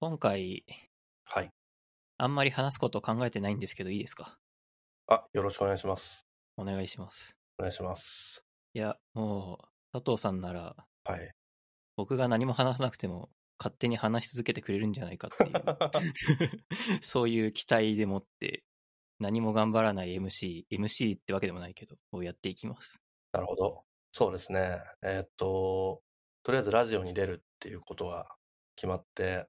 今回、はい。あんまり話すこと考えてないんですけど、いいですか？あ、よろしくお願いします。お願いします。お願いします。いや、もう、佐藤さんなら、はい。僕が何も話さなくても、勝手に話し続けてくれるんじゃないかっていう、そういう期待でもって、何も頑張らない MC、MC ってわけでもないけど、をやっていきます。なるほど。そうですね。えーっと、とりあえずラジオに出るっていうことが決まって、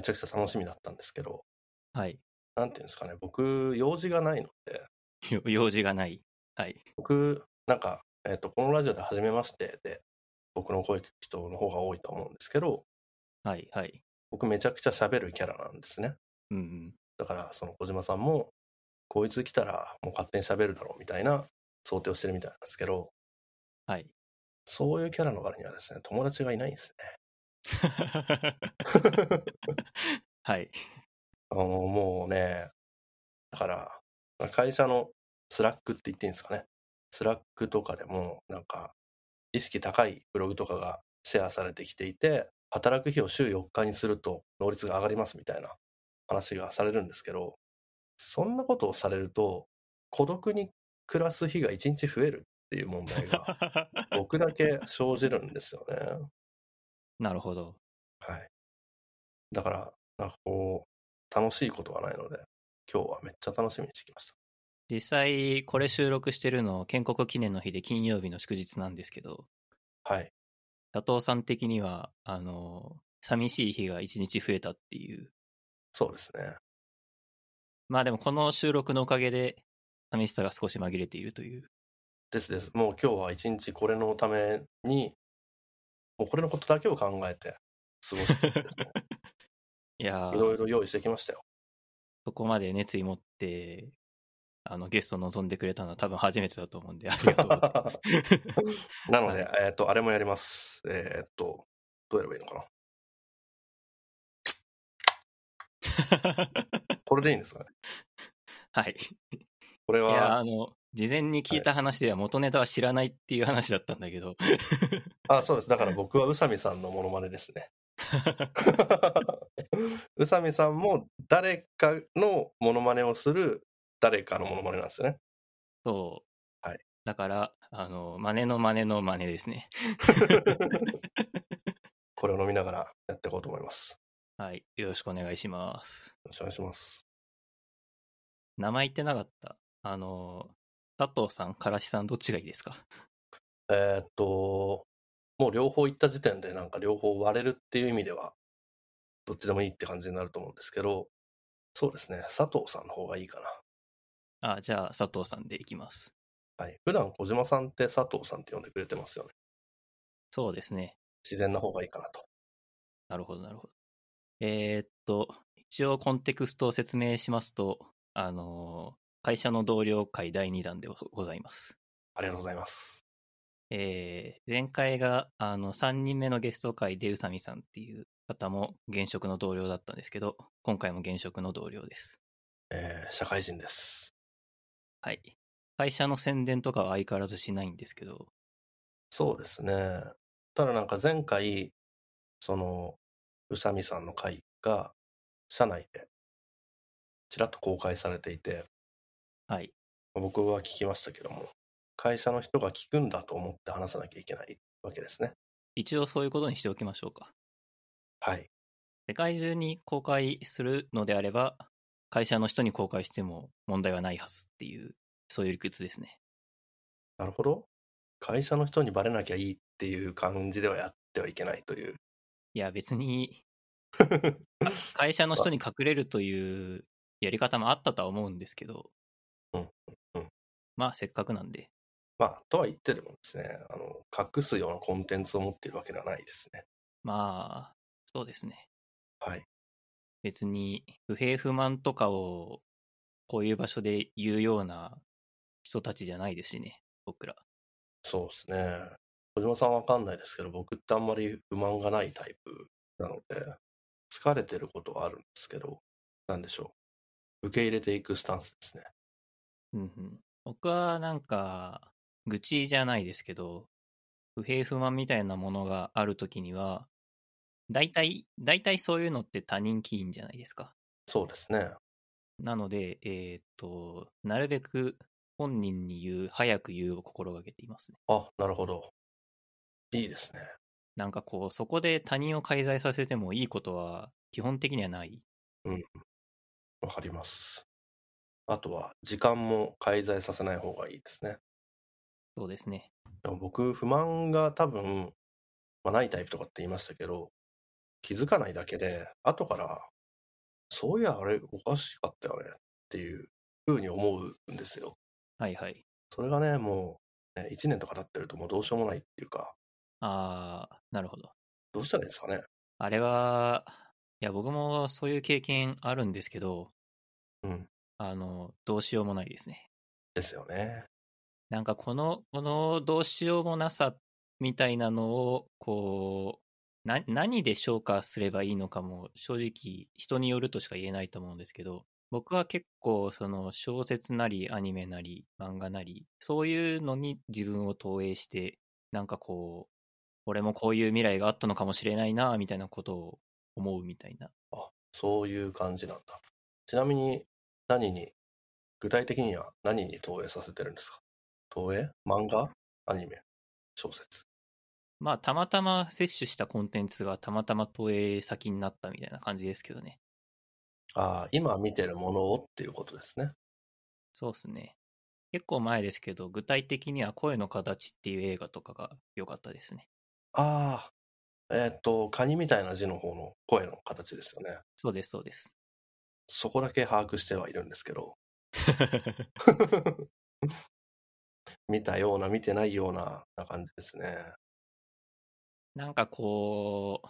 めちゃくちゃ楽しみだったんですけど、はい。なんていうんですかね、僕、用事がないので、よ 用事がない。はい。僕、なんか、えーっと、このラジオで初めましてで、僕の声聞く人の方が多いと思うんですけど、はい、はい。僕めちゃくちゃ喋るキャラなんですね。うんうん。だから、その小島さんも、こいつ来たらもう勝手に喋るだろうみたいな想定をしてるみたいなんですけど、はい。そういうキャラの割にはですね、友達がいないんですね。はい。あの、もうね、だから、会社の Slack って言っていいんですかね。 Slack とかでも、なんか、意識高いブログとかがシェアされてきていて、働く日を週4日にすると能率が上がりますみたいな話がされるんですけど、そんなことをされると、孤独に暮らす日が1日増えるっていう問題が僕だけ生じるんですよね。なるほど。はい。だから、なんかこう、楽しいことがないので、今日はめっちゃ楽しみにしてきました。実際、これ収録してるの、建国記念の日で金曜日の祝日なんですけど、はい。佐藤さん的には、あの、寂しい日が一日増えたっていう。そうですね。まあでもこの収録のおかげで、寂しさが少し紛れているという。ですです。もう今日は一日これのために、もうこれのことだけを考えて過ごしてい やいろいー、ろ用意してきましたよ。そこまで熱意持って、あの、ゲスト望んでくれたのは多分初めてだと思うんで、ありがとうございます。なので、はえっ、と、あれもやります。えっ、と、どうやればいいのかな？これでいいんですかね？はい。これは、あの、事前に聞いた話では元ネタは知らないっていう話だったんだけど、あ、そうです。だから僕は宇佐美さんのモノマネですね。宇佐美さんも誰かのモノマネをする誰かのモノマネなんですよね。そう。はい。だから、あの、真似の真似の真似ですね。これを飲みながらやっていこうと思います。はい。よろしくお願いします。よろしくお願いします。名前言ってなかった。あの、佐藤さん、からしさん、どっちがいいですか？えーっと、もう両方行った時点でなんか両方割れるっていう意味では、どっちでもいいって感じになると思うんですけど、そうですね、佐藤さんの方がいいかな。あ、じゃあ、佐藤さんでいきます。はい。普段小島さんって佐藤さんって呼んでくれてますよね。そうですね。自然な方がいいかなと。なるほど、なるほど。えーっと、一応コンテクストを説明しますと、あの、会社の同僚会第2弾でございます。ありがとうございます。えー前回が、あの、3人目のゲスト会で宇佐美さんっていう方も現職の同僚だったんですけど、今回も現職の同僚です。えー社会人です。はい。会社の宣伝とかは相変わらずしないんですけど、そうですね。ただなんか前回、その、宇佐美さんの回が、社内で、ちらっと公開されていて、はい。僕は聞きましたけども、会社の人が聞くんだと思って話さなきゃいけないわけですね。一応そういうことにしておきましょうか。はい。世界中に公開するのであれば、会社の人に公開しても問題はないはずっていう、そういう理屈ですね。なるほど。会社の人にバレなきゃいいっていう感じではやってはいけないという。いや、別に、あ 会社の人に隠れるというやり方もあったとは思うんですけど、うんうんまあ、せっかくなんで、まあ、とは言ってでもですね、あの、隠すようなコンテンツを持っているわけではないですね。まあ、そうですね。はい。別に、不平不満とかを、こういう場所で言うような人たちじゃないですしね、僕ら。そうですね。小島さんわかんないですけど、僕ってあんまり不満がないタイプなので、疲れてることはあるんですけど、なんでしょう。受け入れていくスタンスですね。うんうん、僕はなんか、愚痴じゃないですけど、不平不満みたいなものがあるときには、大体、大体そういうのって他人起因じゃないですか。そうですね。なので、えーっと、なるべく本人に言う、早く言うを心がけていますね。あ、なるほど。いいですね。なんかこう、そこで他人を介在させてもいいことは基本的にはない。わかります。あとは、時間も介在させない方がいいですね。そうですね。でも僕、不満が多分、まあ、ないタイプとかって言いましたけど、気づかないだけで、後から、そういや、あれ、おかしかったよねっていう風に思うんですよ。はいはい。それがね、もう、ね、1年とか経ってるともうどうしようもないっていうか、あー、なるほど。どうしたらいいんですかね。あれは、いや、僕もそういう経験あるんですけど、うん。あの、どうしようもないですね。ですよね。なんかこの、このどうしようもなさみたいなのを、こう、な、何で消化すればいいのかも正直人によるとしか言えないと思うんですけど、僕は結構その小説なりアニメなり漫画なり、そういうのに自分を投影して、なんかこう、俺もこういう未来があったのかもしれないな、みたいなことを思うみたいな。あ、そういう感じなんだ。ちなみに、何に、具体的には何に投影させてるんですか？投影？漫画？アニメ？小説？まあ、たまたま摂取したコンテンツがたまたま投影先になったみたいな感じですけどね。ああ、今見てるものをっていうことですね。そうですね。結構前ですけど、具体的には声の形っていう映画とかが良かったですね。ああ、えーっと、カニみたいな字の方の声の形ですよね。そうです、そうです。そこだけ把握してはいるんですけど、見たような、見てないようなな感じですね。なんかこう、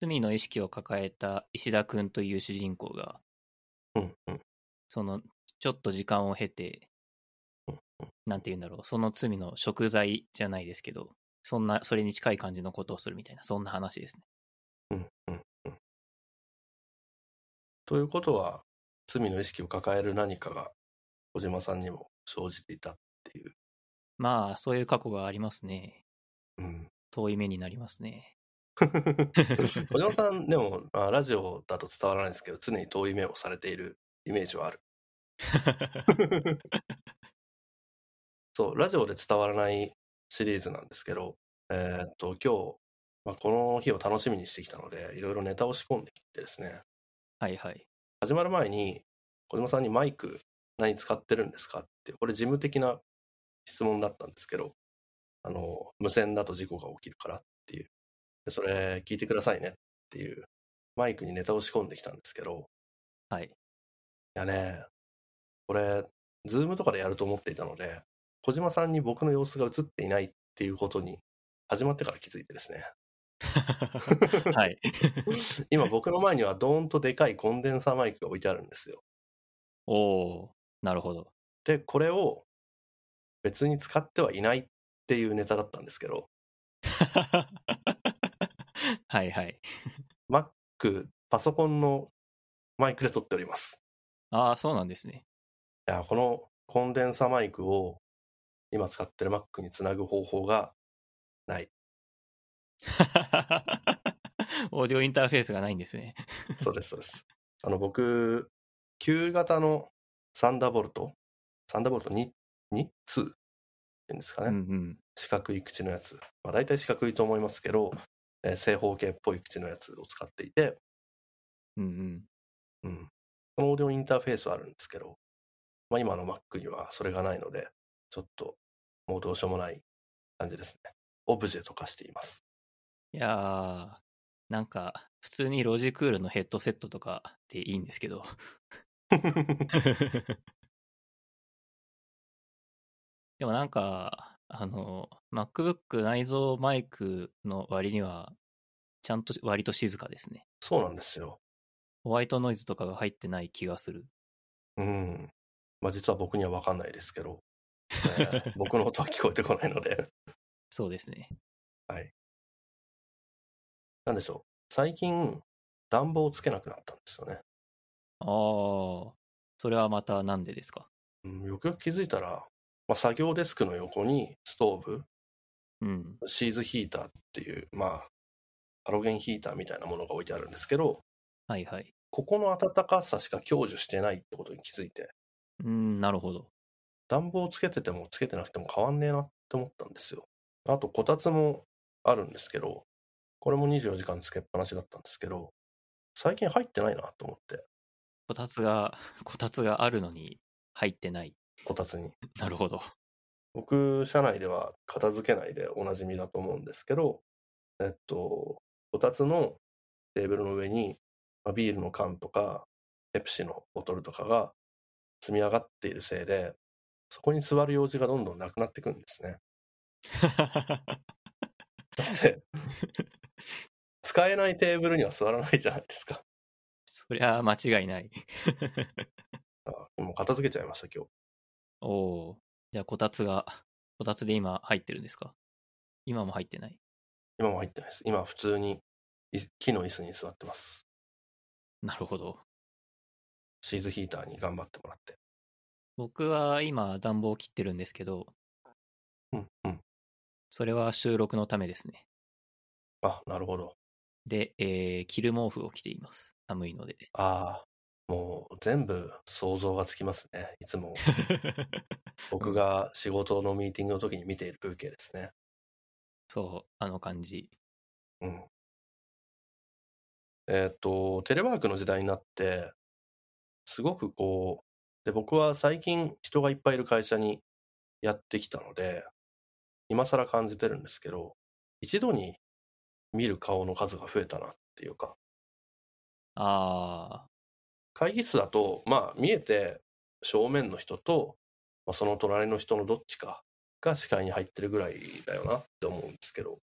罪の意識を抱えた石田くんという主人公が、うん、うん。その、ちょっと時間を経てうんうん、なんて言うんだろう、その罪の贖罪じゃないですけど、そんな、それに近い感じのことをするみたいな、そんな話ですね。うん、うん、うん。ということは、罪の意識を抱える何かが小島さんにも生じていたっていう。まあ、そういう過去がありますね。うん。遠い目になりますね。小島さん、でも、まあ、ラジオだと伝わらないですけど、常に遠い目をされているイメージはある。そう、ラジオで伝わらないシリーズなんですけど、えーっと、今日、まあ、この日を楽しみにしてきたので、いろいろネタを仕込んできてですね、はいはい。始まる前に、小島さんにマイク何使ってるんですかって、これ事務的な質問だったんですけど、あの、無線だと事故が起きるからっていう。でそれ聞いてくださいねっていう、マイクにネタを仕込んできたんですけど、はい。いやね、これ、 Zoom とかでやると思っていたので、小島さんに僕の様子が映っていないっていうことに、始まってから気づいてですね。はい。今僕の前にはドーンとでかいコンデンサーマイクが置いてあるんですよ。おー、なるほど。で、これを別に使ってはいないっていうネタだったんですけど、はいはい。Mac、パソコンのマイクで撮っております。ああ、そうなんですね。いや、このコンデンサマイクを今使ってる Mac につなぐ方法がない。オーディオインターフェースがないんですね。そうです、そうです。あの、僕、旧型のサンダーボルト、サンダーボルト2、2? 2? っていうんですかね。うんうん。四角い口のやつ。まあ大体四角いと思いますけど、えー正方形っぽい口のやつを使っていて、うんうん。うん。このオーディオインターフェースはあるんですけど、まあ今の Mac にはそれがないので、ちょっともうどうしようもない感じですね。オブジェと化しています。いやー、なんか、普通にロジクールのヘッドセットとかでいいんですけど。でもなんか、あの、MacBook 内蔵マイクの割には、ちゃんと割と静かですね。そうなんですよ。ホワイトノイズとかが入ってない気がする。うん。まあ実は僕には分かんないですけど、えー僕の音は聞こえてこないので、そうですね。はい。なんでしょう。最近、暖房をつけなくなったんですよね。あー、それはまたなんでですか？うん、よくよく気づいたら、まあ、作業デスクの横にストーブ、うん。シーズヒーターっていう、まあ、ハロゲンヒーターみたいなものが置いてあるんですけど、はいはい。ここの暖かさしか享受してないってことに気づいて、うーん、なるほど。暖房つけててもつけてなくても変わんねえなって思ったんですよ。あと、こたつもあるんですけど、これも24時間つけっぱなしだったんですけど、最近入ってないなと思って、こたつが、こたつがあるのに入ってない。こたつに。なるほど。僕、社内では片付けないでおなじみだと思うんですけど、えっと、こたつのテーブルの上に、まあビールの缶とか、ペプシのボトルとかが積み上がっているせいで、そこに座る用事がどんどんなくなってくるんですね。だって、使えないテーブルには座らないじゃないですか。そりゃ間違いない。あもう片付けちゃいました、今日。おお。じゃあ、こたつが、こたつで今入ってるんですか？今も入ってない？今も入ってないです。今、普通にい木の椅子に座ってます。なるほど。シーズヒーターに頑張ってもらって。僕は今暖房を切ってるんですけど、うん、うん。それは収録のためですね。あ、なるほど。で、えー、着る毛布を着ています。寒いので。ああ、もう全部想像がつきますね。いつも 僕が仕事のミーティングの時に見ている風景ですね。そう、あの感じ。うん。えっと、テレワークの時代になって、すごくこう、で、僕は最近人がいっぱいいる会社にやってきたので、今更感じてるんですけど、一度に見る顔の数が増えたなっていうか、あ会議室だと、まあ見えて正面の人と、まあ、その隣の人のどっちかが視界に入ってるぐらいだよなって思うんですけど、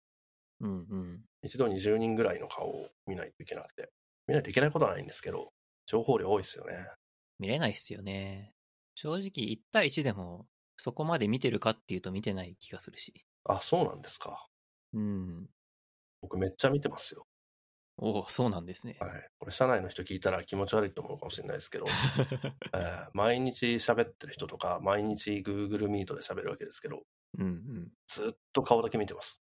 ー、うんうん。一度に10人ぐらいの顔を見ないといけなくて、見ないといけないことはないんですけど、情報量多いですよね。見れないっすよね。正直1対1でもそこまで見てるかっていうと見てない気がするし。あ、そうなんですか。うん。僕めっちゃ見てますよ。おお、そうなんですね。はい。これ社内の人聞いたら気持ち悪いと思うかもしれないですけど、えー毎日喋ってる人とか、毎日 Google Meet で喋るわけですけど、うんうん。ずっと顔だけ見てます。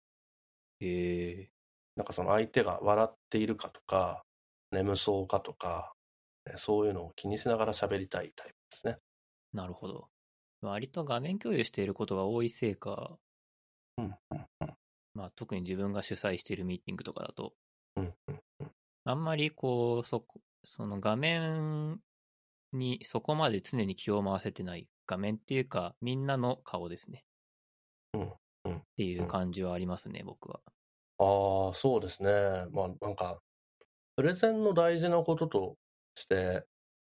へえなんかその相手が笑っているかとか、眠そうかとか、ねそういうのを気にしながら喋りたいタイプですね。なるほど。割と画面共有していることが多いせいか、うん、うん、うん、まあ特に自分が主催しているミーティングとかだと、うん、うん。あんまりこう、そこ、その画面にそこまで常に気を回せてない画面っていうか、みんなの顔ですね。うんうんっていう感じはありますね、僕は。ああ、そうですね。まあなんか、プレゼンの大事なこととして、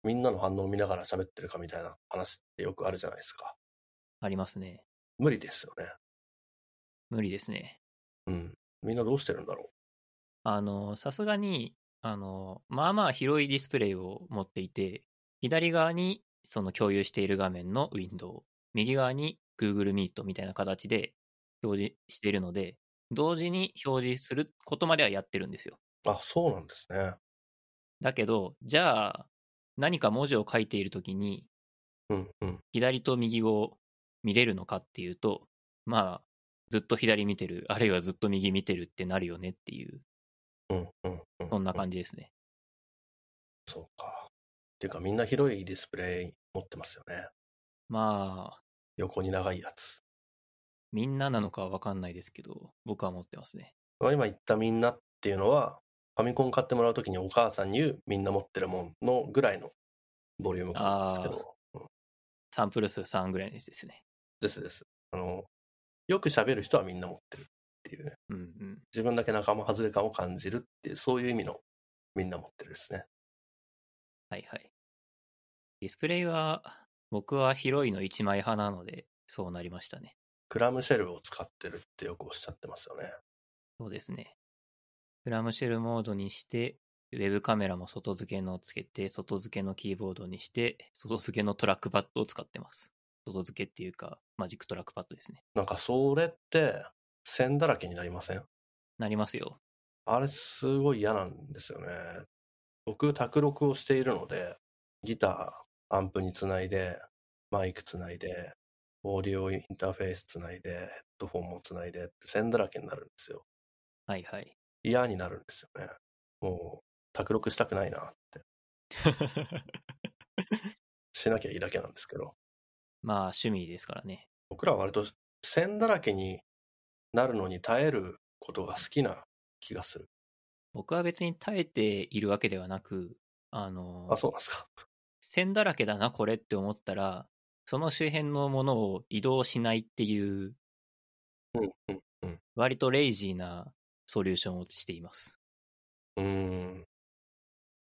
みんなの反応を見ながら喋ってるかみたいな話ってよくあるじゃないですか。ありますね。無理ですよね。無理ですね。うん。みんなどうしてるんだろあの、さすがに、あの、まあまあ広いディスプレイを持っていて、左側にその共有している画面のウィンドウ、右側に Google Meet みたいな形で表示しているので、同時に表示することまではやってるんですよ。う。あ、そうなんですね。だけど、じゃあ、何か文字を書いているときに、うん、うん。左と右を見れるのかっていうと、まあ、ずっと左見てる、あるいはずっと右見てるってなるよねっていう、うん、うん、うん。そんなじ。感じですね。そうか。っていうかみんな広いディスプレイ持ってますよね。まあ、横に長いやつ。みんななのかはわかんないですけど、僕は持ってますね。まあ今言ったみんなっていうのは、ファミコン買ってもらうときにお母さんに言うみんな持ってるもんのぐらいのボリューム感なんですけど。サンプル数3ぐらいですね。ですです。あの、よく喋る人はみんな持ってるっていうね。うんうん。自分だけ仲間外れ感を感じるっていう、そういう意味のみんな持ってるですね。はいはい。ディスプレイは、僕は広いの1枚派なので、そうなりましたね。クラムシェルを使ってるってよくおっしゃってますよね。そうですね。クラムシェルモードにして、ウェブカメラも外付けのをつけて、外付けのキーボードにして、外付けのトラックパッドを使ってます。外付けっていうか、 Magic Trackpad ですね。なんかそれって線だらけになりません？なりますよ。あれすごい嫌なんですよね。僕、卓録をしているので、ギター、アンプにつないで、マイクつないで、オーディオインターフェースつないで、ヘッドフォンもつないでって線だらけになるんですよ。はいはい。嫌になるんですよね。もう、卓録したくないなって。しなきゃいいだけなんですけど。まあ、趣味ですからね。僕らは割と線だらけになるのに耐えることが好きな気がする。僕は別に耐えているわけではなく、あの、あ、そうなんですか。線だらけだな、これって思ったら、その周辺のものを移動しないっていう、うん、うん、うん。割とレイジーなソリューションをしています。うーん、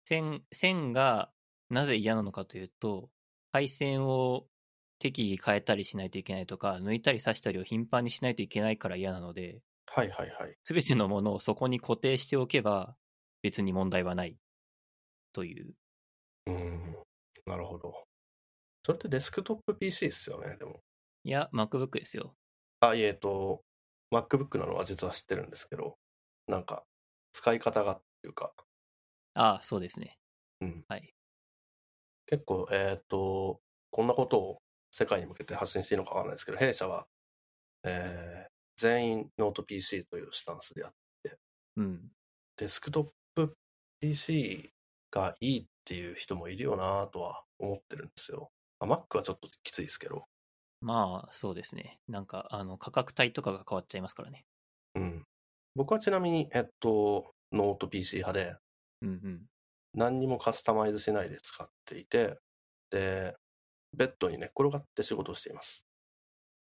線、線がなぜ嫌なのかというと、配線を適宜変えたりしないといけないとか、抜いたり刺したりを頻繁にしないといけないから嫌なので、はいはいはい。すべてのものをそこに固定しておけば、別に問題はない。という。うーん、なるほど。それってデスクトップ PC ですよね、でも。いや、MacBook ですよ。あ、いえ、えっと、MacBook なのは実は知ってるんですけど、なんか、使い方がっていうか、ああ、そうですね。うん。はい。結構、えーっと、こんなことを世界に向けて発信していいのかわからないですけど、弊社は、えー全員ノート PC というスタンスでやって、うん。デスクトップ PC がいいっていう人もいるよなとは思ってるんですよ。あ Mac はちょっときついですけど、まあ、そうですね。なんか、あの、価格帯とかが変わっちゃいますからね。うん。僕はちなみに、えっと、ノート PC 派で、うんうん。何にもカスタマイズしないで使っていて、で、ベッドに寝っ転がって仕事をしています。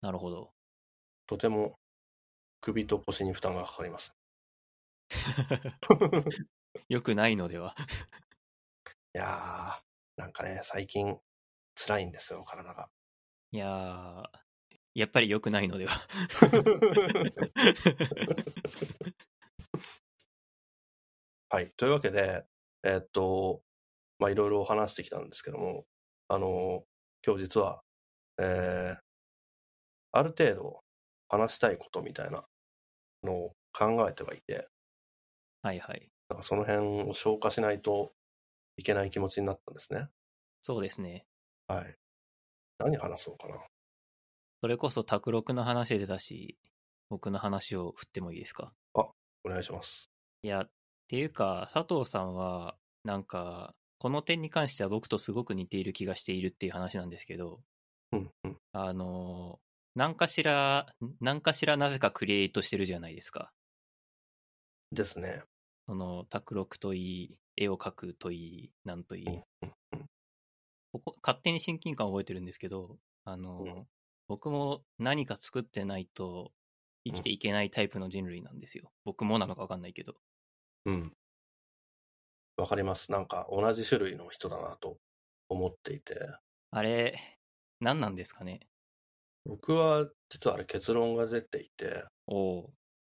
なるほど。とても首と腰に負担がかかります。よくないのでは。いやー、なんかね、最近辛いんですよ、体が。いやー、やっぱり良くないのでは。はい。というわけで、えーっと、まあ、いろいろ話してきたんですけども、あの、今日実は、えーある程度話したいことみたいなのを考えてはいて、はいはい。なんかその辺を消化しないといけない気持ちになったんですね。そうですね。はい。何話そうかな。それこそ卓録の話出たし、僕の話を振ってもいいですか？お願いします。いや、っていうか、佐藤さんは、なんか、この点に関しては僕とすごく似ている気がしているっていう話なんですけど、うんうん。あの、何かしら、何かしらなぜかクリエイトしてるじゃないですか。ですね。その、卓録といい、絵を描くといい、なんといい。ここ勝手に親近感を覚えてるんですけど、あの、うん僕も何か作ってないと生きていけないタイプの人類なんですよ。僕もなのかわかんないけど。うん。わかります。なんか同じ種類の人だなと思っていて、あれ、何なんですかね？僕は実はあれ結論が出ていて、おお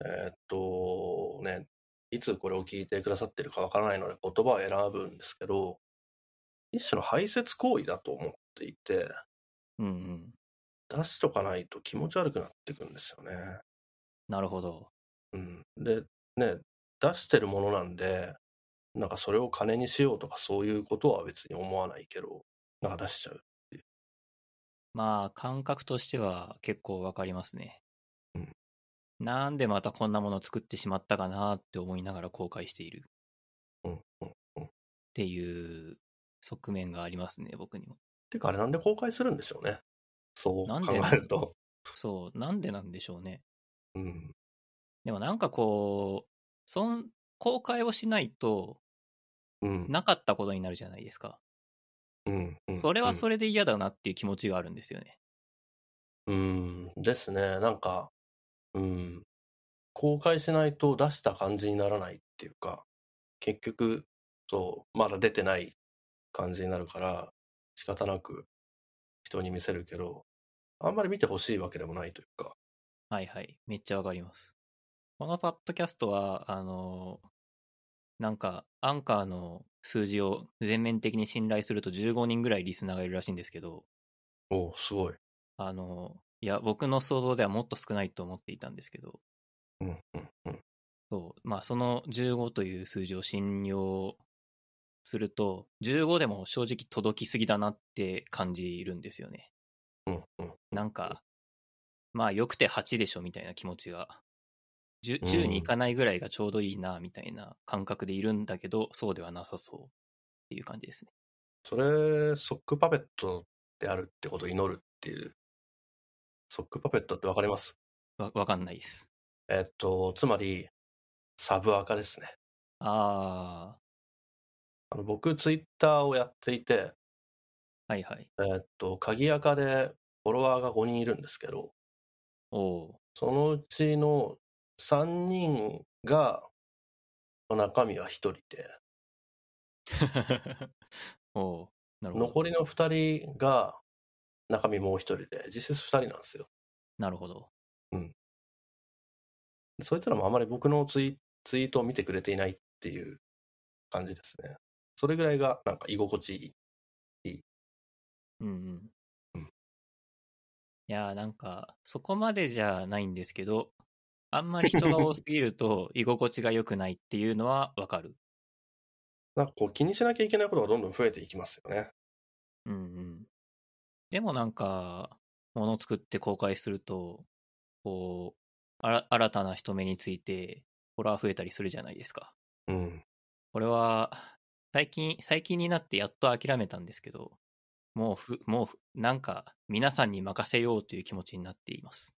えーっとね、いつこれを聞いてくださってるかわからないので言葉を選ぶんですけど、一種の排泄行為だと思っていて、うんうん。出しとかないと気持ち悪くなってくんですよね。なるほど。うん。で、ね、出してるものなんで、なんかそれを金にしようとかそういうことは別に思わないけど、なんか出しちゃう。まあ、感覚としては結構わかりますね。うんなんでまたこんなものを作ってしまったかなって思いながら後悔しているうん、うん、うん。っていう側面がありますね、僕にも。てかあれなんで公開するんでしょうね。そう考えると。そう、なんでなんでしょうね。うん。でもなんかこう、そん、公開をしないとうん。なかったことになるじゃないですか。うん。うんそれはそれで嫌だなっていう気持ちがあるんですよね。うん。ですね。なんか、うん。公開しないと出した感じにならないっていうか、結局、そう、まだ出てない感じになるから、仕方なく人に見せるけど、あんまり見てほしいわけでもないというか、はいはい。めっちゃわかります。このパッドキャストは、あの、なんか、アンカーの数字を全面的に信頼すると15人ぐらいリスナーがいるらしいんですけど、おおすごい。あの、いや、僕の想像ではもっと少ないと思っていたんですけど、うん、うん、うん。そう、まあ、その15という数字を信用すると、15でも正直届きすぎだなって感じるんですよね。うん、うん。なんか、まあ、よくて8でしょみたいな気持ちが 10, うん10に行かないぐらいがちょうどいいな、みたいな感覚でいるんだけど、そうではなさそうっていう感じですね。それ、ソックパペットであるってことを祈るっていう。ソックパペットってわかります？わ、わかんないです。えっと、つまり、サブアカですね。ああの僕、ツイッターをやっていて、ー、はいはい。えっと、鍵アカでフォロワーが5人いるんですけど、おー。そのうちの3人が、中身は1人で、おー。なるほど。残りの2人が中身もう1人で、実質2人なんですよ。なるほど。そういったのもあまり僕のツイツイートを見てくれていないっていう感じですね。それぐらいがなんか居心地いい。うんうん。うんいやーなんか、そこまでじゃないんですけど、あんまり人が多すぎると居心地が良くないっていうのはわかる。なんかこう気にしなきゃいけないことがどんどん増えていきますよね。うんうん。でもなんか、もの作って公開すると、こう、あら新たな人目について、フォロワー増えたりするじゃないですか。うん。これは、最近、最近になってやっと諦めたんですけど、もうふ、もうふ、なんか、皆さんに任せようという気持ちになっています。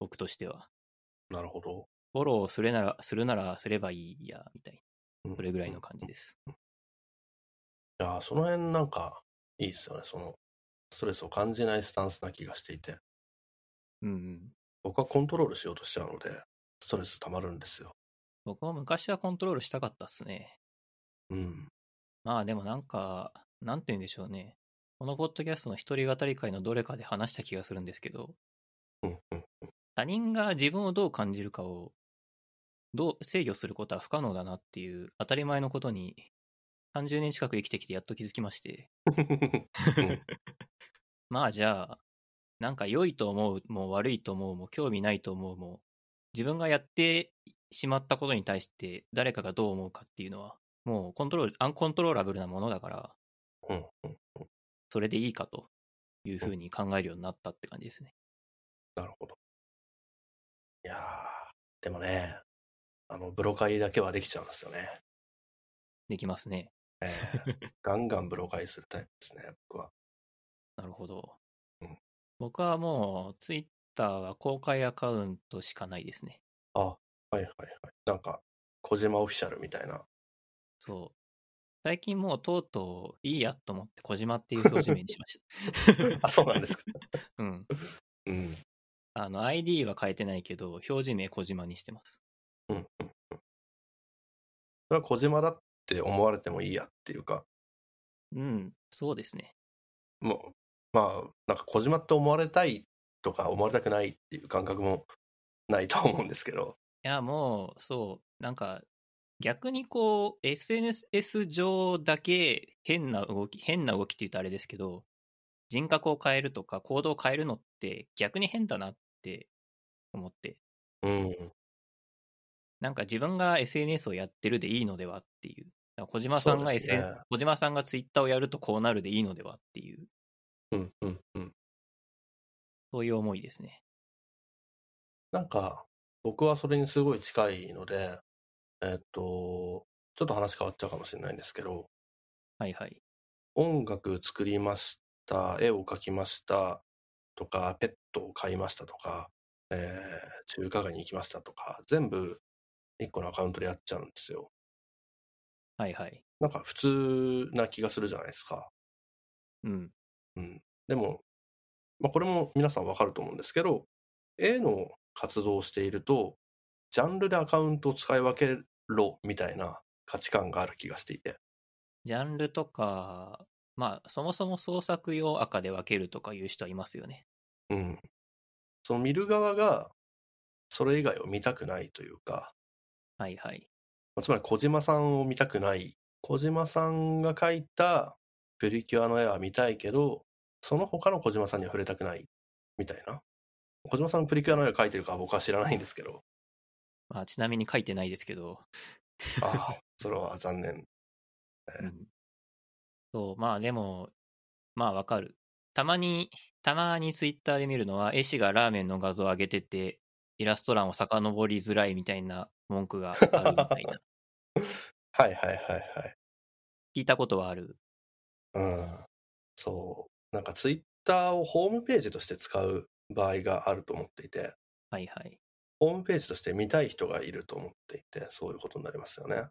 僕としては。なるほど。フォローするなら、するならすればいいや、みたいうんな。それぐらいの感じです。いやーその辺なんかいいっすよね。そのストレスを感じないスタンスな気がしていて。うんうん。僕はコントロールしようとしちゃうので、ストレス溜まるんですよ。僕も昔はコントロールしたかったっすね。うん。まあでもなんか、なんて言うんでしょうね。このポッドキャストの一人語り会のどれかで話した気がするんですけど、うんうん他人が自分をどう感じるかを、どう制御することは不可能だなっていう当たり前のことに、30年近く生きてきてやっと気づきまして。うん まあじゃあ、なんか良いと思うも悪いと思うも興味ないと思うも、自分がやってしまったことに対して誰かがどう思うかっていうのは、もうコントロール、アンコントローラブルなものだから、それでいいかというふうに考えるようになったって感じですね。なるほど。いやーでもね、あの、ブロカイだけはできちゃうんですよね。できますね。えー ガンガンブロカイするタイプですね、僕は。なるほどうん。僕はもう、ツイッターは公開アカウントしかないですね。あ、はいはいはい。なんか、小島オフィシャルみたいな。そう。最近もうとうとういいやと思って小島っていう表示名にしました。あ、そうなんですか。うん。うん。あの、ID は変えてないけど、表示名小島にしてます。うんうんうん。それは小島だって思われてもいいやっていうか、うん、そうですね。もう、まあ、なんか小島って思われたいとか思われたくないっていう感覚もないと思うんですけど、いや、もう、そう、なんか、逆にこう、SNS 上だけ変な動き、変な動きって言うとあれですけど、人格を変えるとか行動を変えるのって逆に変だなって思って、うん。なんか自分が SNS をやってるでいいのではっていう。小島さんがそうですね SN、小島さんが Twitter をやるとこうなるでいいのではっていう、うんうんうん。そういう思いですね。なんか、僕はそれにすごい近いので、えっと、ちょっと話変わっちゃうかもしれないんですけど、はいはい。音楽作りました、絵を描きましたとか、ペットを飼いましたとか、えー中華街に行きましたとか、全部一個のアカウントでやっちゃうんですよ。はいはい。なんか普通な気がするじゃないですか。うん。うん。でも、まあ、これも皆さんわかると思うんですけど、絵の活動をしていると、ジャンルでアカウントを使い分けろみたいな価値観がある気がしていて。ジャンルとか、まあ、そもそも創作用赤で分けるとかいう人はいますよね。うん。その見る側が、それ以外を見たくないというか、はいはい。まあつまり小島さんを見たくない。小島さんが描いたプリキュアの絵は見たいけど、その他の小島さんには触れたくない。みたいな。小島さんプリキュアの絵を描いてるかは僕は知らないんですけど、まあ、ちなみに書いてないですけど、ああ、それは残念。うんそう、まあでも、まあわかる。たまに、たまにツイッターで見るのは、絵師がラーメンの画像を上げてて、イラスト欄を遡りづらいみたいな文句があるみたいな。はいはいはいはい。聞いたことはある？うん。そう。なんかツイッターをホームページとして使う場合があると思っていて、はいはい。ホームページとして見たい人がいると思っていて、そういうことになりますよね。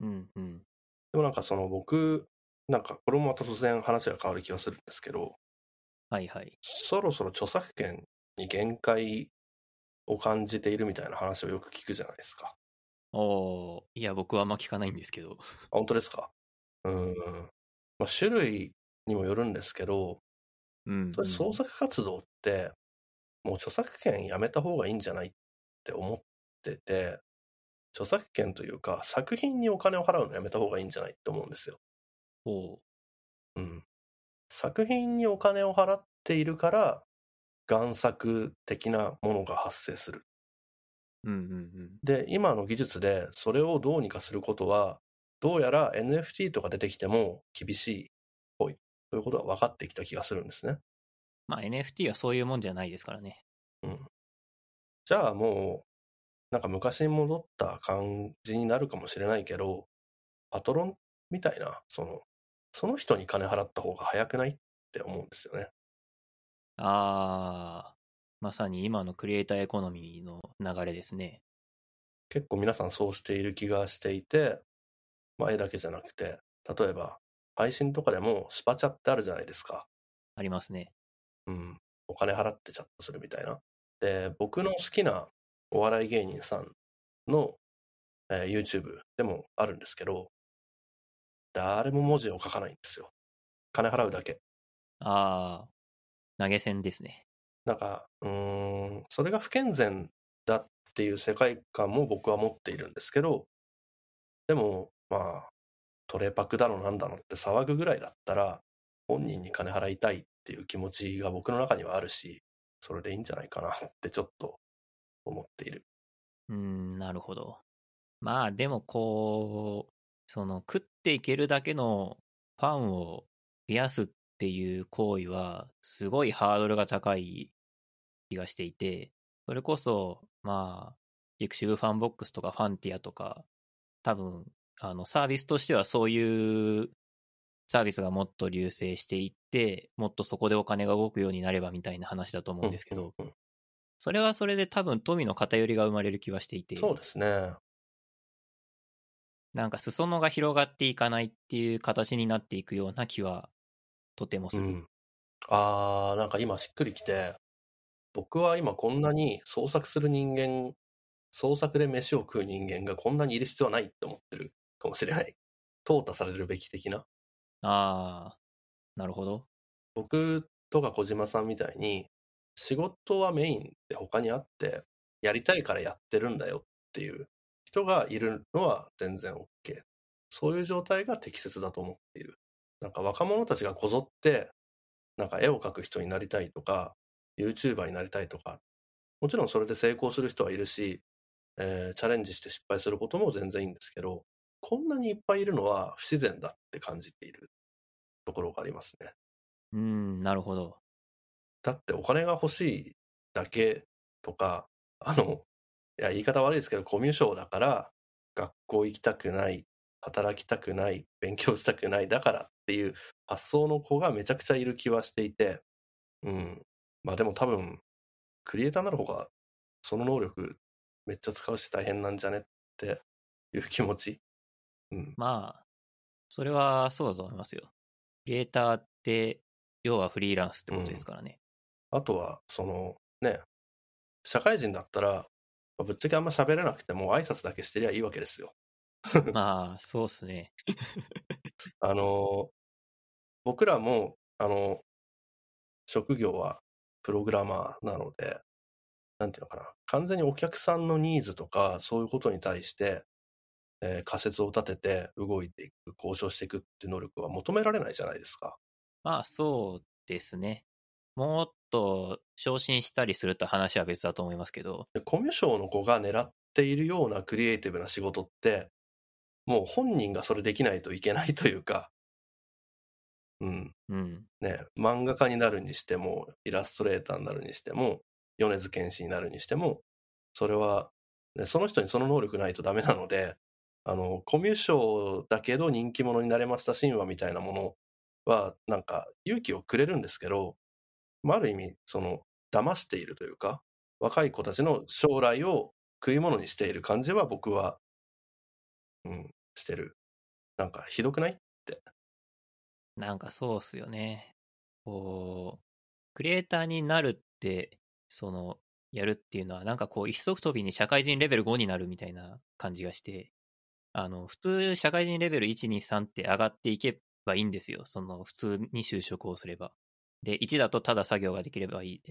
うんうん。でもなんかその僕、なんかこれもまた突然話が変わる気がするんですけど、はいはい。そろそろ著作権に限界を感じているみたいな話をよく聞くじゃないですか。おーいや、僕はあんま聞かないんですけど。あ本当ですか？うん。まあ、種類にもよるんですけど、うん、それ創作活動って、もう著作権やめた方がいいんじゃないって思ってて、著作権というか、作品にお金を払うのやめた方がいいんじゃないって思うんですよ。おーうん。作品にお金を払っているから、贋作的なものが発生する。うんうんうん。で、今の技術でそれをどうにかすることは、どうやら NFT とか出てきても厳しいっぽい。ということが分かってきた気がするんですね。まあ NFT はそういうもんじゃないですからね。うん。じゃあもう、なんか昔に戻った感じになるかもしれないけど、パトロンみたいな、その、その人に金払った方が早くない？って思うんですよね。あー、まさに今のクリエイターエコノミーの流れですね。結構皆さんそうしている気がしていて、まあ絵だけじゃなくて、例えば配信とかでもスパチャってあるじゃないですか。ありますね。うん。お金払ってチャットするみたいな。で、僕の好きなお笑い芸人さんの、えー YouTube でもあるんですけど、誰も文字を書かないんですよ。金払うだけ。あー、投げ銭ですね。なんか、うーん、それが不健全だっていう世界観も僕は持っているんですけど、でも、まあ、トレパクだのなんだのって騒ぐぐらいだったら、本人に金払いたいっていう気持ちが僕の中にはあるし、それでいいんじゃないかなってちょっと思っている。うーん、なるほど。まあでもこう、その食っていけるだけのファンを増やすっていう行為は、すごいハードルが高い気がしていて、それこそ、まあ、 pixivFANBOX とか Fantia とか、多分、あの、サービスとしてはそういうサービスがもっと隆盛していって、もっとそこでお金が動くようになればみたいな話だと思うんですけど、それはそれで多分富の偏りが生まれる気はしていて、そうですね。なんか裾野が広がっていかないっていう形になっていくような気はとてもする。うん。あー、なんか今しっくりきて、僕は今こんなに創作する人間、創作で飯を食う人間がこんなにいる必要はないって思ってるかもしれない。淘汰されるべき的な。ああ、なるほど。僕とか小島さんみたいに、仕事はメインで他にあって、やりたいからやってるんだよっていう人がいるのは全然 OK。そういう状態が適切だと思っている。なんか若者たちがこぞって、なんか絵を描く人になりたいとか、YouTuber になりたいとか、もちろんそれで成功する人はいるし、えーチャレンジして失敗することも全然いいんですけど、こんなにいっぱいいるのは不自然だって感じているところがありますね。うーん、なるほど。だってお金が欲しいだけとか、あの、いや、言い方悪いですけど、コミュ障だから、学校行きたくない、働きたくない、勉強したくない、だからっていう発想の子がめちゃくちゃいる気はしていて、うん。まあでも多分、クリエイターになる方が、その能力めっちゃ使うし大変なんじゃねっていう気持ち。うん。まあ、それはそうだと思いますよ。クリエイターって、要はフリーランスってことですからね。あとは、その、ね、社会人だったら、まあぶっちゃけあんま喋れなくても挨拶だけしてりゃいいわけですよ。まあ、そうっすね。あの、僕らも、あの、職業はプログラマーなので、なんていうのかな、完全にお客さんのニーズとか、そういうことに対して、えー仮説を立てて動いていく、交渉していくって能力は求められないじゃないですか。まあ、そうですね。もっと昇進したりすると話は別だと思いますけど、でコミュ障の子が狙っているようなクリエイティブな仕事って、もう本人がそれできないといけないというか、うん、うん。ね、漫画家になるにしても、イラストレーターになるにしても、米津玄師になるにしても、それは、ね、その人にその能力ないとダメなので、あの、コミュ障だけど人気者になれました神話みたいなものは、なんか勇気をくれるんですけど、まあ、ある意味、その、騙しているというか、若い子たちの将来を食い物にしている感じは僕は、うん、してる。なんかひどくない？って。なんかそうっすよね。こう、クリエイターになるって、その、やるっていうのは、なんかこう、一足飛びに社会人レベル5になるみたいな感じがして、あの、普通、社会人レベル1、2、3って上がっていけばいいんですよ。その、普通に就職をすれば。で、1だとただ作業ができればいい。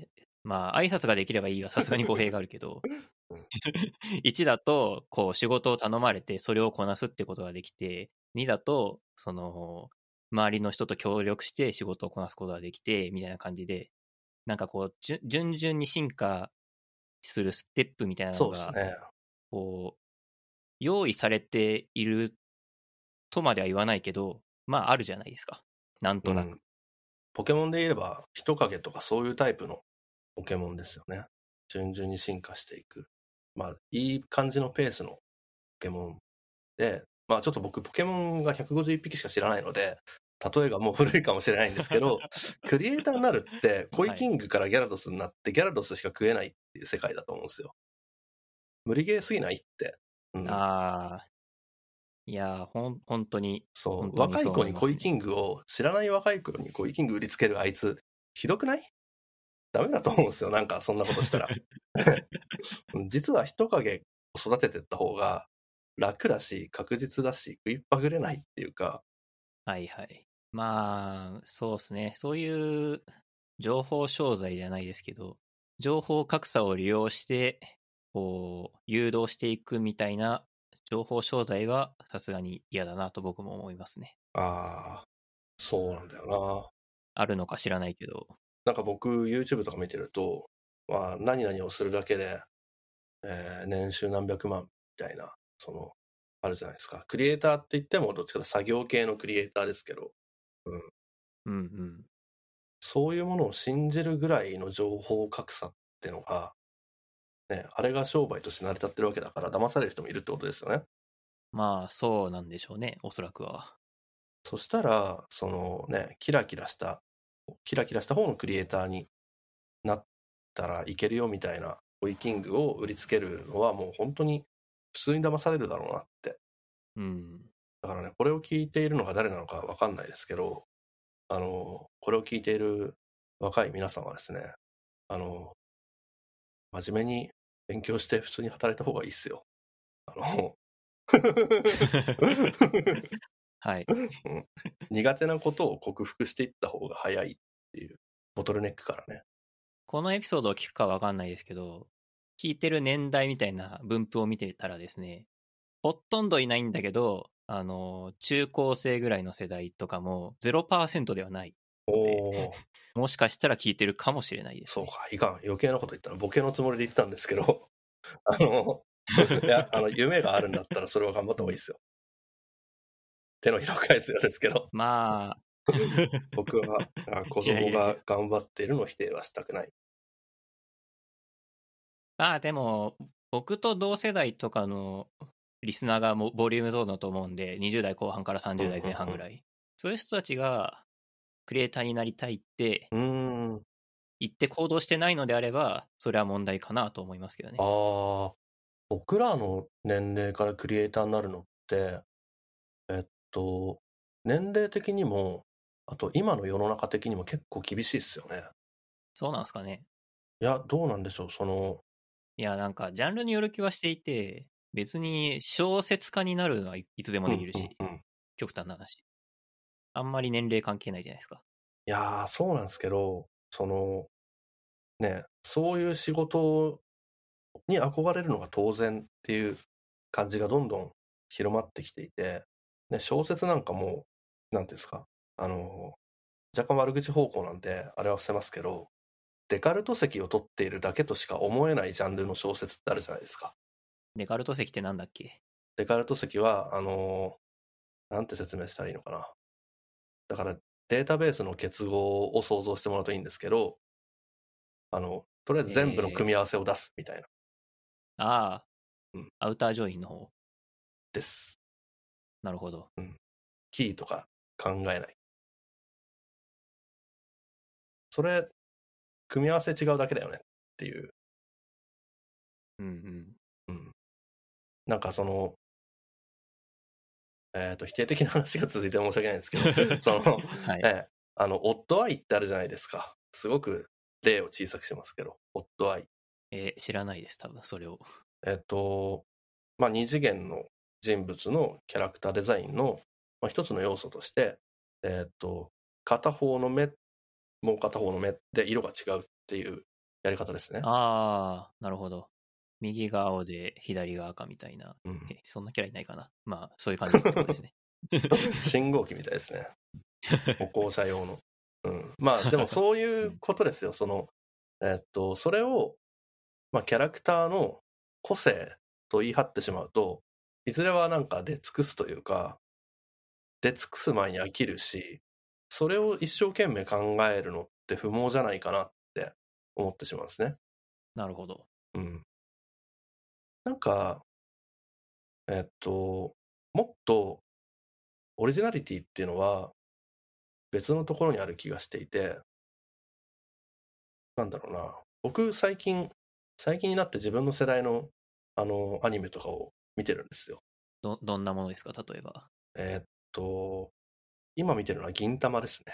まあ、挨拶ができればいいはさすがに語弊があるけど、1だと、こう、仕事を頼まれて、それをこなすってことができて、2だと、その、周りの人と協力して仕事をこなすことができて、みたいな感じで、なんかこう、順々に進化するステップみたいなのが。こう、用意されているとまでは言わないけど、まああるじゃないですか。なんとなく。うんポケモンで言えば、人影とかそういうタイプのポケモンですよね。順々に進化していく。まあ、いい感じのペースのポケモンで、まあちょっと僕ポケモンが151匹しか知らないので、例えがもう古いかもしれないんですけど、クリエイターになるって、コイキングからギャラドスになって、ギャラドスしか食えないっていう世界だと思うんですよ。無理ゲーすぎないって。うん、ああ。いやー、ほん、本当に、そう若い子にコイキングを、知らない若い子にコイキング売りつけるあいつ、ひどくない？ダメだと思うんですよ。なんか、そんなことしたら。実は人影を育ててった方が楽だし、確実だし、食いっぱぐれないっていうか、はいはい。まあ、そうですね。そういう情報商材じゃないですけど、情報格差を利用して、こう、誘導していくみたいな情報商材はさすがに嫌だなと僕も思いますね。ああ、そうなんだよな。あるのか知らないけど。なんか僕、YouTube とか見てると、まあ、何々をするだけで、えー年収何百万みたいな、その、あるじゃないですか。クリエイターって言っても、どっちかと作業系のクリエイターですけど、うんうん。そういうものを信じるぐらいの情報格差ってのが、ね、あれが商売として成り立ってるわけだから、騙される人もいるってことですよね。まあ、そうなんでしょうね。おそらくは。そしたら、そのね、キラキラした、キラキラした方のクリエイターになったらいけるよみたいな、ホイキングを売りつけるのはもう本当に普通に騙されるだろうなって。うん。だからね、これを聞いているのが誰なのかわかんないですけど、あの、これを聞いている若い皆さんはですね、あの、真面目に勉強して普通に働いた方がいいっすよ。あの、はい。苦手なことを克服していった方が早いっていう、ボトルネックからね。このエピソードを聞くかわかんないですけど、聞いてる年代みたいな分布を見てたらですね、ほとんどいないんだけど、あの、中高生ぐらいの世代とかも0%ではない。おー、もしかしたら聞いてるかもしれないです、ね。そうか、いかん。余計なこと言ったの。ボケのつもりで言ったんですけど、あの、いや、あの、夢があるんだったらそれは頑張った方がいいですよ。手のひらを返すようですけど。まあ、僕はあ子供が頑張っているのを否定はしたくない。まあでも、僕と同世代とかのリスナーがもボリュームゾーンだと思うんで、20代後半から30代前半ぐらい。そういう人たちが、クリエイターになりたいってうーん。言って行動してないのであれば、それは問題かなと思いますけどね。ああ、僕らの年齢からクリエイターになるのって、えっと、年齢的にも、あと今の世の中的にも結構厳しいですよね。そうなんですかね。いや、どうなんでしょう。その、いや、なんか、ジャンルによる気はしていて、別に小説家になるのはいいつでもできるし、うんうんうん極端な話。あんまり年齢関係ないじゃないですか。いやー、そうなんですけど、その、ね、そういう仕事に憧れるのが当然っていう感じがどんどん広まってきていて、ね、小説なんかも、なんていうんですか、あの、若干悪口方向なんで、あれは伏せますけど、デカルト席を取っているだけとしか思えないジャンルの小説ってあるじゃないですか。デカルト席ってなんだっけ？デカルト席は、あの、なんて説明したらいいのかな。だから、データベースの結合を想像してもらうといいんですけど、あの、とりあえず全部の組み合わせを出すみたいな。ああ、うんアウタージョインの方。です。なるほど。キーとか考えない。それ、組み合わせ違うだけだよねっていう。うんうん。うん。なんかその、えっ、と、否定的な話が続いて申し訳ないんですけど、その、はい。ええあの、オッドアイってあるじゃないですか。すごく例を小さくしますけど、オッドアイ。えー知らないです、多分それを。えっ、と、まあ、二次元の人物のキャラクターデザインの、まあ、一つの要素として、えっ、と、片方の目、もう片方の目で色が違うっていうやり方ですね。ああ、なるほど。右が青で左が赤みたいな。うん、えそんなキャラいないかな。まあ、そういう感じってことですね。信号機みたいですね。歩行者用の。うん。まあ、でもそういうことですよ。その、えっと、それを、まあ、キャラクターの個性と言い張ってしまうと、いずれはなんか出尽くすというか、出尽くす前に飽きるし、それを一生懸命考えるのって不毛じゃないかなって思ってしまうんですね。なるほど。うん。なんか、えっと、もっとオリジナリティっていうのは別のところにある気がしていて、なんだろうな。僕最近、最近になって自分の世代のあのアニメとかを見てるんですよ。ど、どんなものですか、例えば。えっと、今見てるのは銀魂ですね。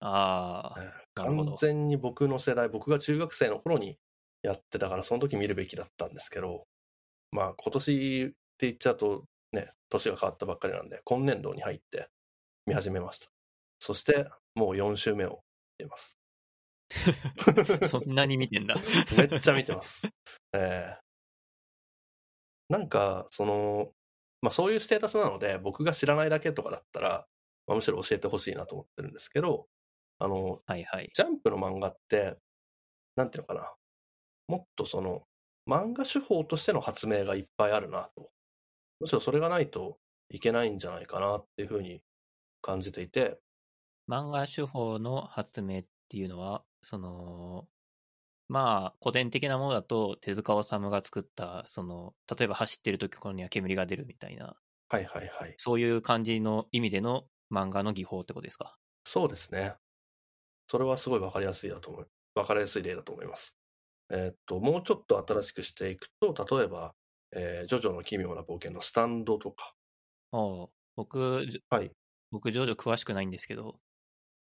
ああ、えーなるほど完全に僕の世代、僕が中学生の頃にやってたから、その時見るべきだったんですけど、まあ今年って言っちゃうとね、年が変わったばっかりなんで、今年度に入って見始めました。そして、もう4週目を見ています。そんなに見てんだ。めっちゃ見てます。えーなんか、その、まあそういうステータスなので、僕が知らないだけとかだったら、まあ、むしろ教えてほしいなと思ってるんですけど、あの、はいはい。ジャンプの漫画って、なんていうのかな、もっとその、漫画手法としての発明がいっぱいあるなと。むしろそれがないといけないんじゃないかなっていうふうに感じていて、漫画手法の発明っていうのは、その、まあ、古典的なものだと、手塚治虫が作った、その、例えば走ってる時ここには煙が出るみたいな、はいはいはい。そういう感じの意味での漫画の技法ってことですか？そうですね。それはすごいわかりやすいだと思う。わかりやすい例だと思います。えーっと、もうちょっと新しくしていくと、例えば、えージョジョの奇妙な冒険のスタンドとか、ああ僕、じはい。僕、ジョジョ詳しくないんですけど、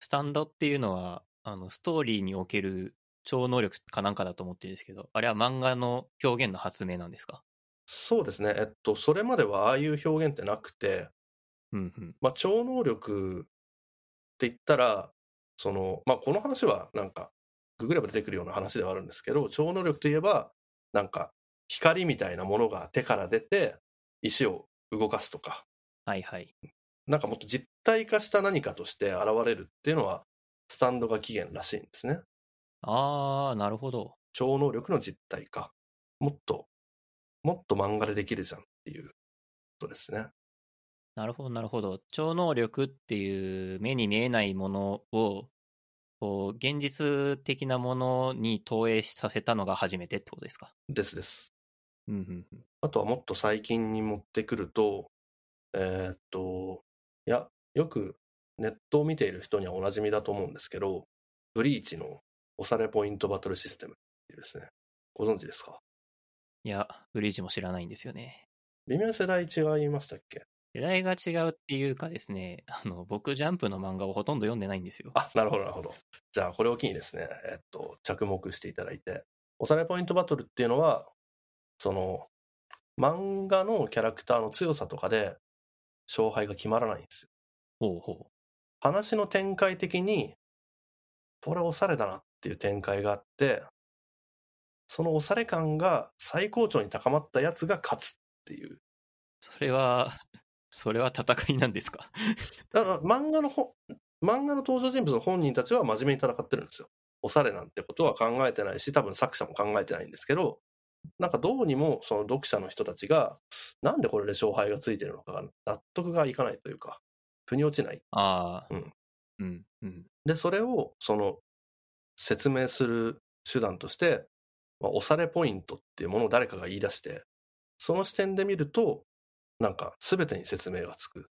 スタンドっていうのは、あの、ストーリーにおける超能力かなんかだと思ってるんですけど、あれは漫画の表現の発明なんですか？そうですね。えっと、それまではああいう表現ってなくて、うんうん。まあ、超能力って言ったら、その、まあ、この話はなんか、ググれば出てくるような話ではあるんですけど、超能力といえば、なんか、光みたいなものが手から出て、石を動かすとか、はいはい。なんかもっと実体化した何かとして現れるっていうのは、スタンドが起源らしいんですね。ああ、なるほど。超能力の実体化。もっと、もっと漫画でできるじゃんっていうことですね。なるほど、なるほど。超能力っていう目に見えないものを、こう、現実的なものに投影させたのが初めてってことですか？ですです。うんうんうん。あとはもっと最近に持ってくると、えーっと、いや、よくネットを見ている人にはおなじみだと思うんですけど、ブリーチの押されポイントバトルシステムっていうですね、ご存知ですか？いや、ブリーチも知らないんですよね。微妙に世代違いましたっけ？世代が違うっていうかですね、あの、僕、ジャンプの漫画をほとんど読んでないんですよ。あ、なるほど、なるほど。じゃあ、これを機にですね、えっと、着目していただいて、押されポイントバトルっていうのは、その、漫画のキャラクターの強さとかで、勝敗が決まらないんですよ。ほうほ話の展開的に、これ押されだなっていう展開があって、その押され感が最高潮に高まったやつが勝つっていう。う。それは、それは戦いなんですか？だから漫画のほ漫画の登場人物の本人たちは真面目に戦ってるんですよ。押されなんてことは考えてないし、多分作者も考えてないんですけど、なんかどうにもその読者の人たちが、なんでこれで勝敗がついてるのかが納得がいかないというか、腑に落ちない。ああ、うん。うん、うん。で、それをその説明する手段として、まあ、押されポイントっていうものを誰かが言い出して、その視点で見ると、なんか全てに説明がつく。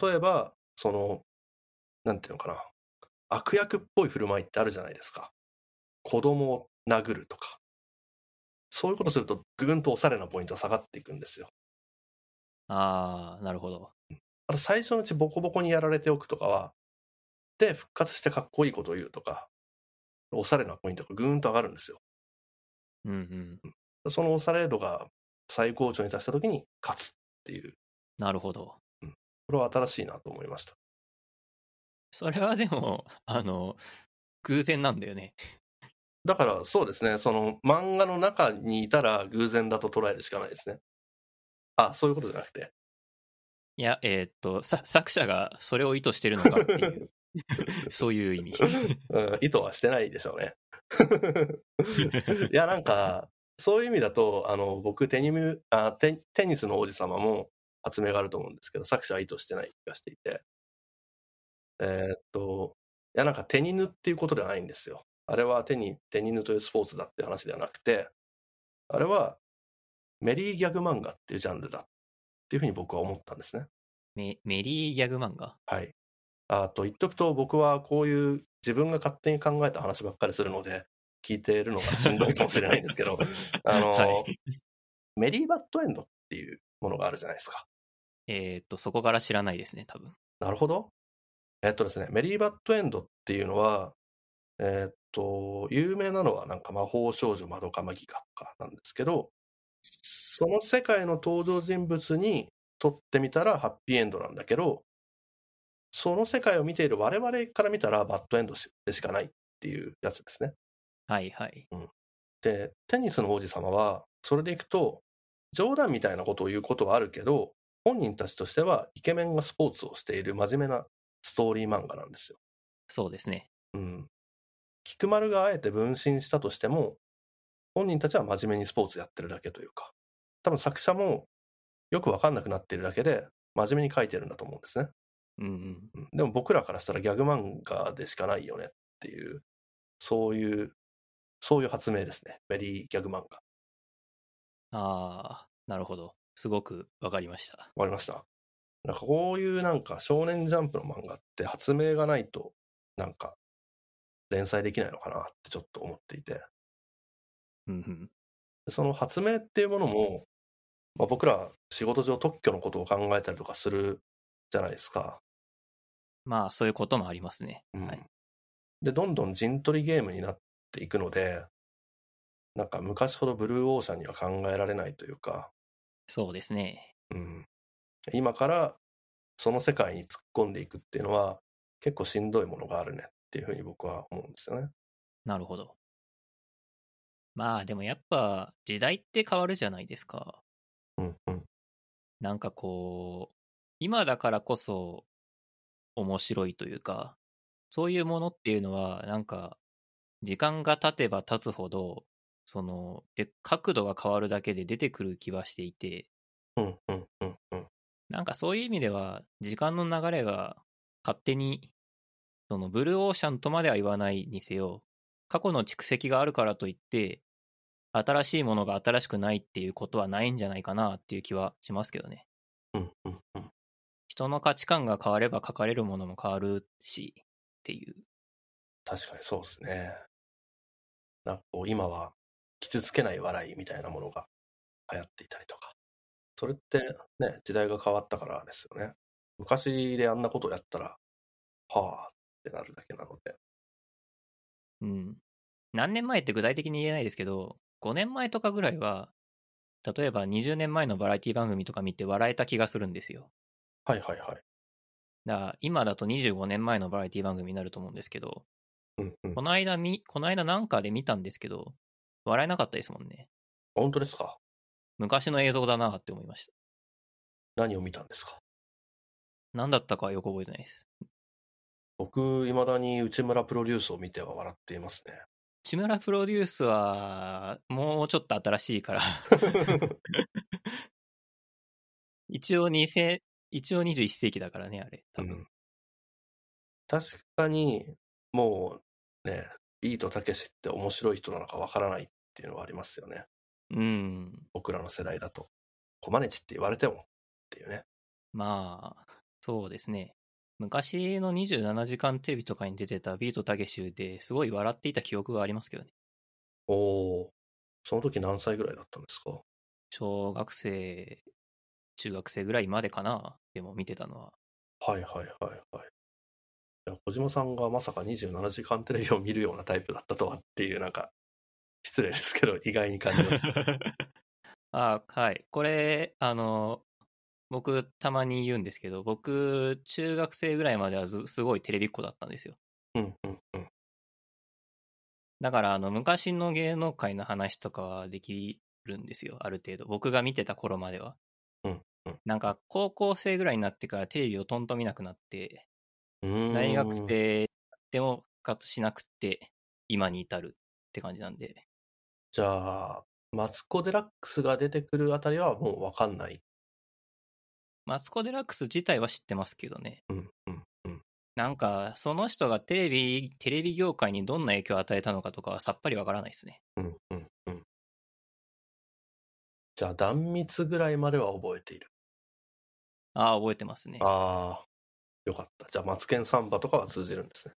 例えば、その、なんていうのかな。悪役っぽい振る舞いってあるじゃないですか。子供を殴るとか。そういうことすると、ぐんとおしゃれなポイントが下がっていくんですよ。ああ、なるほど。あと最初のうちボコボコにやられておくとかは、で、復活してかっこいいことを言うとか、おしゃれなポイントがぐーんと上がるんですよ。うんうん。そのおしゃれ度が最高潮に達した時に勝つっていう、なるほど。これは新しいなと思いました。それはでも、あの、偶然なんだよね。だからそうですね、その漫画の中にいたら偶然だと捉えるしかないですね。あ、そういうことじゃなくて。いや、えーっと、さ作者がそれを意図してるのかっていう、そういう意味。うん、意図はしてないでしょうね。いや、なんか、そういう意味だと、あの、僕テニムあテ、テニスの王子様も発明があると思うんですけど、作者は意図してない気がしていて。えーっと、いや、なんかテニヌっていうことではないんですよ。あれはテニ、テニヌというスポーツだって話ではなくて、あれはメリーギャグ漫画っていうジャンルだっていうふうに僕は思ったんですね。メメリーギャグ漫画？はい。あと言っとくと僕はこういう自分が勝手に考えた話ばっかりするので聞いているのがしんどいかもしれないんですけど、あの、はいメリーバッドエンドっていうものがあるじゃないですか。えーっと、そこから知らないですね、多分。なるほど。えっとですね、メリーバッドエンドっていうのは、えっと、有名なのはなんか魔法少女まどかマギカとかなんですけど、その世界の登場人物にとってみたらハッピーエンドなんだけど、その世界を見ている我々から見たらバッドエンドでしかないっていうやつですね。はいはい。で、テニスの王子様は、それでいくと、冗談みたいなことを言うことはあるけど、本人たちとしてはイケメンがスポーツをしている真面目なストーリー漫画なんですよ。そうですね。うん。菊丸があえて分身したとしても、本人たちは真面目にスポーツやってるだけというか、多分作者もよくわかんなくなってるだけで、真面目に書いてるんだと思うんですね。うんうん。うんでも僕らからしたらギャグ漫画でしかないよねっていう、そういう、そういう発明ですね。メリーギャグ漫画。ああ、なるほど。すごくわかりました。わかりましたなんかこういうなんか少年ジャンプの漫画って発明がないとなんか連載できないのかなってちょっと思っていてうんうん。その発明っていうものも、まあ、僕ら仕事上特許のことを考えたりとかするじゃないですか、まあ、そういうこともありますね。うんはい。でどんどん陣取りゲームになっていくのでなんか昔ほどブルーオーシャンには考えられないというか、そうですね。うん、今からその世界に突っ込んでいくっていうのは結構しんどいものがあるねっていうふうに僕は思うんですよね。なるほど。まあ、でもやっぱ、時代って変わるじゃないですか。うんうんなんかこう、今だからこそ面白いというか、そういうものっていうのは、なんか、時間が経てば経つほど、その、で、角度が変わるだけで出てくる気はしていて、うんうんうんうんなんかそういう意味では、時間の流れが勝手に、そのブルーオーシャンとまでは言わないにせよ、過去の蓄積があるからといって、新しいものが新しくないっていうことはないんじゃないかなっていう気はしますけどね。うんうんうん人の価値観が変われば書かれるものも変わるし、っていう。確かにそうですね。なんかこう今は傷つけない笑いみたいなものが流行っていたりとか。それってね、時代が変わったからですよね。昔であんなことをやったら、はあってなるだけなので。うん。何年前って具体的に言えないですけど、5年前とかぐらいは、例えば20年前のバラエティ番組とか見て笑えた気がするんですよ。はいはいはい。だから今だと25年前のバラエティ番組になると思うんですけど、うんうん。この間み、この間なんかで見たんですけど、笑えなかったですもんね。本当ですか？昔の映像だなって思いました。何を見たんですか？何だったかはよく覚えてないです。僕、未だに内村プロデュースを見ては笑っていますね。志村プロデュースは、もうちょっと新しいから。一応2000、一応21世紀だからね、あれ。多分。うん確かに、もうね、ビートたけしって面白い人なのかわからないっていうのはありますよね。うん。僕らの世代だと。コマネチって言われてもっていうね。まあ、そうですね。昔の27時間テレビとかに出てたビートたけしですごい笑っていた記憶がありますけどね。おー。その時何歳ぐらいだったんですか？小学生、中学生ぐらいまでかな。でも見てたのは。はいはいはいはい。いや小島さんがまさか27時間テレビを見るようなタイプだったとはっていう、なんか、失礼ですけど、意外に感じます。あはい。これ、あの、僕、たまに言うんですけど、僕、中学生ぐらいまではずすごいテレビっ子だったんですよ。うんうんうん。だから、あの、昔の芸能界の話とかはできるんですよ、ある程度。僕が見てた頃までは。うんうんなんか、高校生ぐらいになってからテレビをとんと見なくなって、大学生でも復活しなくて、今に至るって感じなんで。じゃあ、マツコ・デラックスが出てくるあたりはもうわかんない。マツコ・デラックス自体は知ってますけどね。うんうんうん。なんか、その人がテレビ、テレビ業界にどんな影響を与えたのかとかはさっぱりわからないですね。うんうんうん。じゃあ、断密ぐらいまでは覚えている。ああ、覚えてますね。ああ、よかった。じゃあ、マツケンサンバとかは通じるんですね。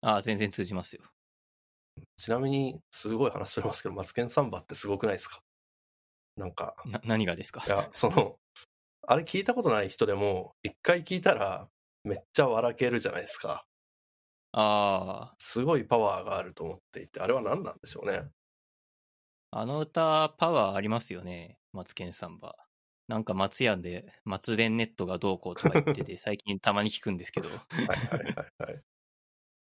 ああ、全然通じますよ。ちなみに、すごい話してますけど、マツケンサンバってすごくないですか？なんか、な、何がですか？いや、その、あれ聞いたことない人でも、一回聞いたら、めっちゃ笑けるじゃないですか。ああ、すごいパワーがあると思っていて、あれは何なんでしょうね。あの歌、パワーありますよね。マツケンサンバ。なんか松屋で、松弁ネットがどうこうとか言ってて、最近たまに聞くんですけど。はいはいはいはい。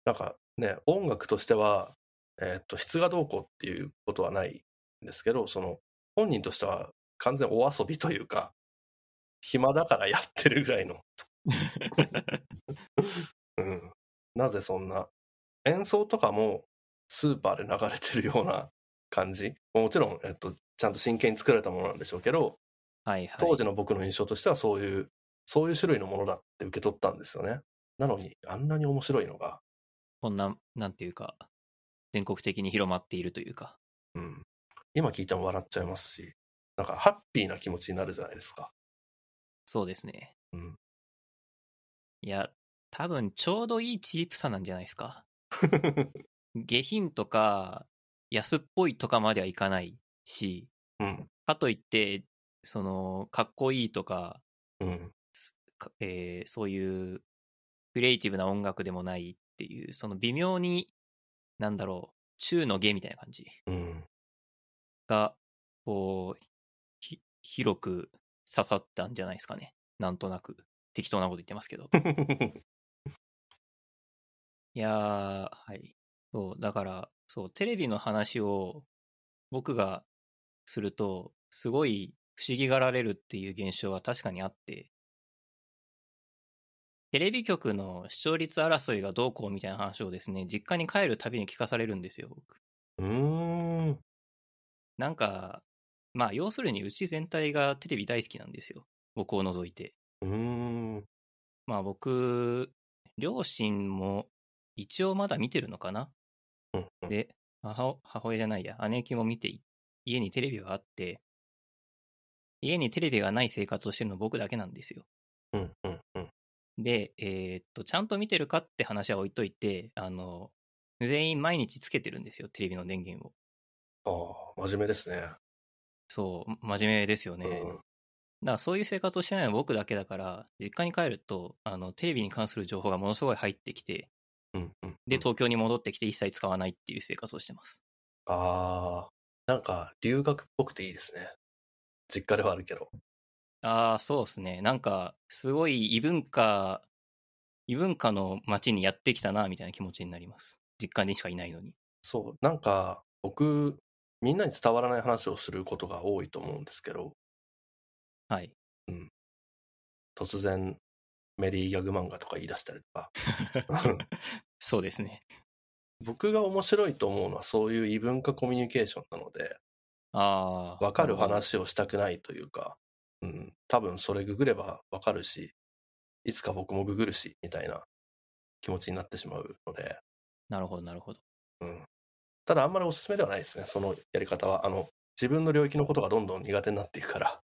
なんかね、音楽としては、えーっと、質がどうこうっていうことはないんですけど、その、本人としては完全お遊びというか、暇だからやってるぐらいの。うん。なぜそんな、演奏とかもスーパーで流れてるような感じ。もちろん、えっと、ちゃんと真剣に作られたものなんでしょうけど、はいはい。当時の僕の印象としてはそういう、そういう種類のものだって受け取ったんですよね。なのに、あんなに面白いのが、こんな、なんていうか、全国的に広まっているというか。うん。今聞いても笑っちゃいますし、なんかハッピーな気持ちになるじゃないですか。そうですね。うん。いや、多分ちょうどいいチープさなんじゃないですか。下品とか、安っぽいとかまではいかないし、うん。かといって、その、かっこいいとか、うん。かえーそういうクリエイティブな音楽でもないっていう、その微妙に、なんだろう、中の下みたいな感じうん。が、こう、ひ広く刺さったんじゃないですかね。なんとなく。適当なこと言ってますけど。いやー、はい。そう、だから、そう、テレビの話を僕がすると、すごい不思議がられるっていう現象は確かにあって、テレビ局の視聴率争いがどうこうみたいな話をですね、実家に帰るたびに聞かされるんですよ、僕。うーん。なんか、まあ、要するにうち全体がテレビ大好きなんですよ。僕を除いて。うーん。まあ僕、両親も一応まだ見てるのかなうんうんで、母母親じゃないや、姉貴も見てい、家にテレビがあって、家にテレビがない生活をしてるの僕だけなんですよ。うん。うん。うん。で、えーっと、ちゃんと見てるかって話は置いといて、あの、全員毎日つけてるんですよ、テレビの電源を。ああ、真面目ですね。そう、真面目ですよね。うん。だからそういう生活をしてないのは僕だけだから、実家に帰ると、あの、テレビに関する情報がものすごい入ってきて、うん。うん。で、うん東京に戻ってきて一切使わないっていう生活をしてます。ああ、なんか留学っぽくていいですね。実家ではあるけど。ああ、そうですね。なんか、すごい異文化、異文化の街にやってきたな、みたいな気持ちになります。実家にしかいないのに。そう、なんか僕、みんなに伝わらない話をすることが多いと思うんですけど、はい。突然メリーギャグ漫画とか言い出したりとか。そうですね。僕が面白いと思うのはそういう異文化コミュニケーションなので、ああ。わかる。話をしたくないというか、うん、多分それググればわかるし、いつか僕もググるし、みたいな気持ちになってしまうので、なるほど、なるほど。うん。ただあんまりおすすめではないですね、そのやり方は。あの、自分の領域のことがどんどん苦手になっていくから、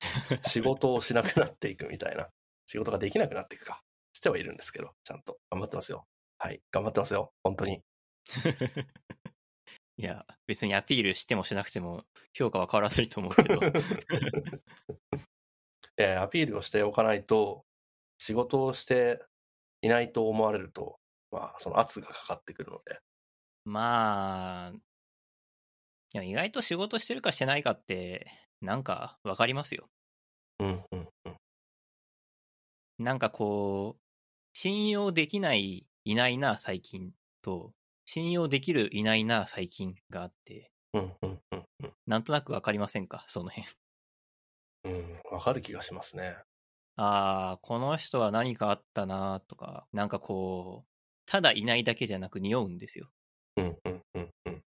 仕事をしなくなっていくみたいな。仕事ができなくなっていくか。してはいるんですけど、ちゃんと。頑張ってますよ。はい。頑張ってますよ。本当に。いや、別にアピールしてもしなくても評価は変わらないと思うけど。えーアピールをしておかないと、仕事をしていないと思われると、まあ、その圧がかかってくるので。まあ、いや意外と仕事してるかしてないかって、なんかわかりますよ。うん、うん、うん。なんかこう、信用できない、いないな、最近と、信用できる、いないな、最近があって、うん、うん、うん、うん。なんとなくわかりませんか？その辺。うん、わかる気がしますね。ああ、この人は何かあったなとか、なんかこう、ただいないだけじゃなく匂うんですよ。うん、うん、うん、うん。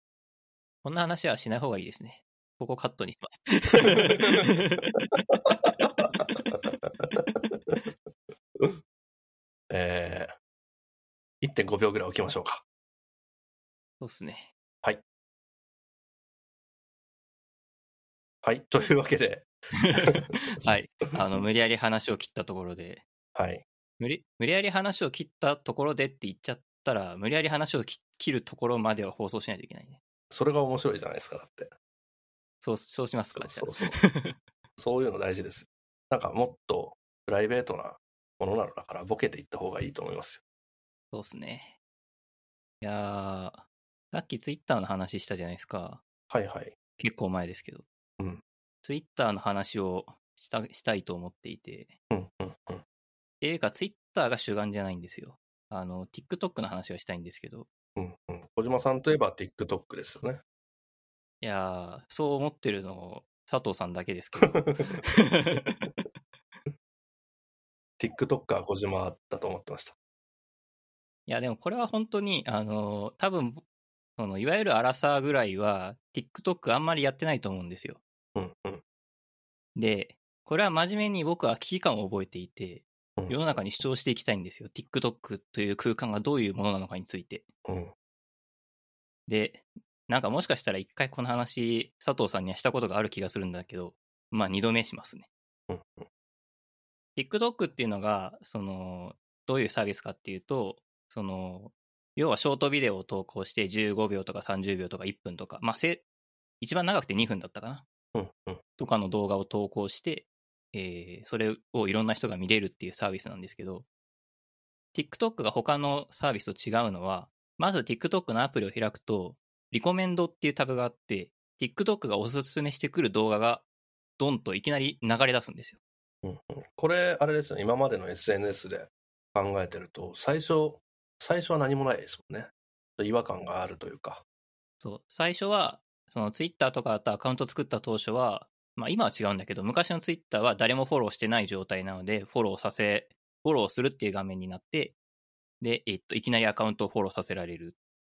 こんな話はしない方がいいですね。ここカットにします。えー、1.5秒ぐらい置きましょうか。そうっすね。はい。というわけで、はい。あの、無理やり話を切ったところで、はい。無理無理やり話を切ったところでって言っちゃったら、無理やり話を切切るところまでは放送しないといけないね。それが面白いじゃないですか、だって。そう、そうしますか、じゃそうそう。そういうの大事です。なんかもっとプライベートなものなのだから、ボケていった方がいいと思いますよ。そうっすね。いやー、さっきツイッターの話したじゃないですか。はいはい。結構前ですけど。うんツイッターの話をしたしたいと思っていて、うん、うん、うん。っていうか、ツイッターが主眼じゃないんですよ。あの、TikTok の話がしたいんですけど、うん、うん。小島さんといえば TikTok ですよね。いやー、そう思ってるの、佐藤さんだけですけど。TikToker 小島だと思ってました。いや、でもこれは本当に、あの、多分、その、いわゆるアラサーぐらいは、TikTok あんまりやってないと思うんですよ。うん、うん。で、これは真面目に僕は危機感を覚えていて、うん世の中に主張していきたいんですよ。TikTok という空間がどういうものなのかについて。うん。で、なんかもしかしたら一回この話、佐藤さんにはしたことがある気がするんだけど、まあ二度目しますね。うん TikTok っていうのが、その、どういうサービスかっていうと、その、要はショートビデオを投稿して15秒とか30秒とか1分とか、まあせ、一番長くて2分だったかな。うん、うん。とかの動画を投稿して、えーそれをいろんな人が見れるっていうサービスなんですけど、TikTok が他のサービスと違うのは、まず TikTok のアプリを開くと、リコメンドっていうタブがあって、TikTok がおすすめしてくる動画が、ドンといきなり流れ出すんですよ。うんうんこれ、あれですよね。今までの SNS で考えてると、最初、最初は何もないですもんね。違和感があるというか。そう。最初は、その Twitter とかだとアカウント作った当初は、まあ今は違うんだけど、昔の Twitter は誰もフォローしてない状態なので、フォローさせ、フォローするっていう画面になって、で、えっと、いきなりアカウントをフォローさせられる。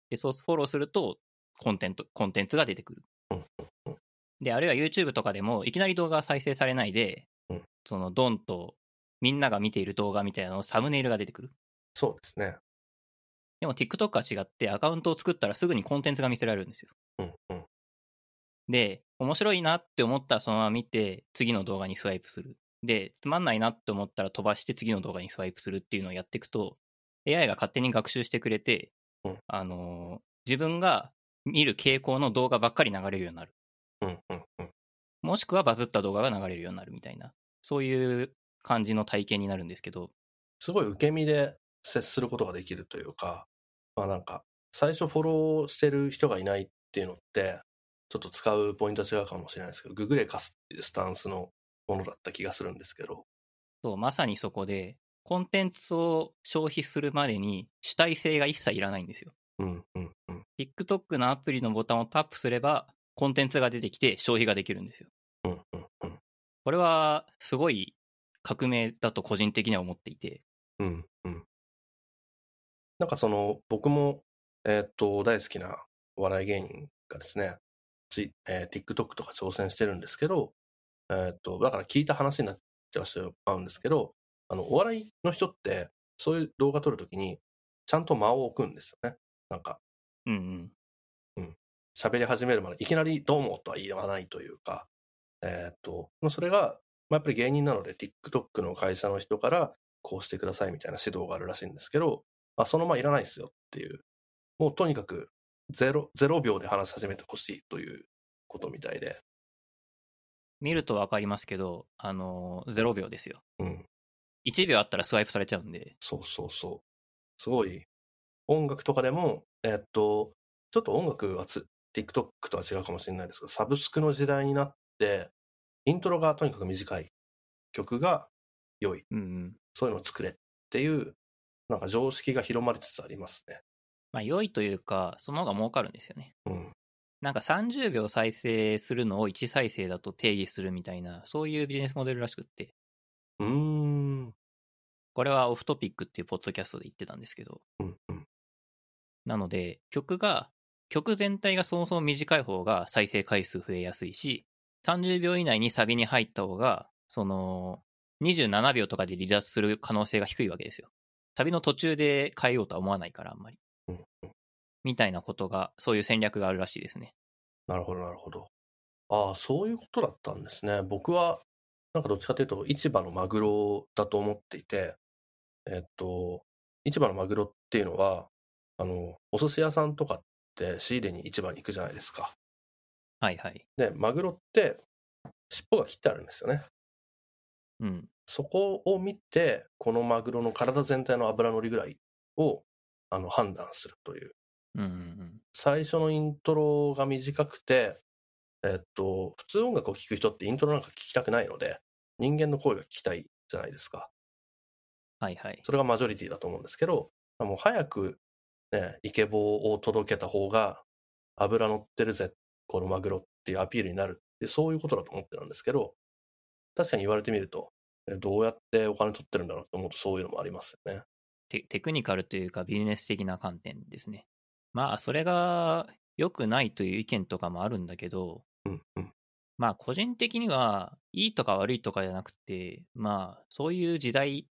で、そうフォローすると、コンテンツ、コンテンツが出てくるうんうんうん。で、あるいは YouTube とかでも、いきなり動画が再生されないでうん、その、ドンと、みんなが見ている動画みたいなのサムネイルが出てくる。そうですね。でも TikTok は違って、アカウントを作ったらすぐにコンテンツが見せられるんですよ。うんうん。で、面白いなって思ったらそのまま見て、次の動画にスワイプする。で、つまんないなって思ったら飛ばして次の動画にスワイプするっていうのをやっていくと、AI が勝手に学習してくれて、うんあのー自分が見る傾向の動画ばっかり流れるようになる。うんうんうん。もしくはバズった動画が流れるようになるみたいな、そういう感じの体験になるんですけど、すごい受け身で接することができるというか、まあなんか、最初フォローしてる人がいないっていうのって、ちょっと使うポイントは違うかもしれないですけど、ググレカスっていうスタンスのものだった気がするんですけど、そうまさにそこで、コンテンツを消費するまでに主体性が一切いらないんですよ。うんうんうん。TikTok のアプリのボタンをタップすれば、コンテンツが出てきて消費ができるんですよ。うんうんうん。これはすごい革命だと個人的には思っていて、うんうん。なんかその、僕も、えーっと、大好きなお笑い芸人がですね、えー TikTok とか挑戦してるんですけど、えーっと、だから聞いた話になっちゃうしまうんですけど、あの、お笑いの人って、そういう動画撮るときに、ちゃんと間を置くんですよね。なんか、うんうん。喋り始めるまでいきなりどうもとは言わないというか、えーっと、まあそれが、まあ、やっぱり芸人なので TikTok の会社の人からこうしてくださいみたいな指導があるらしいんですけど、まあ、そのままいらないですよっていう、もうとにかくゼロ、ゼロ秒で話し始めてほしいということみたいで、見るとわかりますけど、あのー、0秒ですよ。うん、1秒あったらスワイプされちゃうんで。そうそうそう。すごい、音楽とかでも、えーっと、ちょっと音楽はつ TikTok とは違うかもしれないですけど、サブスクの時代になって、イントロがとにかく短い曲が良い。うんうん。そういうのを作れっていう、なんか常識が広まりつつありますね。まあ、良いというか、その方が儲かるんですよね。うん。なんか30秒再生するのを1再生だと定義するみたいな、そういうビジネスモデルらしくって。うーん。これはオフトピックっていうポッドキャストで言ってたんですけど。うんうん。なので、曲が、曲全体がそもそも短い方が再生回数増えやすいし、30秒以内にサビに入った方が、その、27秒とかで離脱する可能性が低いわけですよ。サビの途中で変えようとは思わないから、あんまり。うんうん。みたいなことが、そういう戦略があるらしいですね。なるほど、なるほど。ああ、そういうことだったんですね。僕は、なんかどっちかというと、市場のマグロだと思っていて、えっと、市場のマグロっていうのは、あの、お寿司屋さんとかって仕入れに市場に行くじゃないですか。はいはい。で、マグロって、尻尾が切ってあるんですよね。うん。そこを見て、このマグロの体全体の脂乗りぐらいをあの判断するという。うんうんうん。最初のイントロが短くて、えっと、普通音楽を聴く人ってイントロなんか聞きたくないので、人間の声が聞きたいじゃないですか。はいはい。それがマジョリティだと思うんですけど、もう早くね、イケボを届けた方が、脂乗ってるぜ、このマグロっていうアピールになるって、そういうことだと思ってるんですけど、確かに言われてみると、えどうやってお金取ってるんだろうと思うとそういうのもありますよね。テテクニカルというかビジネス的な観点ですね。まあ、それが良くないという意見とかもあるんだけど、うんうん。まあ、個人的には、いいとか悪いとかじゃなくて、まあ、そういう時代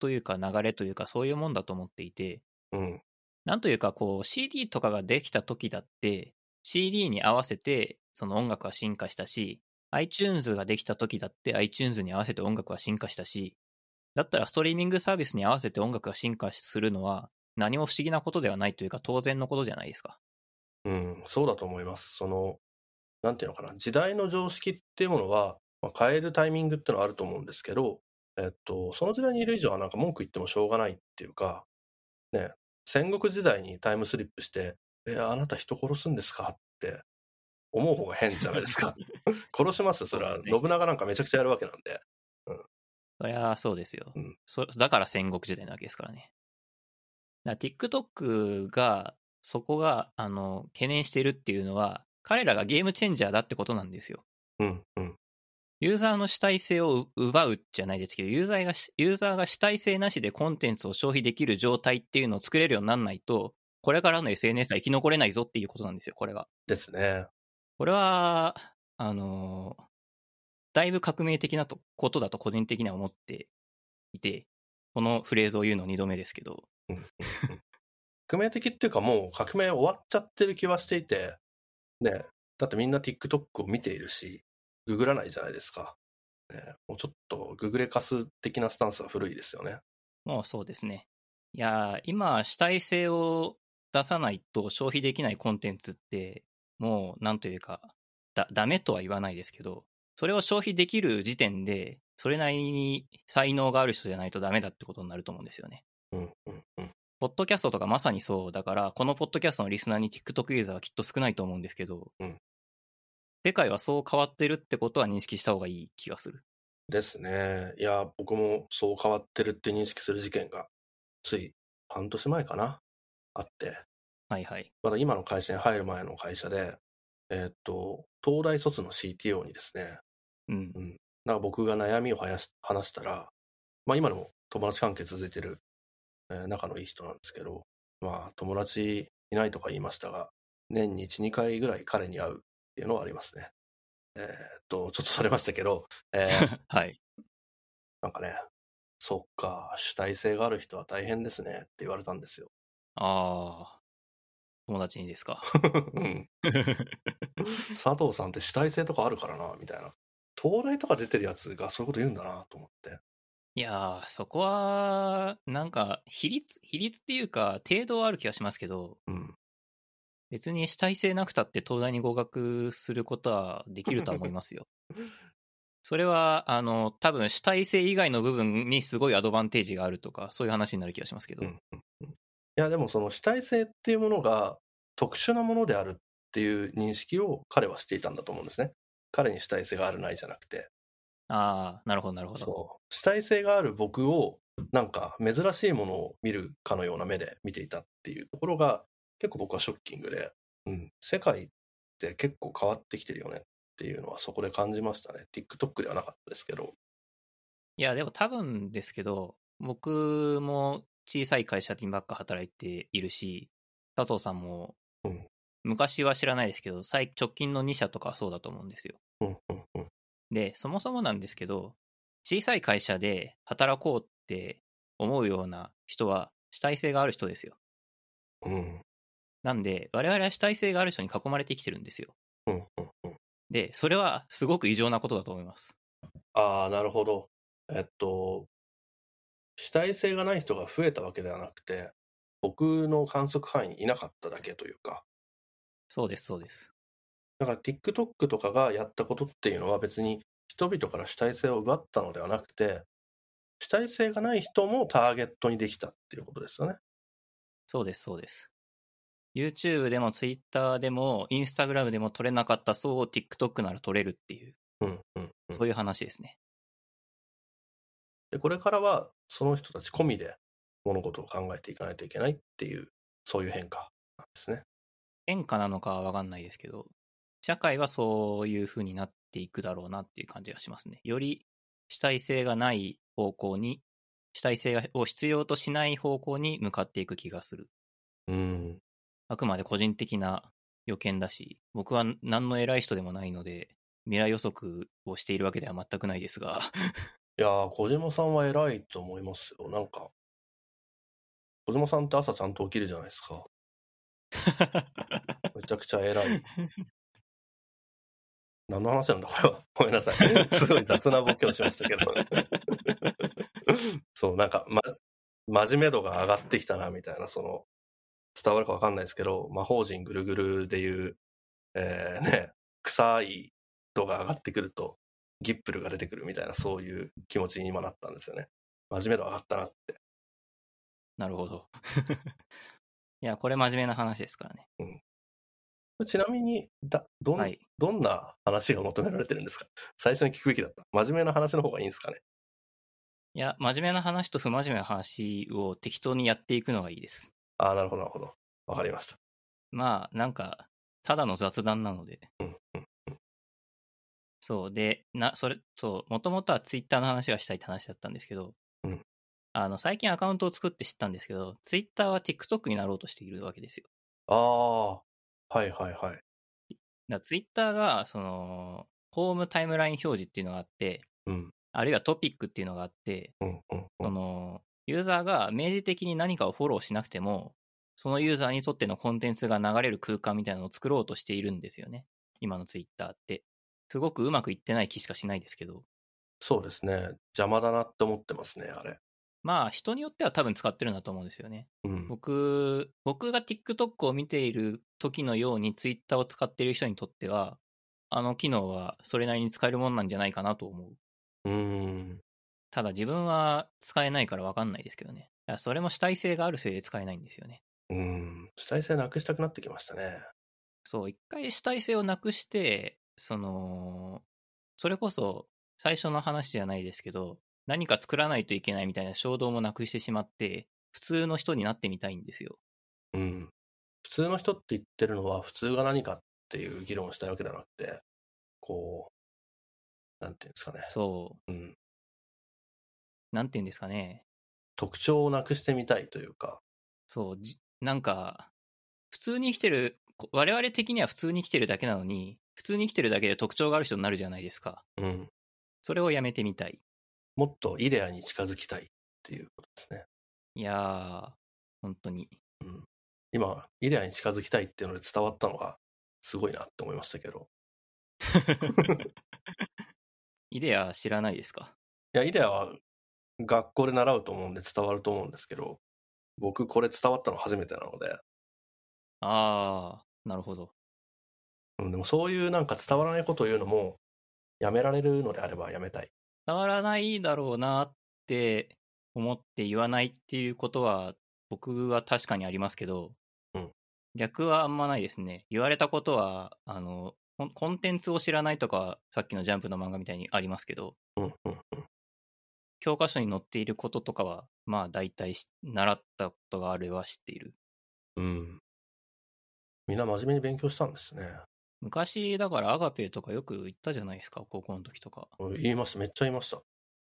というか流れというか、そういうもんだと思っていて、うん。なんというか、こう、CD とかができた時だって、CD に合わせて、その音楽は進化したし、iTunes ができた時だって iTunes に合わせて音楽は進化したし、だったらストリーミングサービスに合わせて音楽が進化するのは、何も不思議なことではないというか、当然のことじゃないですか。うん、そうだと思います。その、なんていうのかな、時代の常識っていうものは、まあ、変えるタイミングっていうのはあると思うんですけど、えっと、その時代にいる以上はなんか文句言ってもしょうがないっていうか、ね、戦国時代にタイムスリップして、え、あなた人殺すんですか？って思う方が変じゃないですか。殺しますよ、それは。ね信長なんかめちゃくちゃやるわけなんで。そりゃそうですよ。うんそだから戦国時代なわけですからね。だから TikTok が、そこが、あの、懸念してるっていうのは、彼らがゲームチェンジャーだってことなんですよ。うん、うん、ユーザーの主体性をう奪うじゃないですけど、ユーザーがし、ユーザーが主体性なしでコンテンツを消費できる状態っていうのを作れるようにならないと、これからの SNS は生き残れないぞっていうことなんですよ、これは。ですね。これは、あのだいぶ革命的なとことだと個人的には思っていて、このフレーズを言うの2度目ですけど、革命的っていうかもう革命終わっちゃってる気はしていて、ね、だってみんな TikTok を見ているし、ググらないじゃないですか。ね、もうちょっとググレカス的なスタンスは古いですよね。もうそうですね。いやー、今、主体性を出さないと消費できないコンテンツって、もう、なんというか、だ、ダメとは言わないですけど、それを消費できる時点で、それなりに才能がある人じゃないとダメだってことになると思うんですよね。うんうんうん。ポッドキャストとかまさにそうだから、このポッドキャストのリスナーに TikTok ユーザーはきっと少ないと思うんですけど、うん世界はそう変わってるってことは認識した方がいい気がする。ですね。いや、僕もそう変わってるって認識する事件が、つい半年前かな、あって、はいはい。まだ今の会社に入る前の会社で、えーっと、東大卒の CTO にですね、うん。なんか僕が悩みを話したら、まあ今でも友達関係続いてる、えー仲のいい人なんですけど、まあ友達いないとか言いましたが、年に1、2回ぐらい彼に会うっていうのはありますね。えーっと、ちょっとそれましたけど、えー はい。なんかね、そっか、主体性がある人は大変ですねって言われたんですよ。ああ。友達にですか？うん。佐藤さんって主体性とかあるからな、みたいな。東大とか出てるやつがそういうこと言うんだなと思って。いやー、そこは、なんか、比率、比率っていうか、程度はある気がしますけど、うん。別に主体性なくたって東大に合格することはできるとは思いますよ。それは、あの、多分主体性以外の部分にすごいアドバンテージがあるとか、そういう話になる気がしますけど。うんうんうんいや、でもその主体性っていうものが特殊なものであるっていう認識を彼はしていたんだと思うんですね。彼に主体性があるないじゃなくて。ああ、なるほど、なるほど。そう。主体性がある僕を、なんか珍しいものを見るかのような目で見ていたっていうところが、結構僕はショッキングで、うん。世界って結構変わってきてるよねっていうのはそこで感じましたね。TikTok ではなかったですけど。いや、でも多分ですけど、僕も小さい会社にばっか働いているし、佐藤さんもうん、昔は知らないですけど、最直近の2社とかはそうだと思うんですよ。うんうんうん。で、そもそもなんですけど、小さい会社で働こうって思うような人は主体性がある人ですよ。うん。なんで、我々は主体性がある人に囲まれてきてるんですよ。うんうんうん。で、それはすごく異常なことだと思います。ああ、なるほど。えっと、主体性がない人が増えたわけではなくて、僕の観測範囲にいなかっただけというか、そうです、そうです。だから TikTok とかがやったことっていうのは別に人々から主体性を奪ったのではなくて、主体性がない人もターゲットにできたっていうことですよね。そうです、そうです。YouTube でも Twitter でも Instagram でも撮れなかった層を TikTok なら撮れるっていう、うんうんうん。そういう話ですね。で、これからはその人たち込みで物事を考えていかないといけないっていう、そういう変化なんですね。変化なのかはわかんないですけど、社会はそういう風になっていくだろうなっていう感じがしますね。より主体性がない方向に、主体性を必要としない方向に向かっていく気がする。うん。あくまで個人的な予見だし、僕は何の偉い人でもないので、未来予測をしているわけでは全くないですが、いやー、小島さんは偉いと思いますよ。なんか、小島さんって朝ちゃんと起きるじゃないですか。めちゃくちゃ偉い。何の話なんだ、これは。ごめんなさい。すごい雑なボケをしましたけど。そう、なんか、ま、真面目度が上がってきたな、みたいな、その、伝わるかわかんないですけど、魔法陣ぐるぐるでいう、えー、ね、臭い度が上がってくると、ギップルが出てくるみたいな、そういう気持ちに今なったんですよね。真面目度上がったなって。なるほど。いや、これ真面目な話ですからね。ちなみに、だ、どん、はい。どんな話が求められてるんですか？最初に聞くべきだった。真面目な話の方がいいんですかね？いや、真面目な話と不真面目な話を適当にやっていくのがいいです。ああ、なるほど、なるほど。わかりました。まあ、なんか、ただの雑談なので。うん、うん。そう。で、な、それ、そう、もともとはツイッターの話がしたいって話だったんですけど、うんあの、最近アカウントを作って知ったんですけど、ツイッターは TikTok になろうとしているわけですよ。ああ、はいはいはい。だツイッターが、その、ホームタイムライン表示っていうのがあって、うん、あるいはトピックっていうのがあって、うん、うん、うそん。の、ユーザーが明示的に何かをフォローしなくても、そのユーザーにとってのコンテンツが流れる空間みたいなのを作ろうとしているんですよね。今のツイッターって。すごくうまくいってない気しかしないですけど。そうですね。邪魔だなって思ってますね、あれ。まあ、人によっては多分使ってるんだと思うんですよね。うん。僕、僕が TikTok を見ている時のように Twitter を使っている人にとっては、あの機能はそれなりに使えるもんなんじゃないかなと思う。うーん。ただ自分は使えないから分かんないですけどね。それも主体性があるせいで使えないんですよね。うーん。主体性なくしたくなってきましたね。そう、一回主体性をなくして、その、それこそ最初の話じゃないですけど、何か作らないといけないみたいな衝動もなくしてしまって、普通の人になってみたいんですよ。うん。普通の人って言ってるのは、普通が何かっていう議論をしたいわけではなくて、こう、なんていうんですかね。そう、うん。なんて言うんですかね。特徴をなくしてみたいというか、そう、じなんか、普通に生きてる、こ我々的には普通に生きてるだけなのに、普通に生きてるだけで特徴がある人になるじゃないですか。うん。それをやめてみたい。もっとイデアに近づきたいっていうことですね。いやー、本当に。うん。今、イデアに近づきたいっていうので伝わったのが、すごいなって思いましたけど。イデア知らないですか？いや、イデアは学校で習うと思うんで伝わると思うんですけど、僕これ伝わったの初めてなので、ああ、なるほど。うん、でもそういうなんか伝わらないことを言うのも、やめられるのであればやめたい。伝わらないだろうなって思って言わないっていうことは、僕は確かにありますけど、うん逆はあんまないですね。言われたことは、あの、コンテンツを知らないとか、さっきのジャンプの漫画みたいにありますけど、うんうんうん。教科書に載っていることとかは、まあ大体し習ったことがあれば知っている。うん。みんな真面目に勉強したんですね。昔、だからアガペとかよく言ったじゃないですか、高校の時とか。言いました、めっちゃ言いました。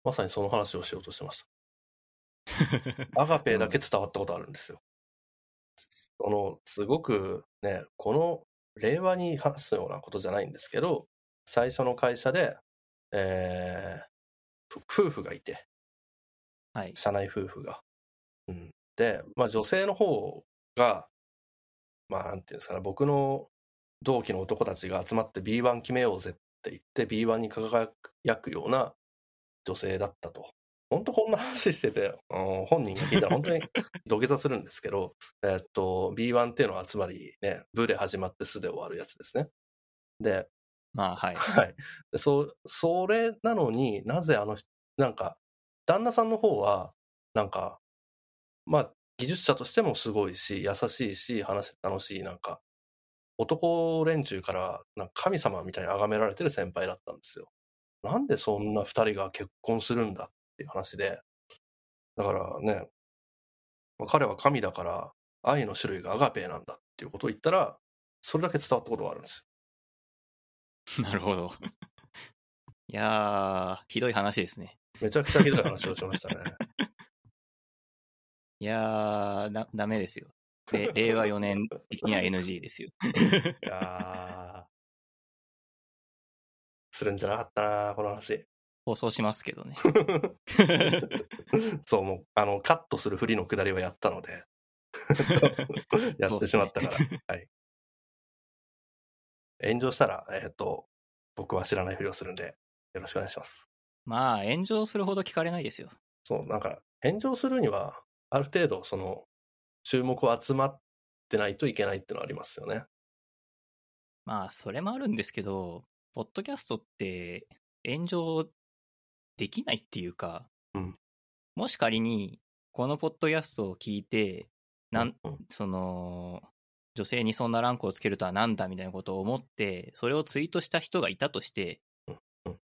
まさにその話をしようとしてました。アガペだけ伝わったことあるんですよ。その、すごくね、この令和に話すようなことじゃないんですけど、最初の会社で、えーふ夫婦がいて、はい。社内夫婦が。うん、で、まあ女性の方が、まあなんていうんですかね、僕の同期の男たちが集まって B1 決めようぜって言って B1 に輝くような女性だったと。本当こんな話してて、うん本人が聞いたら本当に土下座するんですけど、えっと、B1 っていうのはつまりね、ブで始まってスで終わるやつですね。で、まあ、はい。はい。でそう、それなのになぜあの人、なんか、旦那さんの方は、なんか、まあ、技術者としてもすごいし、優しいし、話して楽しい、なんか、男連中から、なんか神様みたいに崇められてる先輩だったんですよ。なんでそんな二人が結婚するんだっていう話で、だからね、まあ彼は神だから、愛の種類がアガペーなんだっていうことを言ったら、それだけ伝わったことがあるんですよ。なるほど。いやー、ひどい話ですね。めちゃくちゃひどい話をしましたね。いやー、だ、ダメですよ。で令和4年的には NG ですよ。いやーするんじゃなかったな、この話。放送しますけどね。そう、もう、あの、カットするふりのくだりはやったので、やってしまったから、はい。炎上したら、えっ、と、僕は知らないふりをするんで、よろしくお願いします。まあ、炎上するほど聞かれないですよ。そう、なんか、炎上するには、ある程度、その、注目を集まってないといけないってのはありますよね。まあ、それもあるんですけど、ポッドキャストって炎上できないっていうか、うん。もし仮に、このポッドキャストを聞いて、なん、うんその、女性にそんなランクをつけるとはなんだみたいなことを思って、それをツイートした人がいたとして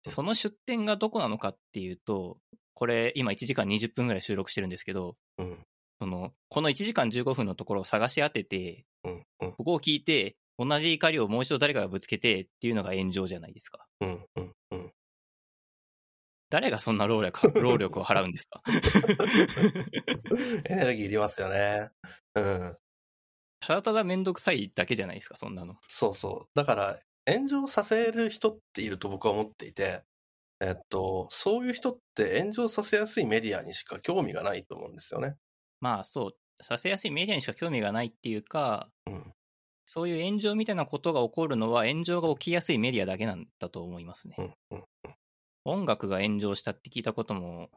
その出典がどこなのかっていうと、これ今1時間20分ぐらい収録してるんですけど、うん、その、この1時間15分のところを探し当てて、うん、うん、ここを聞いて、同じ怒りをもう一度誰かがぶつけてっていうのが炎上じゃないですか。うん、うん、うん。誰がそんな労力 労力を払うんですか？エネルギーいりますよね。うん。ただただめんどくさいだけじゃないですか、そんなの。そうそう。だから、炎上させる人っていると僕は思っていて、えっと、そういう人って炎上させやすいメディアにしか興味がないと思うんですよね。まあそう、させやすいメディアにしか興味がないっていうか、うん。そういう炎上みたいなことが起こるのは炎上が起きやすいメディアだけなんだと思いますね。うん。うん。音楽が炎上したって聞いたことも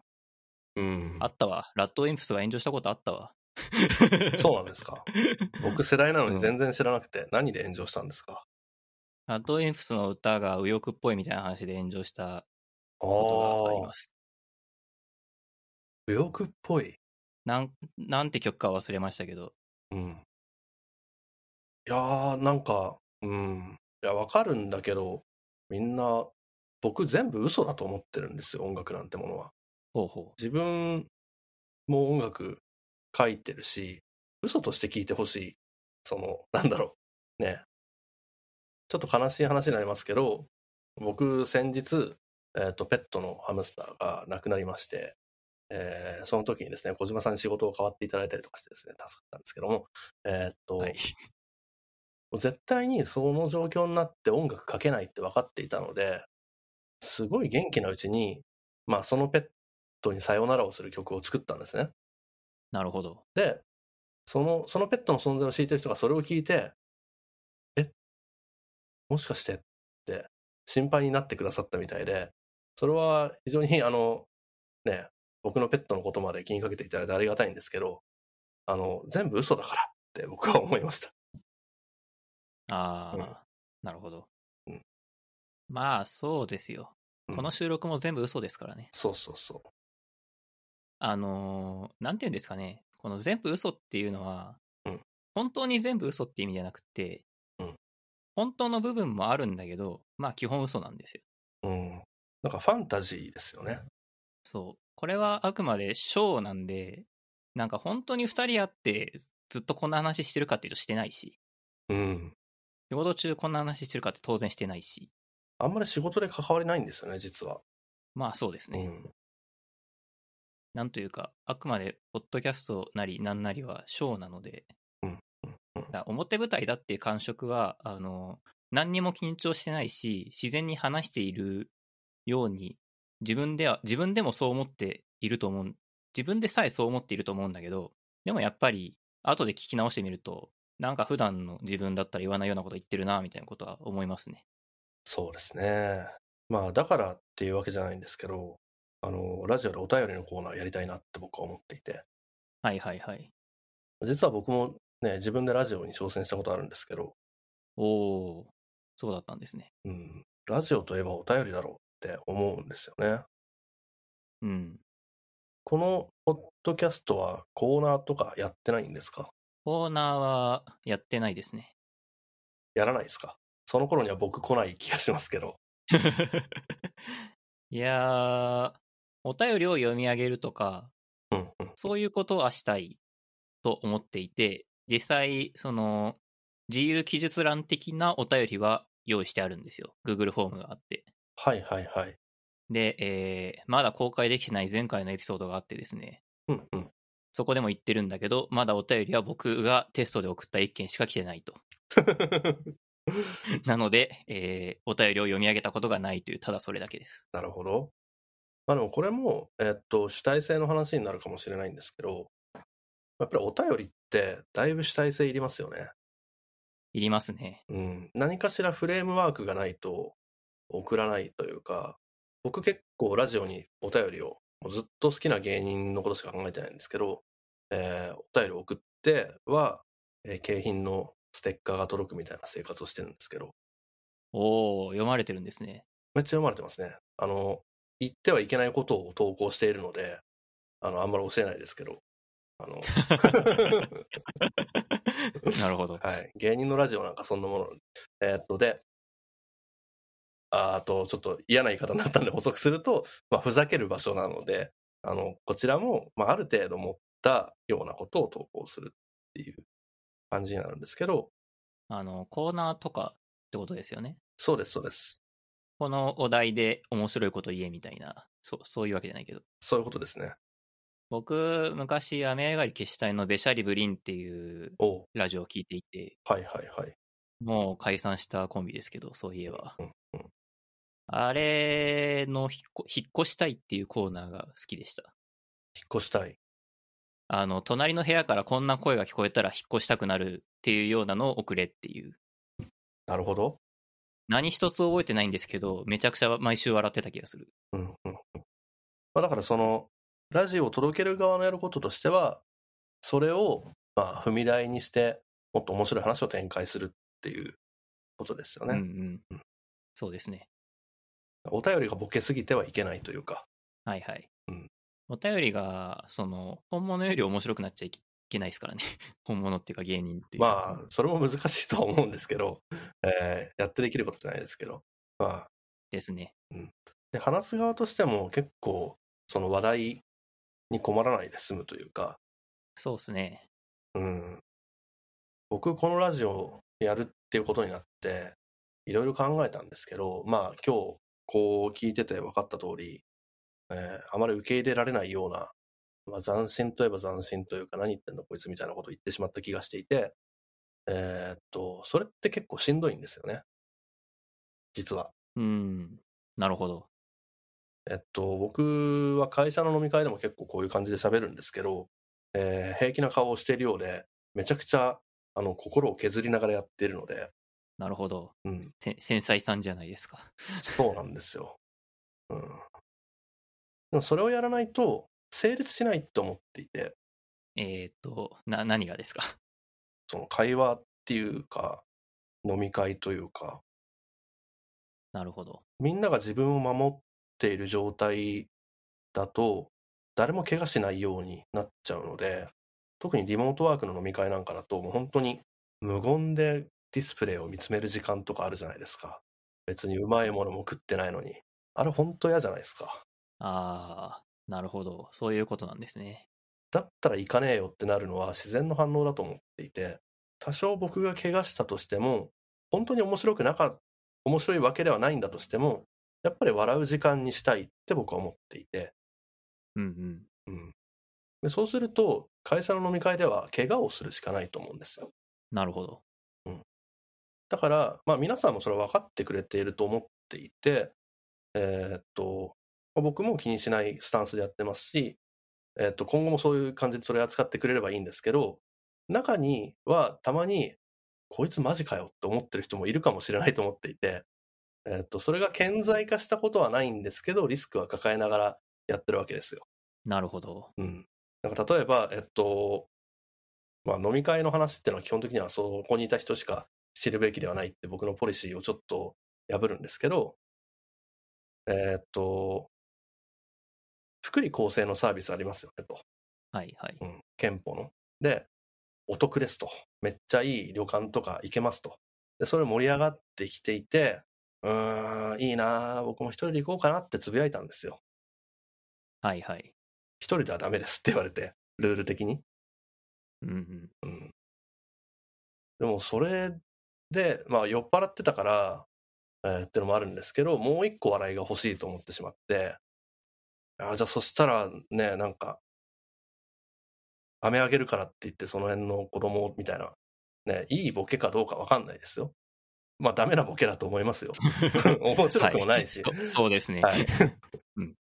うんあ。ったわ。ラッドウィンプスが炎上したことあったわ。そうなんですか。僕世代なのに全然知らなくて、何で炎上したんですか？ラッドウィンプスの歌が右翼っぽいみたいな話で炎上したあことがありあます。右翼っぽい。なん、なんて曲か忘れましたけど。うん。いやー、なんか、うん。いや、わかるんだけど、みんな、僕全部嘘だと思ってるんですよ、音楽なんてものは。ほうほ自分も音楽書いてるし、嘘として聞いてほしい。その、なんだろう。ね。ちょっと悲しい話になりますけど、僕先日、えっ、と、ペットのハムスターが亡くなりまして、えーその時にですね、小島さんに仕事を代わっていただいたりとかしてですね、助かったんですけども、えっ、と、う。はい。絶対にその状況になって音楽書けないって分かっていたので、すごい元気なうちに、まあそのペットにさよならをする曲を作ったんですね。なるほど。で、その、そのペットの存在を知ってる人がそれを聞いて、え、もしかしてって心配になってくださったみたいで、それは非常にあの、ね、僕のペットのことまで気にかけていただいてありがたいんですけど、あの、全部嘘だからって僕は思いました。ああ、うんなるほど。うんまあ、そうですよ。うんこの収録も全部嘘ですからね。そうそうそあのーなんて言うんですかね。この全部嘘っていうのは、うん本当に全部嘘って意味じゃなくて、うん本当の部分もあるんだけど、まあ基本嘘なんですよ。う。うん。なんかファンタジーですよね。そう。これはあくまでショーなんで、なんか本当に二人会ってずっとこんな話してるかっていうとしてないし、うん。仕事中こんな話してるかって当然してないし、あんまり仕事で関わりないんですよね、実は。まあそうですね。うん。なんというか、あくまでポッドキャストなりなんなりはショーなので、うんうんだ表舞台だっていう感触は、あの、何にも緊張してないし、自然に話しているように、自分では、自分でもそう思っていると思う、自分でさえそう思っていると思うんだけど、でもやっぱり、後で聞き直してみると、なんか普段の自分だったら言わないようなこと言ってるな、みたいなことは思いますね。そうですね。まあ、だからっていうわけじゃないんですけど、あの、ラジオでお便りのコーナーやりたいなって僕は思っていて、はいはいはい。実は僕もね、自分でラジオに挑戦したことあるんですけど、おー、そうだったんですね。うん、ラジオといえばお便りだろうって思うんですよね。うん。このポッドキャストはコーナーとかやってないんですか？コーナーはやってないですね。やらないですか？その頃には僕来ない気がしますけど。いやー、お便りを読み上げるとか、うんうん。そういうことはしたいと思っていて、実際、その、自由記述欄的なお便りは用意してあるんですよ。Google フォームがあって。はいはいはい。で、えー、まだ公開できてない前回のエピソードがあってですね、うんうん。そこでも言ってるんだけど、まだお便りは僕がテストで送った1件しか来てないと。なので、えー、お便りを読み上げたことがないという、ただそれだけです。なるほど。まあでもこれも、えっと、主体性の話になるかもしれないんですけど、やっぱりお便りってだいぶ主体性いりますよね。いりますね。うん。何かしらフレームワークがないと送らないというか、僕結構ラジオにお便りを、もうずっと好きな芸人のことしか考えてないんですけど、えーお便りを送っては、えー景品のステッカーが届くみたいな生活をしてるんですけど、おー、読まれてるんですね。めっちゃ読まれてますね。あの、言ってはいけないことを投稿しているので、あの、あんまり教えないですけど、あの、なるほど。はい。芸人のラジオなんかそんなもの。えーっと、で、ああと、ちょっと嫌な言い方になったんで補足すると、まあ、ふざける場所なので、あの、こちらも、まあ、ある程度持ったようなことを投稿するっていう感じになるんですけど、あの、コーナーとかってことですよね。そうです、そうです。このお題で面白いこと言えみたいな、そう、そういうわけじゃないけど。そういうことですね。僕、昔、雨上がり消したいのベシャリブリンっていうラジオを聞いていて、はいはいはい。もう解散したコンビですけど、そういえば。うんうんあれの引っこ引っ越したいっていうコーナーが好きでした。引っ越したい。あの、隣の部屋からこんな声が聞こえたら引っ越したくなるっていうようなのを送れっていう。なるほど。何一つ覚えてないんですけど、めちゃくちゃ毎週笑ってた気がする。うんうんうん。まあ、だからその、ラジオを届ける側のやることとしては、それを、まあ、踏み台にして、もっと面白い話を展開するっていうことですよね。うんうんうん。そうですね。お便りがボケすぎてはいけないというか。はいはい。うんお便りが、その、本物より面白くなっちゃいけないですからね。本物っていうか芸人っていうか。まあ、それも難しいとは思うんですけど、えーやってできることじゃないですけど。まあ、ですね。で、話す側としても結構、その話題に困らないで済むというか、そうですね。うん。僕、このラジオをやるっていうことになって、いろいろ考えたんですけど、まあ、今日、こう聞いてて分かった通り、えーあまり受け入れられないような、まあ、斬新といえば斬新というか、何言ってんのこいつみたいなことを言ってしまった気がしていて、えーっと、それって結構しんどいんですよね。実は。うん。なるほど。えっと、僕は会社の飲み会でも結構こういう感じで喋るんですけど、えー平気な顔をしているようで、めちゃくちゃ、あの、心を削りながらやっているので、なるほど。うん、せ繊細さんじゃないですか。そうなんですよ。うん。でもそれをやらないと、成立しないと思っていて、えーっと、な、何がですか？その会話っていうか、飲み会というか、なるほど。みんなが自分を守っている状態だと、誰も怪我しないようになっちゃうので、特にリモートワークの飲み会なんかだと、もう本当に無言でディスプレイを見つめる時間とかあるじゃないですか。別にうまいものも食ってないのに。あれ本当嫌じゃないですか。ああ、なるほど。そういうことなんですね。だったら行かねえよってなるのは自然の反応だと思っていて、多少僕が怪我したとしても、本当に面白くなかっ面白いわけではないんだとしても、やっぱり笑う時間にしたいって僕は思っていて、うんうん。うん、でそうすると、会社の飲み会では怪我をするしかないと思うんですよ。なるほど。だから、まあ皆さんもそれは分かってくれていると思っていて、えーっと、まあ僕も気にしないスタンスでやってますし、えーっと、今後もそういう感じでそれ扱ってくれればいいんですけど、中にはたまに、こいつマジかよって思ってる人もいるかもしれないと思っていて、えーっと、それが顕在化したことはないんですけど、リスクは抱えながらやってるわけですよ。なるほど。うん。なんか例えば、えっと、まあ飲み会の話っていうのは基本的にはそこにいた人しか知るべきではないって僕のポリシーをちょっと破るんですけど、えっと、福利厚生のサービスありますよねと。はいはい。うん。憲法の。で、お得ですと。めっちゃいい旅館とか行けますと。で、それ盛り上がってきていて、うーん、いいなぁ僕も一人で行こうかなってつぶやいたんですよ。はいはい。一人ではダメですって言われて、ルール的に。うんうん。うん。でもそれで、まあ酔っ払ってたから、えーってのもあるんですけど、もう一個笑いが欲しいと思ってしまって、あじゃあそしたらね、なんか、飴あげるからって言ってその辺の子供みたいな、ね、いいボケかどうかわかんないですよ。まあダメなボケだと思いますよ。面白くもないし。はそそうですね。はい うん。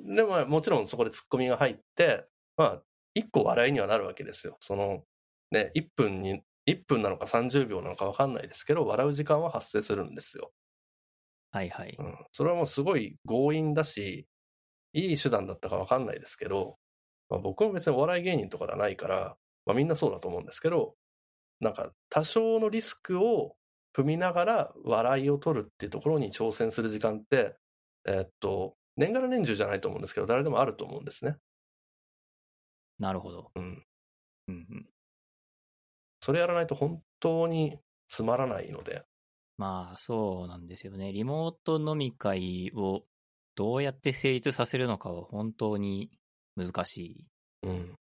でも、もちろんそこでツッコミが入って、まあ、一個笑いにはなるわけですよ。その、ね、1分に、1分なのか30秒なのか分かんないですけど、笑う時間は発生するんですよ。はいはい。うん。それはもうすごい強引だし、いい手段だったか分かんないですけど、まあ、僕も別にお笑い芸人とかではないから、まあみんなそうだと思うんですけど、なんか多少のリスクを踏みながら笑いを取るっていうところに挑戦する時間って、えーっと、年がら年中じゃないと思うんですけど、誰でもあると思うんですね。なるほど。うん。うんうん。それやらないと本当につまらないので、まあ、そうなんですよね。リモート飲み会をどうやって成立させるのかは本当に難しい。うん。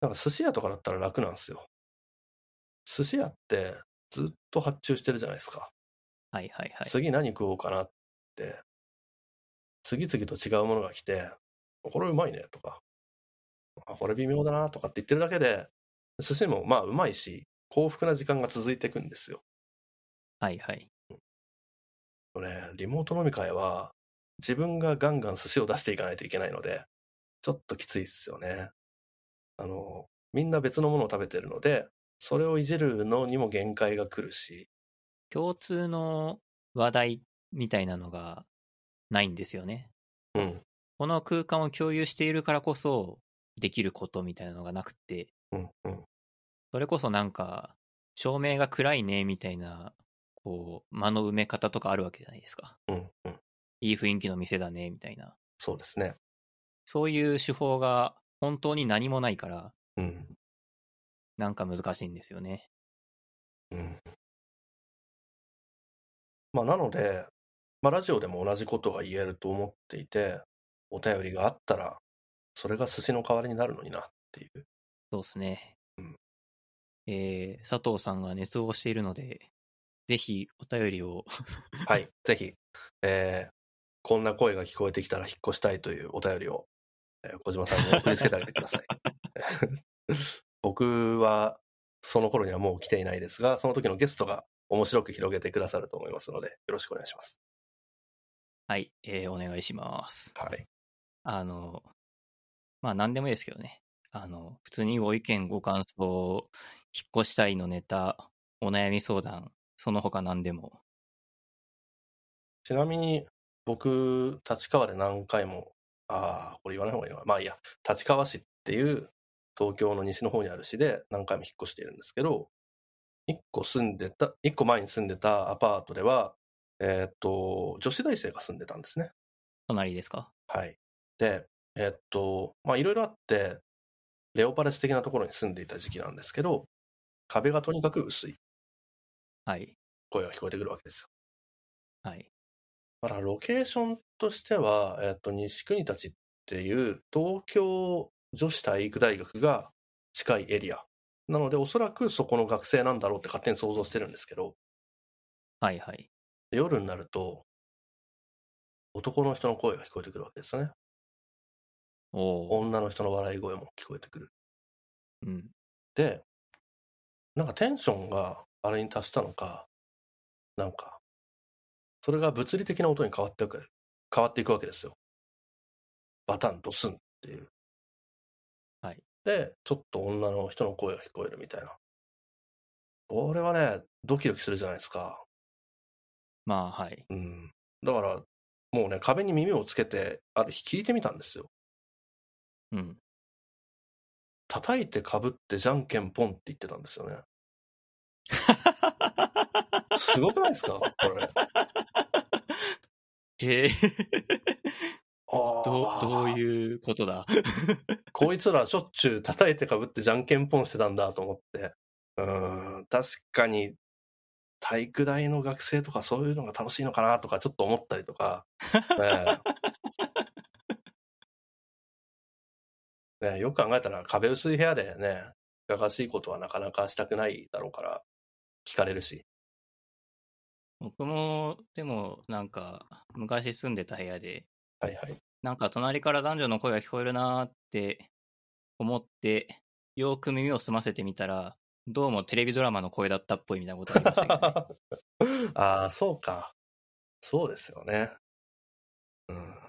なんか寿司屋とかだったら楽なんですよ。寿司屋ってずっと発注してるじゃないですか。はいはいはい。次何食おうかなって、次々と違うものが来て、これうまいねとか、あこれ微妙だなとかって言ってるだけで、寿司もまあうまいし、幸福な時間が続いていくんですよ。はいはい。ね、リモート飲み会は自分がガンガン寿司を出していかないといけないので、ちょっときついですよね。あの、みんな別のものを食べてるので、それをいじるのにも限界が来るし、共通の話題みたいなのがないんですよね。うん、この空間を共有しているからこそできることみたいなのがなくて、うん、うん、それこそなんか、照明が暗いねみたいな、こう、間の埋め方とかあるわけじゃないですか。うん、うん。いい雰囲気の店だねみたいな。そうですね。そういう手法が本当に何もないから、うん、なんか難しいんですよね。うん。まあ、なので、まあ、ラジオでも同じことが言えると思っていて、お便りがあったら、それが寿司の代わりになるのになっていう。そうですね。うんえー、佐藤さんが熱望しているので、ぜひお便りをはい、ぜひ、えーこんな声が聞こえてきたら引っ越したいというお便りを、えー小島さんに送りつけてあげてください。僕は、その頃にはもう来ていないですが、その時のゲストが面白く広げてくださると思いますので、よろしくお願いします。はい、えーお願いします。はい。あの、まあ何でもいいですけどね。あの、普通にご意見、ご感想、引っ越したいのネタ、お悩み相談、その他何でも。ちなみに、僕、立川で何回も、ああ、これ言わない方がいいのかな。まあいいや、立川市っていう東京の西の方にある市で何回も引っ越しているんですけど、一個住んでた、一個前に住んでたアパートでは、えーっと、女子大生が住んでたんですね。隣ですか？はい。で、えーっと、まあいろいろあって、レオパレス的なところに住んでいた時期なんですけど、壁がとにかく薄いはい。声が聞こえてくるわけですよ。はい。だからロケーションとしては、えっと、西国立っていう東京女子体育大学が近いエリア。なので、おそらくそこの学生なんだろうって勝手に想像してるんですけど、はいはい。夜になると、男の人の声が聞こえてくるわけですよね。女の人の笑い声も聞こえてくる。うん。で、なんかテンションがあれに達したのか、なんか、それが物理的な音に変わっていく、変わっていくわけですよ。バタンとスンっていう。はい。で、ちょっと女の人の声が聞こえるみたいな。これはね、ドキドキするじゃないですか。まあはい。うん。だから、もうね、壁に耳をつけて、ある日聞いてみたんですよ。うん。叩いて被ってじゃんけんポンって言ってたんですよね。すごくないですか？これ。へえ。あどう、どうういうことだ？こいつらしょっちゅう叩いてかぶってじゃんけんポンしてたんだと思って。うーん、確かに、体育大の学生とかそういうのが楽しいのかなとかちょっと思ったりとか。ねねえよく考えたら壁薄い部屋でね、いかがわしいことはなかなかしたくないだろうから、聞かれるし。僕も、でも、なんか、昔住んでた部屋で、はいはい。なんか隣から男女の声が聞こえるなーって思って、よーく耳を澄ませてみたら、どうもテレビドラマの声だったっぽいみたいなことありましたけど、ね、ああ、そうか。そうですよね。うん。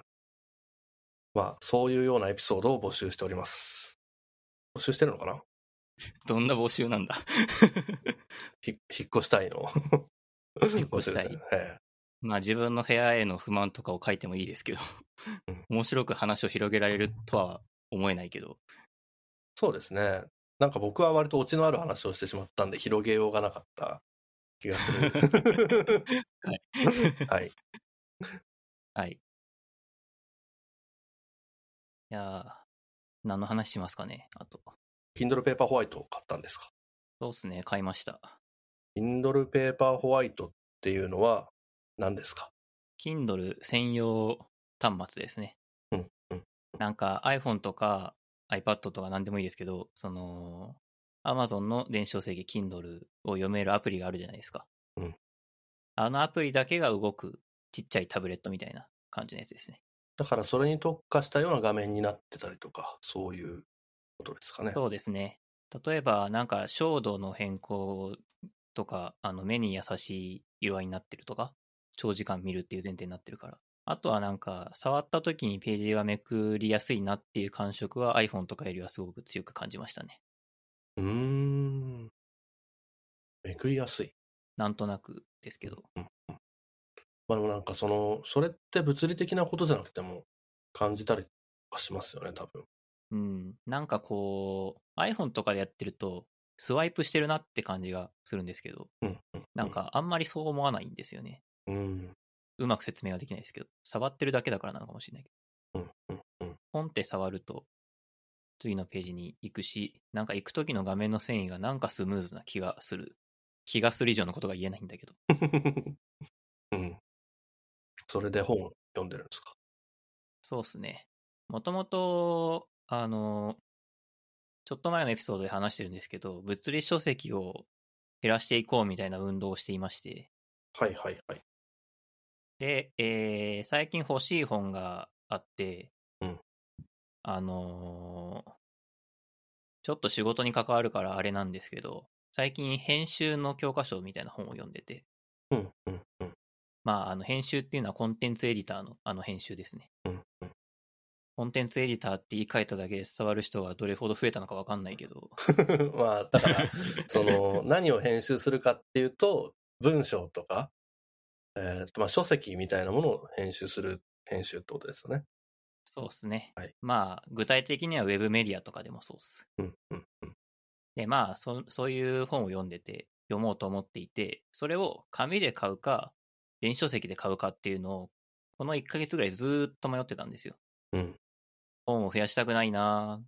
まあ、そういうようなエピソードを募集しております。募集してるのかな？どんな募集なんだ？ひ引っ越したいの。引っ越したい まあ自分の部屋への不満とかを書いてもいいですけどうん、面白く話を広げられるとは思えないけど、そうですね。なんか僕は割とオチのある話をしてしまったんで、広げようがなかった気がする。はい。はい。はい。いやー、何の話しますかね、あと。Kindle Paper White を買ったんですか？そうっすね、買いました。Kindle Paper White っていうのは何ですか？Kindle 専用端末ですね。うんうんなんか iPhone とか iPad とか何でもいいですけど、その、Amazon の電子書籍 Kindle を読めるアプリがあるじゃないですか。うんあのアプリだけが動くちっちゃいタブレットみたいな感じのやつですね。だからそれに特化したような画面になってたりとか、そういうことですかね。そうですね。例えば、なんか、照度の変更とか、あの、目に優しい色合いになってるとか、長時間見るっていう前提になってるから。あとはなんか、触った時にページがめくりやすいなっていう感触は iPhone とかよりはすごく強く感じましたね。うーん。めくりやすい。なんとなくですけど。まあでもなんかその、それって物理的なことじゃなくても感じたりはしますよね、多分。うん。なんかこう、iPhone とかでやってると、スワイプしてるなって感じがするんですけど、うん。うんなん、かあんまりそう思わないんですよね。うん。うまく説明はできないですけど、触ってるだけだからなのかもしれないけど。うん。うん。うん。ポンって触ると、次のページに行くし、なんか行く時の画面の遷移がなんかスムーズな気がする。気がする以上のことが言えないんだけど。うん。それで本を読んでるんですか？そうっすね。もともと、あの、ちょっと前のエピソードで話してるんですけど、物理書籍を減らしていこうみたいな運動をしていまして、はいはいはい。で、えー最近欲しい本があって、うんあのーちょっと仕事に関わるからあれなんですけど、最近編集の教科書みたいな本を読んでて、うん。うん。うん。まあ、あの編集っていうのはコンテンツエディターのあの編集ですね。うん。うん。コンテンツエディターって言い換えただけで伝わる人がどれほど増えたのかわかんないけど。まあ、だから、その、何を編集するかっていうと、文章とか、えっと、まあ、書籍みたいなものを編集する編集ってことですよね。そうっすね。はいまあ、具体的にはウェブメディアとかでもそうっす。うん、うん、うん。で、まあそ、そういう本を読んでて、読もうと思っていて、それを紙で買うか、電子書籍で買うかっていうのを、この1ヶ月ぐらいずーっと迷ってたんですよ。うん。本を増やしたくないな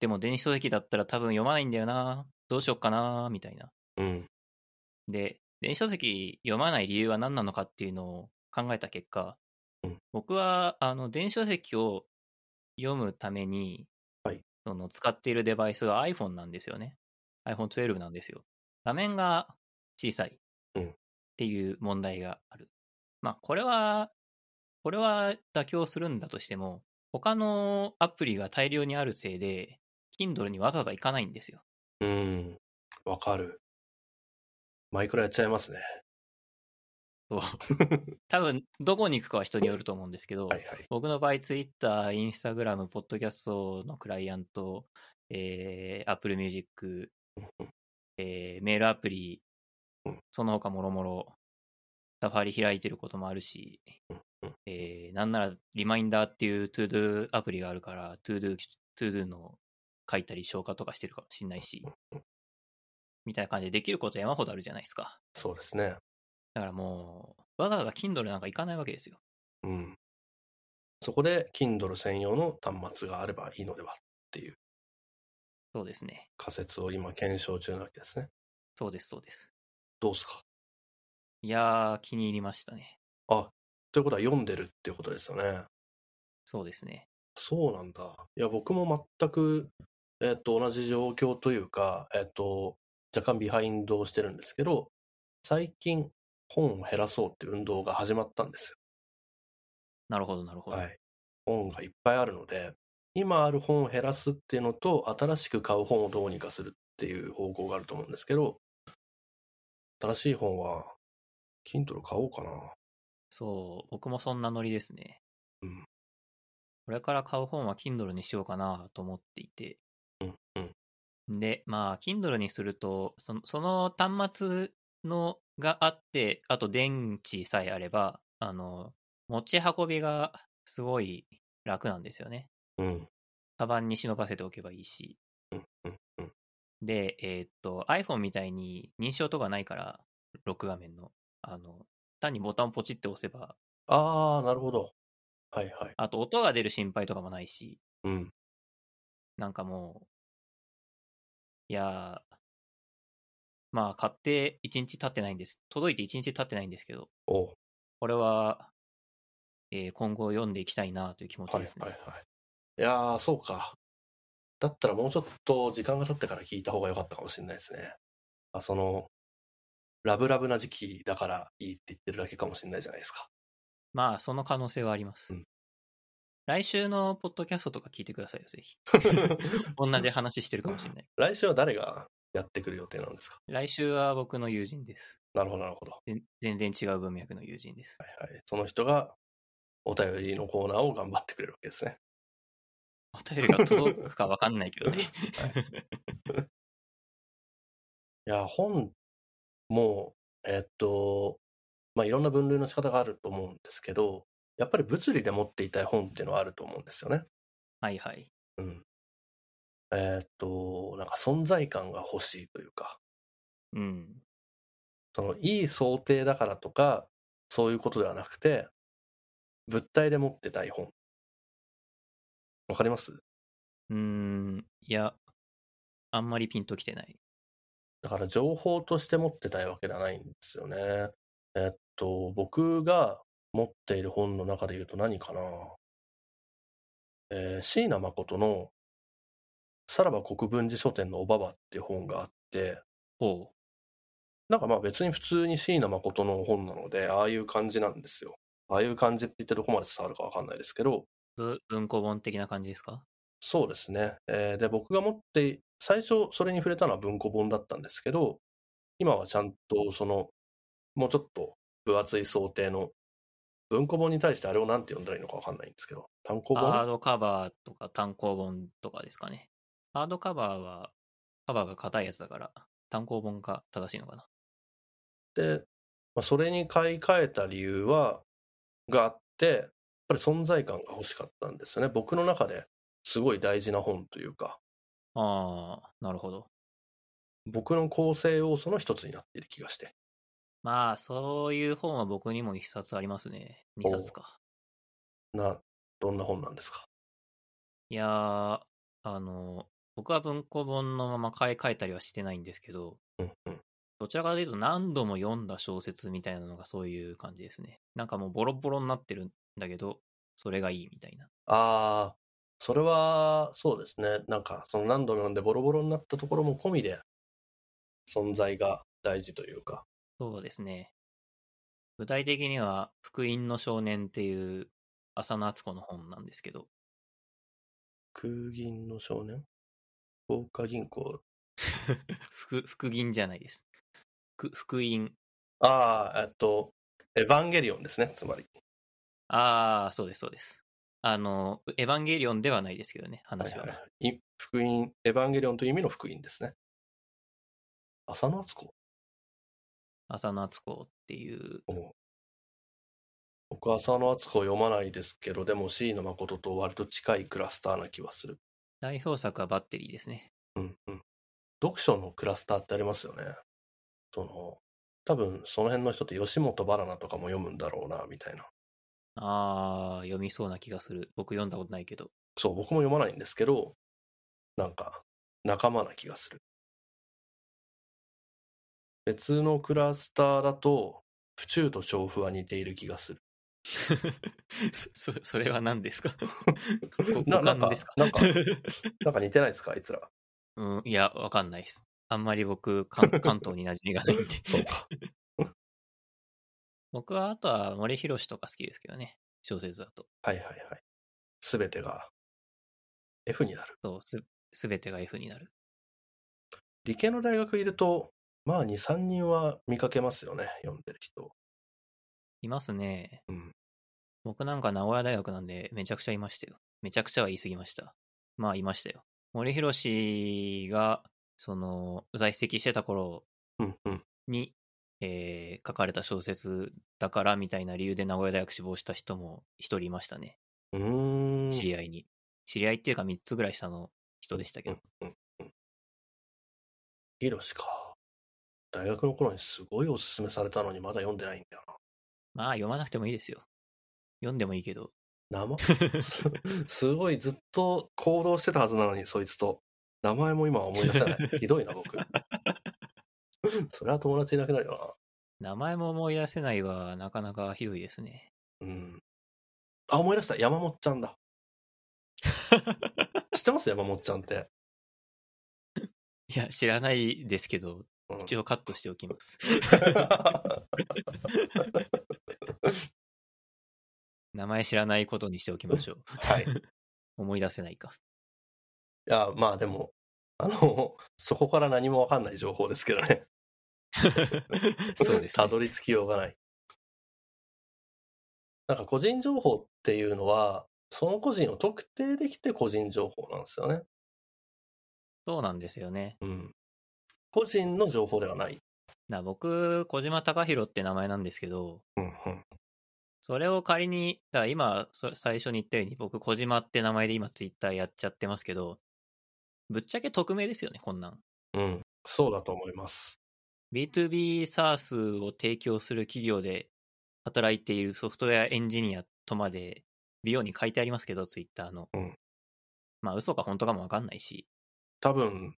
でも電子書籍だったら多分読まないんだよなどうしよっかなみたいな。うん。で、電子書籍読まない理由は何なのかっていうのを考えた結果、うん僕はあの電子書籍を読むために、はいその使っているデバイスが iPhone なんですよね。iPhone12 なんですよ。画面が小さいうんっていう問題がある。まあ、これは、これは妥協するんだとしても、他のアプリが大量にあるせいで、Kindle にわざわざ行かないんですよ。うん。わかる。マイクラやっちゃいますね。そう。多分、どこに行くかは人によると思うんですけど、はいはい。僕の場合、Twitter、Instagram、ポッドキャストのクライアント、えー、Apple Music、えー、メールアプリうん、その他もろもろ、サファリ開いてることもあるしえー、なんなら、リマインダーっていう ToDo アプリがあるから、ToDo、ToDo の書いたり消化とかしてるかもしれないし、みたいな感じでできること山ほどあるじゃないですか。そうですね。だからもう、わざわざ Kindle なんか行かないわけですよ。うん。そこで、Kindle 専用の端末があればいいのではっていうそうですね。仮説を今検証中なわけですね。そうです、そうです。どうすか？いやー、気に入りましたね。あ、ということは読んでるってことですよね。そうですね。そうなんだ。いや、僕も全く、えっと、同じ状況というか、えっと、若干ビハインドをしてるんですけど、最近、本を減らそうって運動が始まったんですなるほど、なるほよ。ど。はい。本がいっぱいあるので、今ある本を減らすっていうのと、新しく買う本をどうにかするっていう方向があると思うんですけど、新しい本は、Kindle 買おうかな。そう、僕もそんなノリですね。うん。これから買う本は Kindle にしようかなと思っていて。うん、うん。で、まあ、Kindle にすると、そのその端末のがあって、あと電池さえあれば、あの、持ち運びがすごい楽なんですよね。うん。カバンに忍ばせておけばいいし。うん。うん。うん。で、えーっと、iPhone みたいに認証とかないから、ロック画面の。あの、単にボタンをポチって押せば、あー、なるほど。はいはい。あと音が出る心配とかもないし、うん。なんかもう、いやー、まあ買って1日経ってないんです。届いて1日経ってないんですけど、おうこれは、えー今後読んでいきたいなという気持ちはいですね。はいはい。いやー、そうか。だったらもうちょっと時間が経ってから聞いた方が良かったかもしれないですね。あその、ラブラブな時期だからいいって言ってるだけかもしれないじゃないですか。まあ、その可能性はあります。うん来週のポッドキャストとか聞いてくださいよ、ぜひ。同じ話してるかもしれない。来週は誰がやってくる予定なんですか？来週は僕の友人です。なるほどなるほど。全然違う文脈の友人です。いはい。その人がお便りのコーナーを頑張ってくれるわけですね。お便りが届くかわかんないけどね。いや、本も、えっと、まあ、いろんな分類の仕方があると思うんですけど、やっぱり物理で持っていたい本っていうのはあると思うんですよね。はいはい。うん。えっと、なんか存在感が欲しいというか、うん。そのいい想定だからとか、そういうことではなくて、物体で持ってたい本。わかります？うーん、いや、あんまりピンときてない。だから情報として持ってたいわけではないんですよね。えっと、僕が持っている本の中で言うと何かな。えー椎名誠のさらば国分寺書店のおばばっていう本があって、ほなんかまあ別に普通に椎名誠の本なので、ああいう感じなんですよ。ああいう感じって言ってどこまで伝わるかわかんないですけど、文庫本的な感じですか？そうですね。えーで、僕が持って、最初それに触れたのは文庫本だったんですけど、今はちゃんとその、もうちょっと分厚い想定の文庫本に対してあれをなんて呼んだらいいのかわかんないんですけど、単行本？ハードカバーとか単行本とかですかね。ハードカバーは、カバーが硬いやつだから、単行本が正しいのかな。で、まあ、それに買い替えた理由は、があって、やっぱり存在感が欲しかったんですよね。僕の中ですごい大事な本というか、ああ、なるほど。僕の構成要素の一つになっている気がして。まあ、そういう本は僕にも一冊ありますね。二冊か。な、どんな本なんですか？いやー、あの、僕は文庫本のまま買い替えたりはしてないんですけど、うんうん。どちらかというと何度も読んだ小説みたいなのがそういう感じですね。なんかもうボロボロになってるんだけど、それがいいみたいな。ああ、それは、そうですね。なんか、その何度も読んでボロボロになったところも込みで、存在が大事というか。そうですね。具体的には、福音の少年っていう浅野敦子の本なんですけど、空銀の少年？福岡銀行。福、福銀じゃないです。福、福音。ああ、えっと、エヴァンゲリオンですね、つまり。ああ、そうです、そうです。あの、エヴァンゲリオンではないですけどね、話は。はいはいい福音、エヴァンゲリオンという意味の福音ですね。浅野敦子浅野敦子っていう、おう僕は浅野敦子を読まないですけど、でも C の誠と割と近いクラスターな気はする。代表作はバッテリーですね。うんうん。読書のクラスターってありますよね。その、多分その辺の人って吉本バナナとかも読むんだろうな、みたいな。ああ、読みそうな気がする。僕読んだことないけど。そう、僕も読まないんですけど、なんか、仲間な気がする。別のクラスターだと、府中と調布は似ている気がする。そ、そそれは何ですか？な五感ですか？なんか なんか似てないですか、あいつら。うん、いや、わかんないです。あんまり僕、関関東に馴染みがないんで。そうか。僕はあとは森博とか好きですけどね。小説だと。はいはいはい。すべてが F になる。そう、す、すべてが F になる。理系の大学いると、まあ2、3人は見かけますよね、読んでる人。いますね。うん。僕なんか名古屋大学なんでめちゃくちゃいましたよ。めちゃくちゃは言い過ぎました。まあいましたよ。森博が、その、在籍してた頃うんうん。に、えー書かれた小説だからみたいな理由で名古屋大学志望した人も一人いましたね。うーん。知り合いに。知り合いっていうか3つぐらい下の人でしたけど。ヒロシか。大学の頃にすごいおすすめされたのにまだ読んでないんだよまあ読まなくてもいいですよ。読んでもいいけど。な。名前？す すごいずっと行動してたはずなのに、そいつと。名前も今は思い出せない。ひどいな、僕。それは友達いなくなるよ名前も思い出せないはなかなかひどいですね。な。うん。あ、思い出した。山本ちゃんだ。知ってます？山本ちゃんって。いや、知らないですけど、うん一応カットしておきます。名前知らないことにしておきましょう。はい。い 思い出せないか。や、まあでも、あの、そこから何もわかんない情報ですけどね。そうですね。たどり着きようがない。なんか個人情報っていうのは、その個人を特定できて個人情報なんですよね。そうなんですよね。うん。個人の情報ではない。だ僕、小島隆弘って名前なんですけど、うんうん。それを仮に、だから今、そ最初に言ったように、僕、小島って名前で今、ツイッターやっちゃってますけど、ぶっちゃけ匿名ですよね、こんなん。うん。そうだと思います。B2B SaaS を提供する企業で働いているソフトウェアエンジニアとまで美容に書いてありますけど、ツイッターの。うんまあ、嘘か本当かもわかんないし。多分、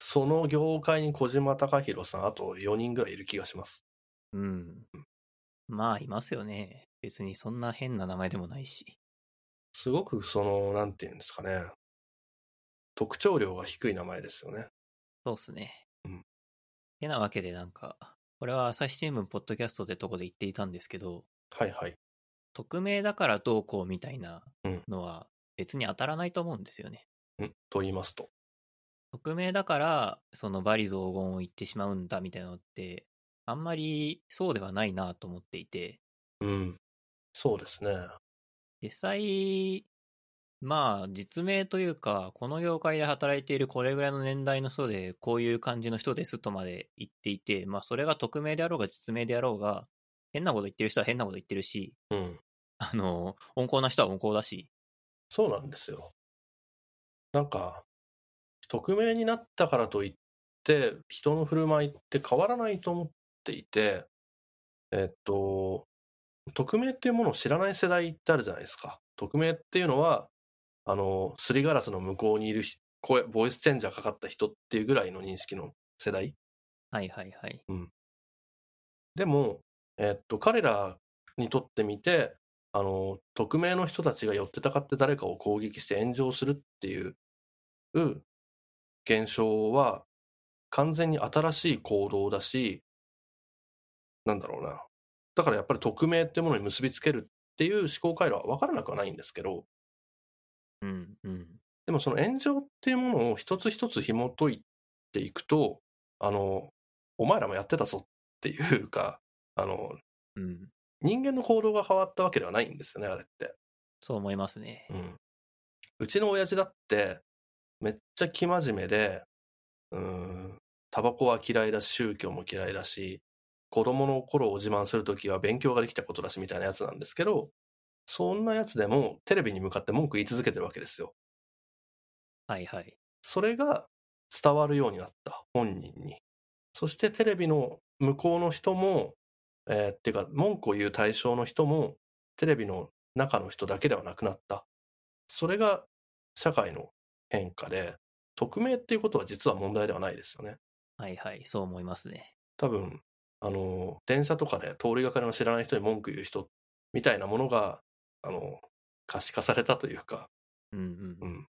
その業界に小島隆弘さん、あと4人ぐらいいる気がします。うん。まあ、いますよね。別にそんな変な名前でもないし。すごくその、なんていうんですかね。特徴量が低い名前ですよね。そうっすね。うんてなわけでなんか、これは朝日新聞ポッドキャストでとこで言っていたんですけど、はいはい。匿名だからどうこうみたいなうんのは別に当たらないと思うんですよね。んと言いますと。匿名だから、その罵詈雑言を言ってしまうんだみたいなのって、あんまりそうではないなと思っていて、うん。そうですね。実際、まあ、実名というか、この業界で働いているこれぐらいの年代の人で、こういう感じの人ですとまで言っていて、まあ、それが匿名であろうが実名であろうが、変なこと言ってる人は変なこと言ってるし、うん。あの、温厚な人は温厚だし、そうなんですよ。なんか、匿名になったからといって、人の振る舞いって変わらないと思っていて、えっと、匿名っていうものを知らない世代ってあるじゃないですか。匿名っていうのは、あの、すりガラスの向こうにいる人声、ボイスチェンジャーかかった人っていうぐらいの認識の世代。はいはいはい。でも、えっと、彼らにとってみて、あの、匿名の人たちが寄ってたかって誰かを攻撃して炎上するっていう現象は、完全に新しい行動だし、なんだろうな。だからやっぱり匿名ってものに結びつけるっていう思考回路は分からなくはないんですけど、うんうん。でもその炎上っていうものを一つ一つ紐解いていくと、あの、お前らもやってたぞっていうか、あの、うん。人間の行動が変わったわけではないんですよね、あれって。そう思いますね。うん。うちの親父だって、めっちゃ生真面目で、うーん、タバコは嫌いだし、宗教も嫌いだし、子供の頃を自慢するときは勉強ができたことだしみたいなやつなんですけど、そんなやつでもテレビに向かって文句言い続けてるわけですよ。はいはい。それが伝わるようになった、本人に。そしてテレビの向こうの人も、えーっていうか、文句を言う対象の人も、テレビの中の人だけではなくなった。それが社会の変化で、匿名っていうことは実は問題ではないですよね。はいはい。そう思いますね。多分、あの、電車とかで通りがかりの知らない人に文句言う人みたいなものが、あの、可視化されたというか、うんうん。うん、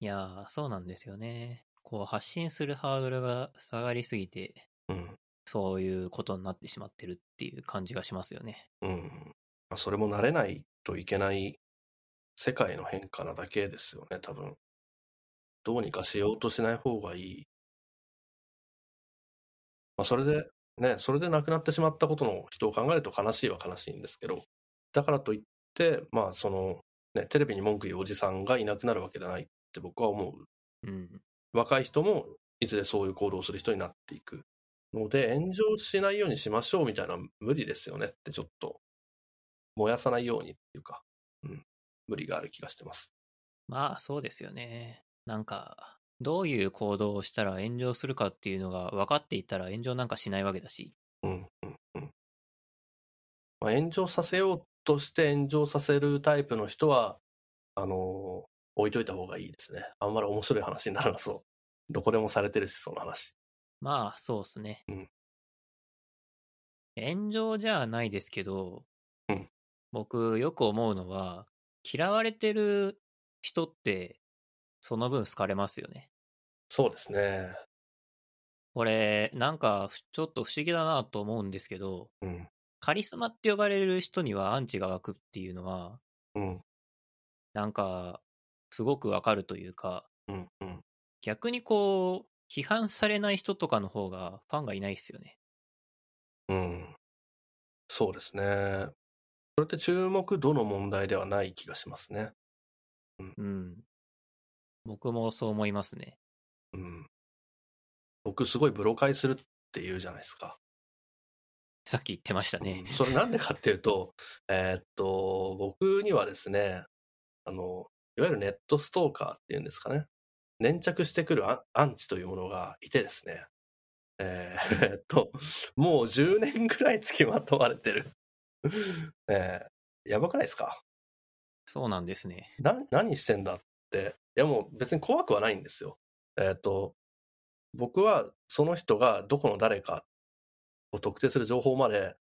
いやー、そうなんですよね。こう、発信するハードルが下がりすぎて、うん、そういうことになってしまってるっていう感じがしますよね。うん。まあそれも慣れないといけない世界の変化なだけですよね、多分。どうにかしようとしない方がいい。まあ、それで、ね、それで亡くなってしまったことの人を考えると悲しいは悲しいんですけど、だからといって、まあ、その、ね、テレビに文句言うおじさんがいなくなるわけじゃないって僕は思う。うん。若い人もいずれそういう行動をする人になっていくので炎上しないようにしましょうみたいな無理ですよねってちょっと燃やさないようにっていうか、うん、無理がある気がしてます。まあ、そうですよね。なんか、どういう行動をしたら炎上するかっていうのが分かっていたら炎上なんかしないわけだし。うんうんうんまあ、炎上させようとして炎上させるタイプの人はあのー置いといた方がいいですね。あんまり面白い話にならなそう。どこでもされてるし、その話。まあ、そうですね。うん炎上じゃないですけど、うん僕よく思うのは、嫌われてる人って、その分好かれますよね。そうですね。これ、なんか、ふちょっと不思議だなと思うんですけど、うん。カリスマって呼ばれる人にはアンチが湧くっていうのは、うん。なんか、すごくわかるというか、うん。うん。逆にこう、批判されない人とかの方がファンがいないですよね。うん。そうですね。それって注目度の問題ではない気がしますね。うん。僕もそう思いますね。うん。僕すごいブロカイするって言うじゃないですか。さっき言ってましたね。それなんでかっていうと、えーっと、僕にはですね、あの、いわゆるネットストーカーっていうんですかね。粘着してくるアンチというものがいてですね。えーえーっと、もう10年ぐらい付きまとわれてる。えーやばくないですか？そうなんですね。な、何してんだって。いやもう別に怖くはないんですよ。えっ、と、僕はその人がどこの誰かを特定する情報まで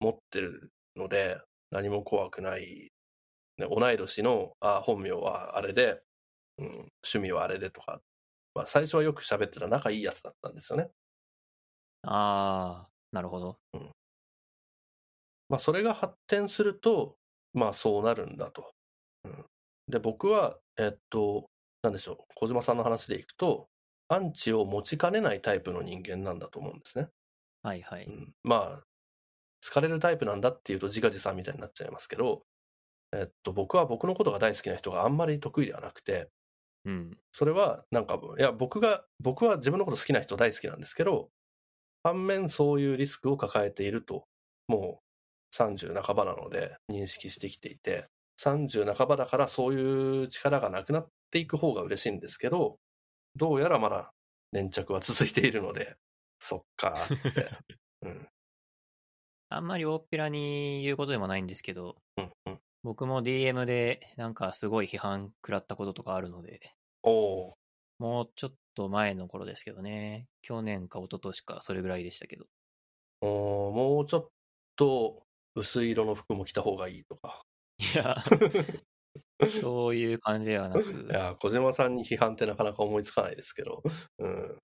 持ってるので、何も怖くない。ね、同い年の、あ、本名はあれで、うん、趣味はあれでとか、まあ最初はよく喋ってた仲いいやつだったんですよね。あー、なるほど。まあ、それが発展すると、まあ、そうなるんだと。うん、で、僕は、えっと、なんでしょう、小島さんの話でいくと、アンチを持ちかねないタイプの人間なんだと思うんですね。はいはい。うん、まあ、好かれるタイプなんだっていうと自画自賛みたいになっちゃいますけど、えっと、僕は僕のことが大好きな人があんまり得意ではなくて、うん。それはなんか、いや、僕が、僕は自分のこと好きな人大好きなんですけど、反面そういうリスクを抱えていると、もう30半ばなので認識してきていて、30半ばだからそういう力がなくなっていく方が嬉しいんですけど、どうやらまだ粘着は続いているので、そっかーって。うん、あんまり大っぴらに言うことでもないんですけど、うん、うん。僕も DM でなんかすごい批判食らったこととかあるので、おーもうちょっと前の頃ですけどね。去年か一昨年かそれぐらいでしたけど。おーもうちょっと薄い色の服も着た方がいいとか。いや、そういう感じではなく、いや、小島さんに批判ってなかなか思いつかないですけど、うん。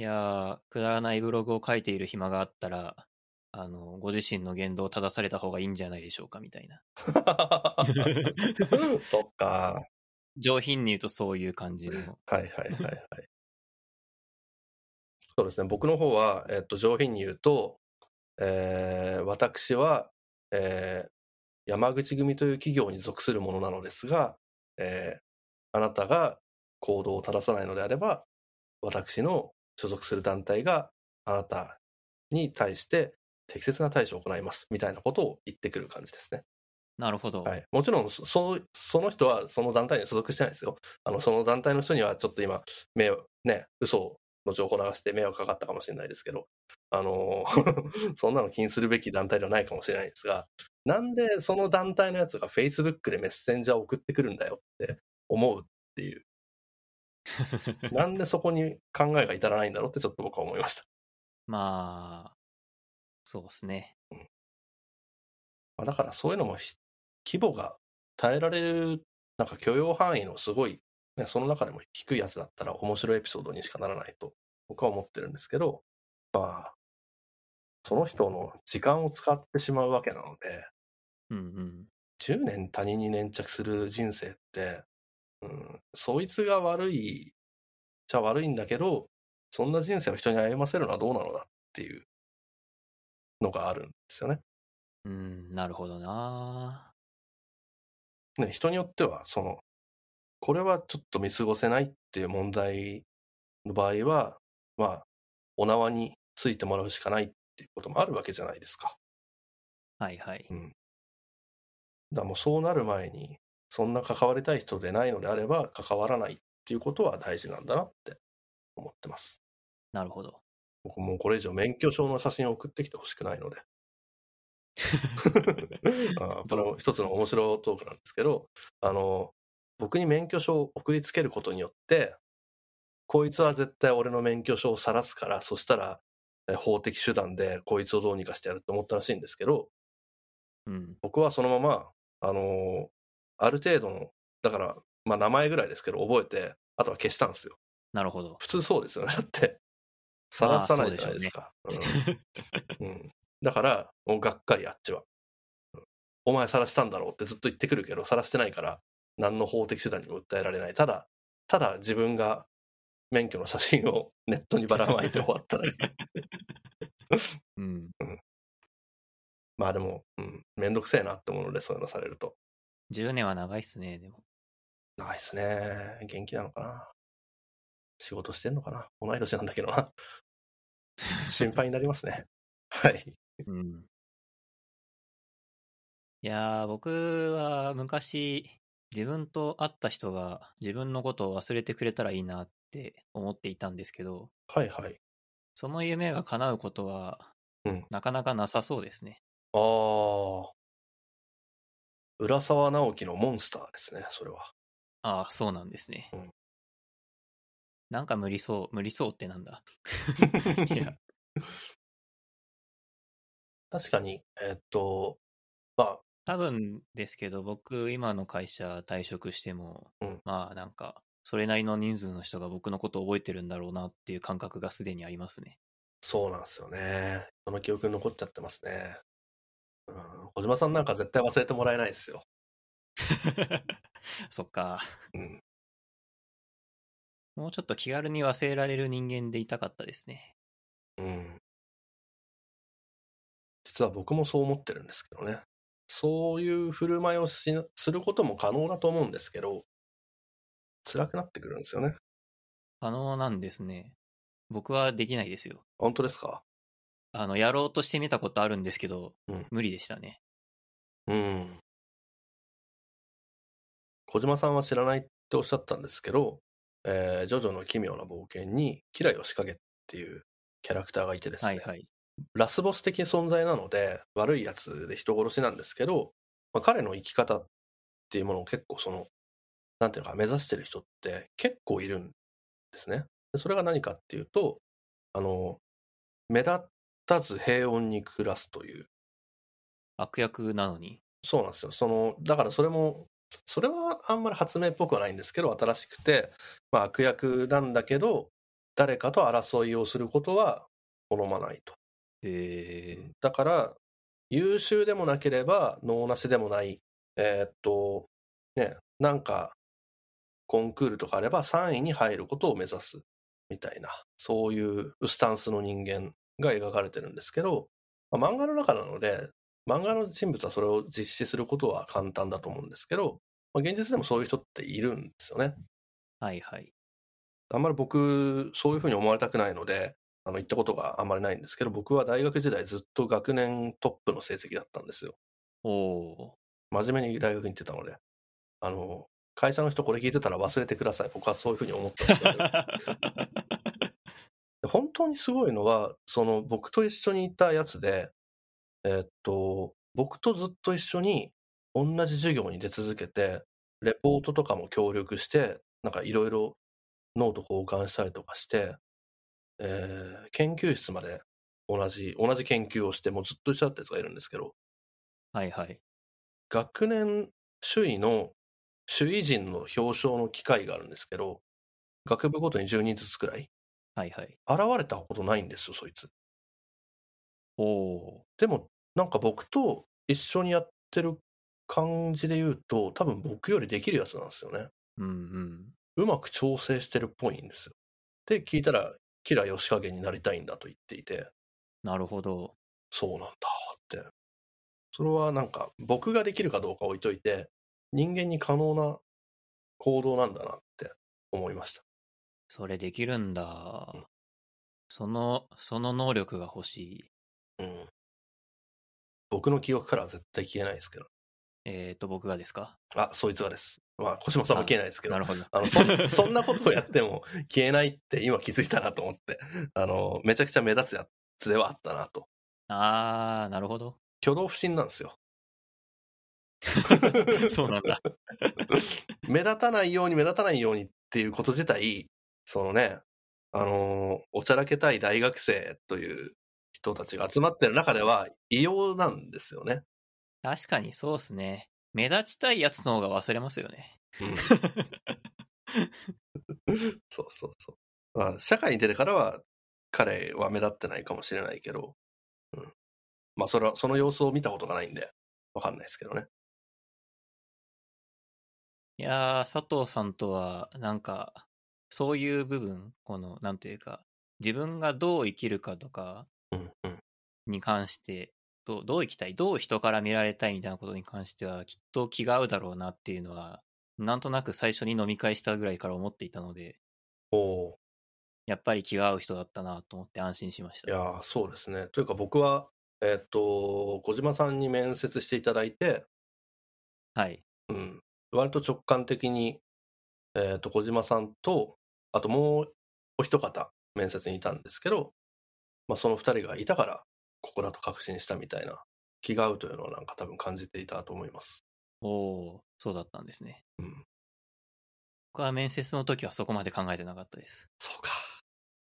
いや、くだらないブログを書いている暇があったら、あの、ご自身の言動を正された方がいいんじゃないでしょうかみたいな。そっか。上品に言うとそういう感じの。はいはいはいはい。そうですね、僕の方は、えっと、上品に言うと、えー私は、えー山口組という企業に属するものなのですが、えーあなたが行動を正さないのであれば、私の所属する団体があなたに対して適切な対処を行います、みたいなことを言ってくる感じですね。なるほど。はい、もちろんそその、人はその団体には所属してないですよ。あのその団体の人にはちょっと今、ね、嘘の情報を流して迷惑かかったかもしれないですけど、あの そんなの気にするべき団体ではないかもしれないですが、なんでその団体のやつが Facebook でメッセンジャーを送ってくるんだよって思うっていう、なんでそこに考えが至らないんだろうってちょっと僕は思いました。まあ、そうですね。まあだからそういうのもひ規模が耐えられる、なんか許容範囲のすごい、ね、その中でも低いやつだったら面白いエピソードにしかならないと僕は思ってるんですけど、まあ、その人の時間を使ってしまうわけなので、うんうん。10年他人に粘着する人生って、うん、そいつが悪いじゃ悪いんだけど、そんな人生を人に歩ませるのはどうなのだっていうのがあるんですよね。うん、なるほどな。ね、人によっては、その、これはちょっと見過ごせないっていう問題の場合は、まあ、お縄についてもらうしかないっていうこともあるわけじゃないですか。はいはい。だからもうそうなる前に、そんな関わりたい人でないのであれば、関わらないっていうことは大事なんだなって思ってます。なるほど。僕もうこれ以上免許証の写真を送ってきてほしくないので。あこれも一つの面白トークなんですけど、あの、僕に免許証を送りつけることによって、こいつは絶対俺の免許証を晒すから、そしたらえ法的手段でこいつをどうにかしてやるって思ったらしいんですけど、うん。僕はそのまま、あのある程度の、だから、まあ名前ぐらいですけど、覚えて、あとは消したんですよ。なるほど。普通そうですよね。だって、さらさないじゃないですか。うん うん、だから、もうがっかりあっちは。うんお前晒したんだろうってずっと言ってくるけど、晒してないから、何の法的手段にも訴えられない。ただ、ただ自分が免許の写真をネットにばらまいて終わっただけ。うん。まあでも、うん、めんどくせえなって思うので、そういうのされると。10年は長いっすね、でも。長いですね。元気なのかな。仕事してんのかな。同い年なんだけどな。心配になりますね。はい。うん。いやー、僕は昔、自分と会った人が自分のことを忘れてくれたらいいなって思っていたんですけど、はいはい。その夢が叶うことはうん、なかなかなさそうですね。ああ。浦沢直樹のモンスターですね、それは。ああ、そうなんですね。うんなんか無理そう、無理そうってなんだ？いや、確かに、えっと、まあ、多分ですけど、僕、今の会社退職しても、うんまあなんか、それなりの人数の人が僕のことを覚えてるんだろうなっていう感覚がすでにありますね。そうなんですよね。その記憶に残っちゃってますね。うん、小島さんなんか絶対忘れてもらえないですよ。そっか。うん。もうちょっと気軽に忘れられる人間でいたかったですね。うん。実実は僕もそう思ってるんですけどね。そういう振る舞いをしすることも可能だと思うんですけど、辛くなってくるんですよね。可能なんですね。僕はできないですよ。本当ですか？あの、やろうとしてみたことあるんですけど、うん無理でしたね。うん。小島さんは知らないっておっしゃったんですけど、えージョジョの奇妙な冒険に、キラヨシカゲっていうキャラクターがいてですね、はいはい。ラスボス的存在なので、悪いやつで人殺しなんですけど、まあ、彼の生き方っていうものを結構その、なんていうのか、目指してる人って結構いるんですね。でそれが何かっていうと、あの、目立たず平穏に暮らすという、悪役なのに。そうなんですよ。その、だからそれも、それはあんまり発明っぽくはないんですけど、新しくて、まあ悪役なんだけど、誰かと争いをすることは好まないと。え。ー、だから、優秀でもなければ、能なしでもない、えーっと、ね、なんか、コンクールとかあれば3位に入ることを目指す、みたいな、そういうスタンスの人間が描かれてるんですけど、まあ漫画の中なので、漫画の人物はそれを実施することは簡単だと思うんですけど、まあ、現実でもそういう人っているんですよね。はいはい。あんまり僕、そういうふうに思われたくないので、あの、言ったことがあんまりないんですけど、僕は大学時代ずっと学年トップの成績だったんですよ。おお真面目に大学に行ってたので。あの、会社の人これ聞いてたら忘れてください。僕はそういうふうに思ってますけどで本当にすごいのは、その僕と一緒にいたやつで、えーっと、僕とずっと一緒に同じ授業に出続けて、レポートとかも協力して、なんかいろいろノート交換したりとかして、えー研究室まで同じ、同じ研究をして、もうずっと一緒だったやつがいるんですけど、はいはい。学年首位の首位陣の表彰の機会があるんですけど、学部ごとに10人ずつくらい、はいはい。現れたことないんですよ、そいつ。おおでも、なんか僕と一緒にやってる感じで言うと、多分僕よりできるやつなんですよね。うんうん。うまく調整してるっぽいんですよ。で、聞いたら、キラ吉影になりたいんだと言っていて、なるほど。そうなんだって。それはなんか、僕ができるかどうか置いといて、人間に可能な行動なんだなって思いました。それできるんだうん。その、その能力が欲しい。うん。僕の記憶からは絶対消えないですけど。えっ、と、僕がですか？あ、そいつはです。まあ、小島さんも消えないですけどな。るほど。あのそん、そんなことをやっても消えないって今気づいたなと思って、あの、めちゃくちゃ目立つやつではあったなと。あー、なるほど。挙動不審なんですよ。そうなんだ。目立たないように目立たないようにっていうこと自体、そのね、あの、おちゃらけたい大学生という人たちが集まってる中では異様なんですよね。確かにそうっすね。目立ちたいやつの方が忘れますよね。うん、そうそうそう。まあ、社会に出てからは彼は目立ってないかもしれないけど、うん、まあそれは、その様子を見たことがないんで、わかんないですけどね。いやー、佐藤さんとは、なんか、そういう部分、この、なんというか、自分がどう生きるかとかうんうん。に関して、どうどう生きたい、どう人から見られたいみたいなことに関しては、きっと気が合うだろうなっていうのは、なんとなく最初に飲み会したぐらいから思っていたので、おーやっぱり気が合う人だったなと思って安心しました。いやーそうですね。というか僕は、えーっと、小島さんに面接していただいて、はい。うん、割と直感的に、えーっと、小島さんと、あともうお一方、面接にいたんですけど、まあ、その二人がいたから、ここだと確信したみたいな、気が合うというのはなんか多分感じていたと思います。おー、そうだったんですね。うん。僕は面接の時はそこまで考えてなかったです。そうか。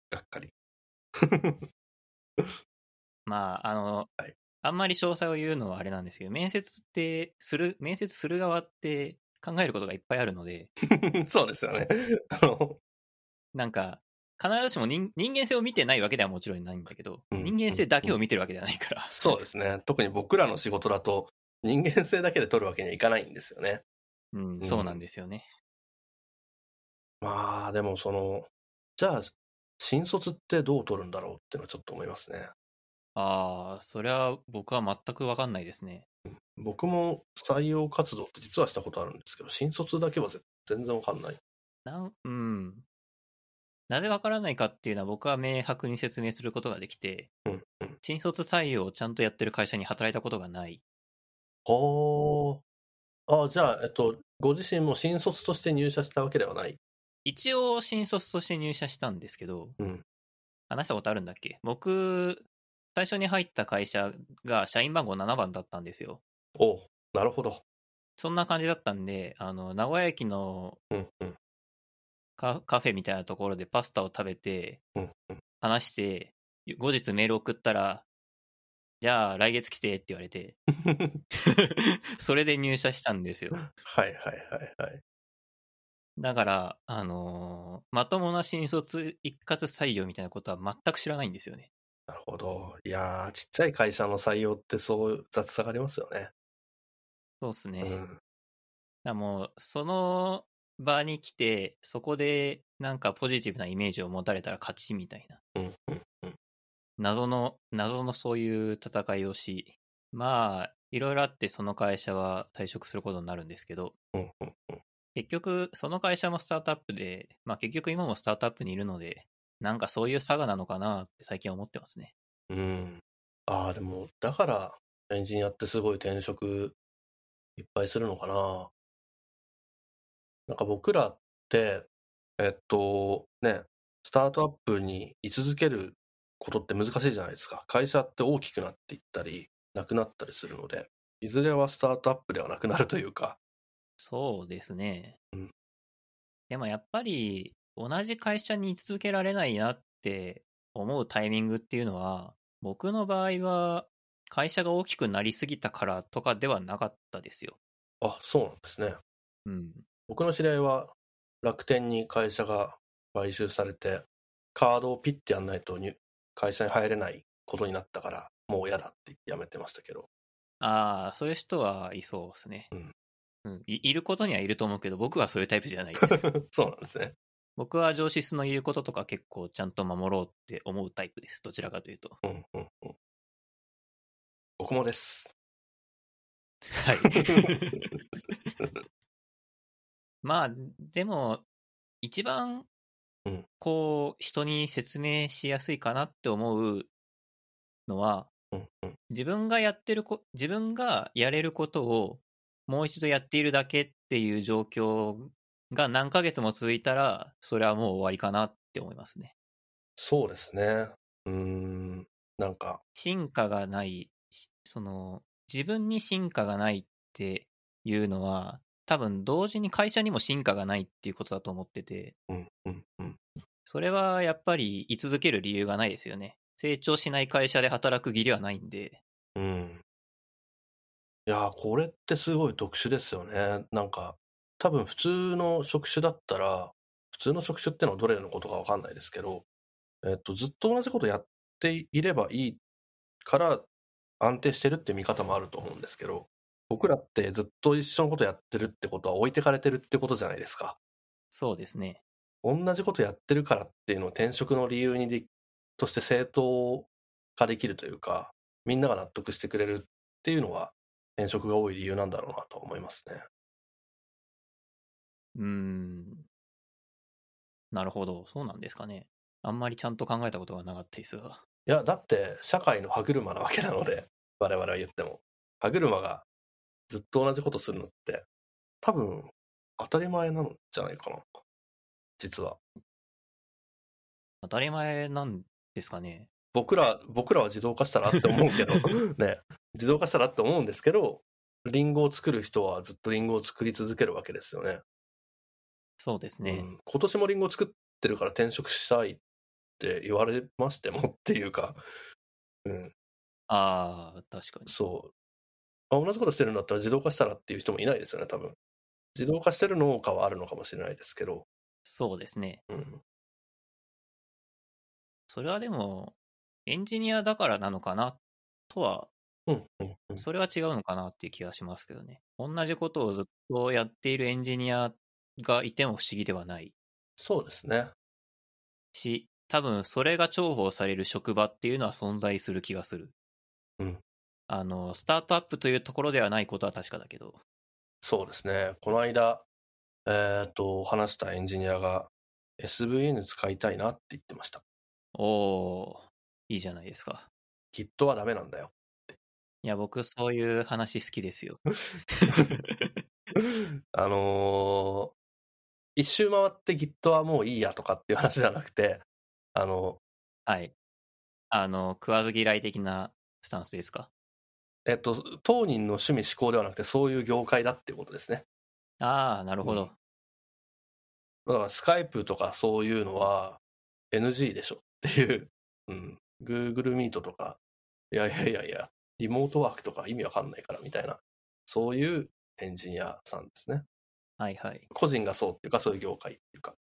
がっかり。まあ、あの、はいあんまり詳細を言うのはあれなんですけど、面接って、する、面接する側って考えることがいっぱいあるので、そうですよね。あの、なんか、必ずしも人人間性を見てないわけではもちろんないんだけど、うん人間性だけを見てるわけではないから。そうですね。特に僕らの仕事だと、人間性だけで取るわけにはいかないんですよね。うん、そうなんですよね。まあ、でもその、じゃあ、新卒ってどう取るんだろうっていうのはちょっと思いますね。ああ、それは僕は全くわかんないですね。僕も採用活動って実はしたことあるんですけど、新卒だけはぜ全然わかんない。なん、うん。なぜわからないかっていうのは僕は明白に説明することができて、うんうん。新卒採用をちゃんとやってる会社に働いたことがない。ほー。あ、じゃあ、えっと、ご自身も新卒として入社したわけではない？一応新卒として入社したんですけど、うん。話したことあるんだっけ？僕、最初に入った会社が社員番号7番だったんですよ。おなるほど。そんな感じだったんで、あの、名古屋駅の。カカフェみたいなところでパスタを食べて。話して、後日メール送ったら、じゃあ来月来てって言われて、それで入社したんですよ。はいはいはいはい。だから、あのーまともな新卒一括採用みたいなことは全く知らないんですよね。なるほど。いやー、ちっちゃい会社の採用ってそう雑さがありますよね。そうっすね。うん。らもう、その場に来て、そこでなんかポジティブなイメージを持たれたら勝ちみたいな。うんうんうん。謎の、謎のそういう戦いをし、まあ、いろいろあってその会社は退職することになるんですけど、うんうんうん。結局、その会社もスタートアップで、まあ結局今もスタートアップにいるので、なんかそういう差がなのかなって最近は思ってますね。うん。ああ、でも、だから、エンジニアってすごい転職いっぱいするのかな。なんか僕らって、えっと、ね、スタートアップに居続けることって難しいじゃないですか。会社って大きくなっていったり、なくなったりするので、いずれはスタートアップではなくなるというか、そうですね。うんでもやっぱり、同じ会社に居続けられないなって思うタイミングっていうのは、僕の場合は、会社が大きくなりすぎたからとかではなかったですよ。あ、そうなんですね。うん。僕の知り合いは楽天に会社が買収されて、カードをピッてやんないと入会社に入れないことになったから、もう嫌だって言って辞めてましたけど。ああ、そういう人はいそうですね。うんうんい。いることにはいると思うけど、僕はそういうタイプじゃないです。そうなんですね。僕は上司の言うこととか結構ちゃんと守ろうって思うタイプです。どちらかというと。うんうんうん。僕もです。はい。まあ、でも、一番うん、こう、人に説明しやすいかなって思うのは。自分がやってるこ、自分がやれることをもう一度やっているだけっていう状況が何ヶ月も続いたら、それはもう終わりかなって思いますね。そうですね。うーん。なんか、進化がない、しその、自分に進化がないっていうのは、多分同時に会社にも進化がないっていうことだと思ってて、うんうんうん。それはやっぱり居続ける理由がないですよね。成長しない会社で働く義理はないんで。うん。いやー、これってすごい特殊ですよね。なんか、多分普通の職種だったら、普通の職種ってのはどれのことかわかんないですけど、えっと、ずっと同じことやっていればいいから安定してるって見方もあると思うんですけど、僕らってずっと一緒のことやってるってことは置いてかれてるってことじゃないですか。そうですね。同じことやってるからっていうのを転職の理由にでとして正当化できるというか、みんなが納得してくれるっていうのは転職が多い理由なんだろうなと思いますね。うーん。なるほど。そうなんですかね。あんまりちゃんと考えたことがなかったですが。いや、だって社会の歯車なわけなので、我々は言っても。歯車がずっと同じことするのって、多分当たり前なんじゃないかな。実は。当たり前なんですかね。僕ら、僕らは自動化したらって思うけど、ね、自動化したらって思うんですけど、リンゴを作る人はずっとリンゴを作り続けるわけですよね。そうですね。うん、今年もリンゴ作ってるから転職したいって言われましてもっていうか、うん、ああ、確かに。そう。あ同じことしてるんだったら自動化したらっていう人もいないですよね、多分。自動化してる農家はあるのかもしれないですけど、そうですね。うん、それはでも、エンジニアだからなのかなとは、うん、うん、うん。それは違うのかなっていう気がしますけどね。同じことをずっとやっているエンジニアがいても不思議ではないそうですね。し、多分それが重宝される職場っていうのは存在する気がする。うん。あの、スタートアップというところではないことは確かだけど。そうですね。この間、えっ、と、話したエンジニアが SVN 使いたいなって言ってました。おー、いいじゃないですか。Git はダメなんだよ。いや、僕そういう話好きですよ。あのー一周回って Git はもういいやとかっていう話じゃなくて、あの、はい。あの、食わず嫌い的なスタンスですか？えっと、当人の趣味思考ではなくて、そういう業界だっていうことですね。ああ、なるほど。だから、スカイプとかそういうのは NG でしょっていう、うん、Google Meet とか、いやいやいやいや、リモートワークとか意味わかんないからみたいな、そういうエンジニアさんですね。はいはい。個人がそうっていうか、そういう業界っていうか。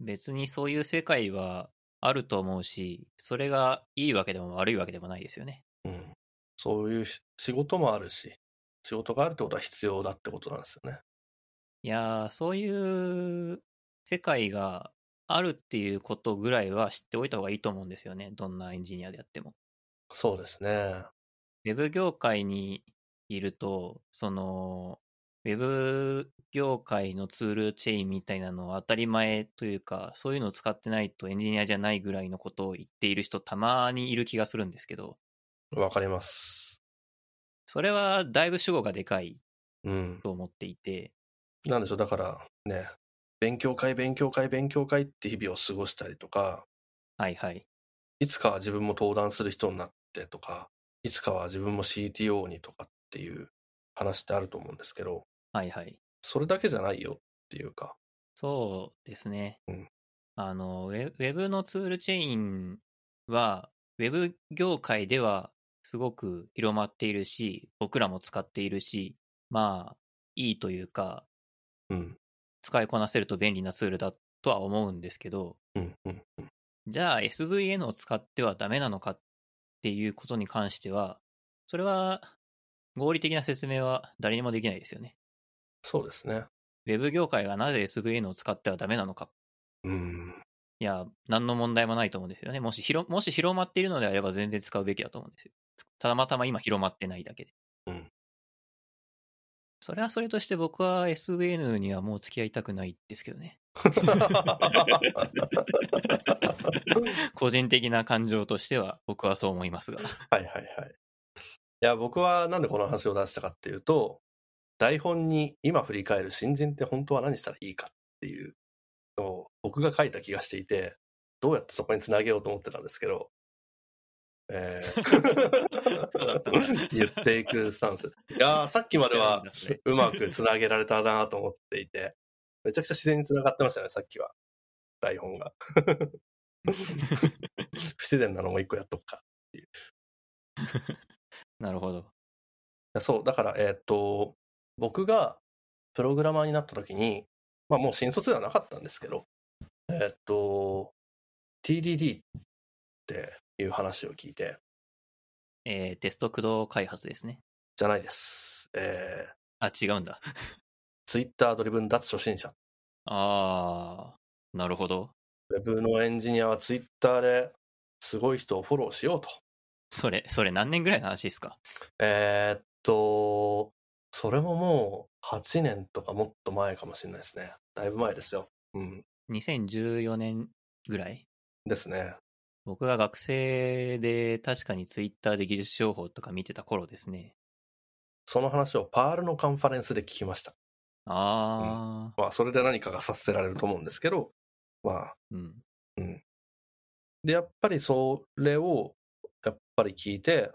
別にそういう世界はあると思うし、それがいいわけでも悪いわけでもないですよね。うん。そういうし仕事もあるし、仕事があるってことは必要だってことなんですよね。いやー、そういう世界があるっていうことぐらいは知っておいた方がいいと思うんですよね。どんなエンジニアであっても。そうですね。ウェブ業界にいると、その、ウェブ業界のツールチェーンみたいなのは当たり前というか、そういうのを使ってないとエンジニアじゃないぐらいのことを言っている人たまにいる気がするんですけど、わかります。それはだいぶ主語がでかいうん。と思っていて、なんでしょう、だからね、勉強会、勉強会、勉強会って日々を過ごしたりとか、はいはい。いつかは自分も登壇する人になってとか、いつかは自分も CTO にとかっていう話ってあると思うんですけど、はいはい。それだけじゃないよっていうか、そうですね。うんあのウェブのツールチェーンは、ウェブ業界ではすごく広まっているし、僕らも使っているし、まあ、いいというか、うん、使いこなせると便利なツールだとは思うんですけど、うん、うん、うん。じゃあ SVN を使ってはダメなのかっていうことに関しては、それは合理的な説明は誰にもできないですよね。そうですね。ウェブ業界がなぜ SVN を使ってはダメなのか。うん、いや、何の問題もないと思うんですよね。もし広もし広まっているのであれば全然使うべきだと思うんですよ。たまたま今広まってないだけで。うんそれはそれとして僕は SVN にはもう付き合いたくないですけどね。個人的な感情としては僕はそう思いますが。はいはいはい。いや、僕はなんでこの話を出したかっていうと、台本に今振り返る新人って本当は何したらいいかっていうのを僕が書いた気がしていて、どうやってそこにつなげようと思ってたんですけど、えー言っていくスタンス。いやーさっきまではそうまくつなげられたなと思っていて、めちゃくちゃ自然につながってましたね、さっきは。台本が。不自然なのも一個やっとくか。なるほど。そう、だから、えーっと、僕がプログラマーになった時に、まあもう新卒ではなかったんですけど、えーっと、TDD っていう話を聞いて、えーテスト駆動開発ですね。じゃないです。えあ、違うんだ。ー、Twitter ドリブン脱初心者。あー、なるほど。ウェブのエンジニアは Twitter ですごい人をフォローしようと。それ、それ何年ぐらいの話ですか？えーっと、それももう8年とかもっと前かもしれないですね。だいぶ前ですよ。うん。?2014 年ぐらい？ですね。僕が学生で確かにツイッターで技術情報とか見てた頃ですね。その話をパールのカンファレンスで聞きました。あー、まあ、それで何かがさせられると思うんですけど、まあ、うん。うん。で、やっぱりそれを、やっぱり聞いて、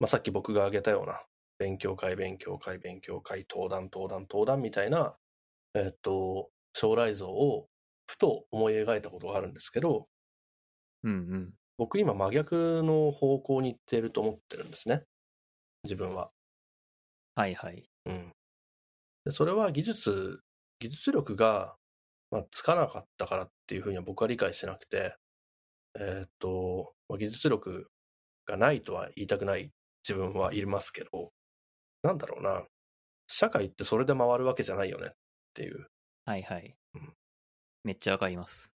まあ、さっき僕が挙げたような、勉強会、勉強会、勉強会、登壇、登壇、登壇みたいな、えっと、将来像を、ふと思い描いたことがあるんですけど、うんうん。僕今真逆の方向に行っていると思ってるんですね。自分は。はいはい。うん。でそれは技術、技術力が、まあ、つかなかったからっていうふうには僕は理解してなくて、えーっと、まあ技術力がないとは言いたくない自分はいますけど、なんだろうな、社会ってそれで回るわけじゃないよねっていう。はいはいうん。めっちゃわかります。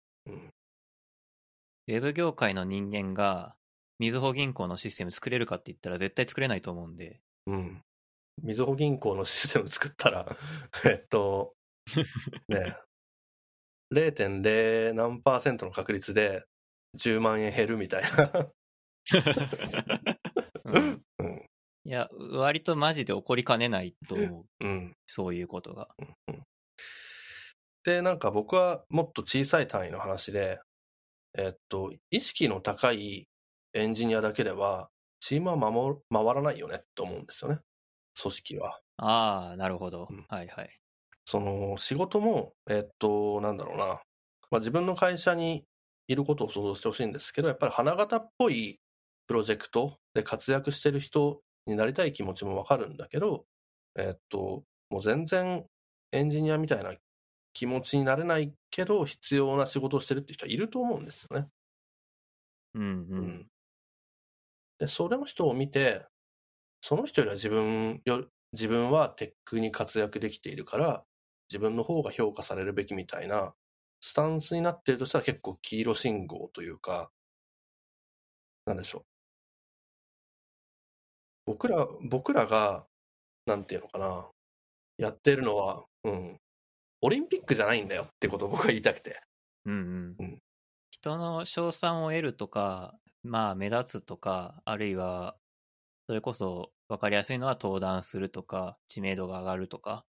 うん、ウェブ業界の人間が、みずほ銀行のシステム作れるかって言ったら絶対作れないと思うんで、うん。みずほ銀行のシステム作ったら、えっと、ね、0.0何パーセントの確率で10万円減るみたいな。うんうん。いや、割とマジで起こりかねないと思う。うん。そういうことが。で、なんか僕はもっと小さい単位の話で、えっと、意識の高いエンジニアだけでは、チームは守回らないよねって思うんですよね。組織は。ああ、なるほど。うんはいはい。その仕事も、えっと、なんだろうな、まあ、自分の会社にいることを想像してほしいんですけど、やっぱり花形っぽいプロジェクトで活躍してる人になりたい気持ちもわかるんだけど、えっと、もう全然エンジニアみたいな気持ちになれないけど、必要な仕事をしてるって人はいると思うんですよね。うんう。うんで、それの人を見て、その人よりは自分よ、自分はテックに活躍できているから、自分の方が評価されるべきみたいなスタンスになっているとしたら結構黄色信号というか、なんでしょう。僕ら、僕らが、なんていうのかな、やってるのは、うん、オリンピックじゃないんだよってことを僕は言いたくて。うんうんうん人の称賛を得るとか、まあ目立つとか、あるいは、それこそ分かりやすいのは登壇するとか、知名度が上がるとか、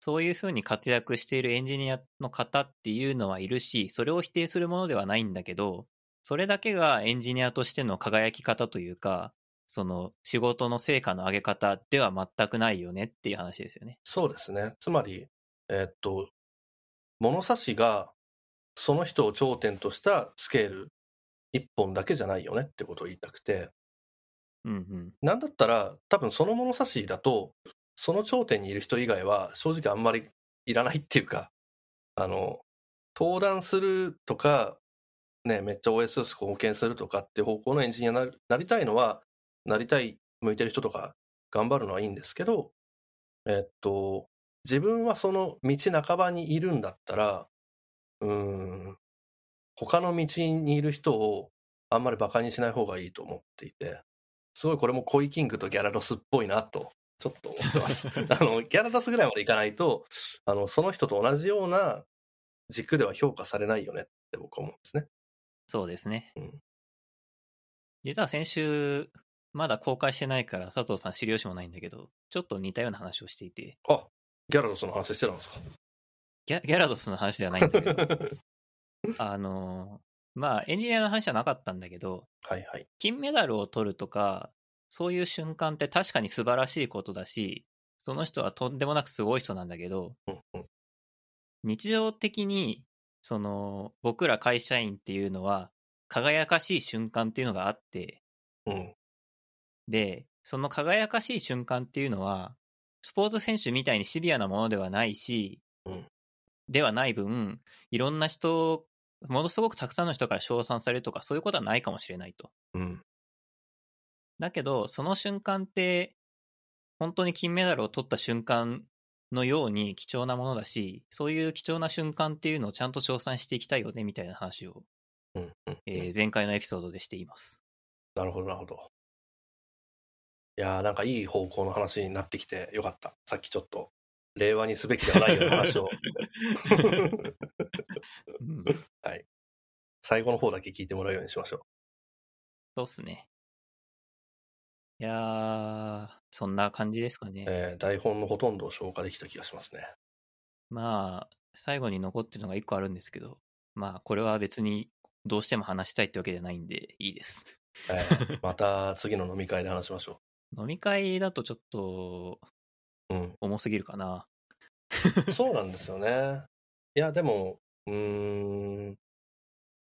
そういうふうに活躍しているエンジニアの方っていうのはいるし、それを否定するものではないんだけど、それだけがエンジニアとしての輝き方というか、その仕事の成果の上げ方では全くないよねっていう話ですよね。そうですね。つまり、えーっと、物差しがその人を頂点としたスケール一本だけじゃないよねってことを言いたくて、うんうん。なんだったら多分その物差しだと、その頂点にいる人以外は正直あんまりいらないっていうか、あの、登壇するとか、ね、めっちゃ OSS 貢献するとかって方向のエンジニアになるなりたいのは、なりたい、向いてる人とか頑張るのはいいんですけど、えっと、自分はその道半ばにいるんだったら、うーん、他の道にいる人をあんまり馬鹿にしない方がいいと思っていて、すごいこれもコイキングとギャラドスっぽいなと、ちょっと思ってます。あの、ギャラドスぐらいまでいかないと、あの、その人と同じような軸では評価されないよねって僕は思うんですね。そうですね。うん実は先週、まだ公開してないから佐藤さん知る由もないんだけど、ちょっと似たような話をしていて、あ、ギャラドスの話してたんですか？ギャギャラドスの話ではないんだけど、あの、まあ、エンジニアの話じゃなかったんだけど、はいはい。金メダルを取るとか、そういう瞬間って確かに素晴らしいことだし、その人はとんでもなくすごい人なんだけど、うんうん。日常的に、その、僕ら会社員っていうのは、輝かしい瞬間っていうのがあって、うん。で、その輝かしい瞬間っていうのは、スポーツ選手みたいにシビアなものではないし、うんではない分、いろんな人、ものすごくたくさんの人から称賛されるとか、そういうことはないかもしれないと。うん。だけど、その瞬間って、本当に金メダルを取った瞬間のように貴重なものだし、そういう貴重な瞬間っていうのをちゃんと称賛していきたいよね、みたいな話を、うん。うん。えー前回のエピソードでしています。なるほど、なるほど。いやー、なんかいい方向の話になってきてよかった。さっきちょっと、令和にすべきではないような話を。うん、はい。最後の方だけ聞いてもらうようにしましょう。そうっすね。いやー、そんな感じですかね。えー台本のほとんどを消化できた気がしますね。まあ、最後に残ってるのが一個あるんですけど、まあ、これは別にどうしても話したいってわけじゃないんでいいです。えーまた次の飲み会で話しましょ飲み会だとちょっとう。うん。重すぎるかな。そうなんですよね。いや、でも、うーん、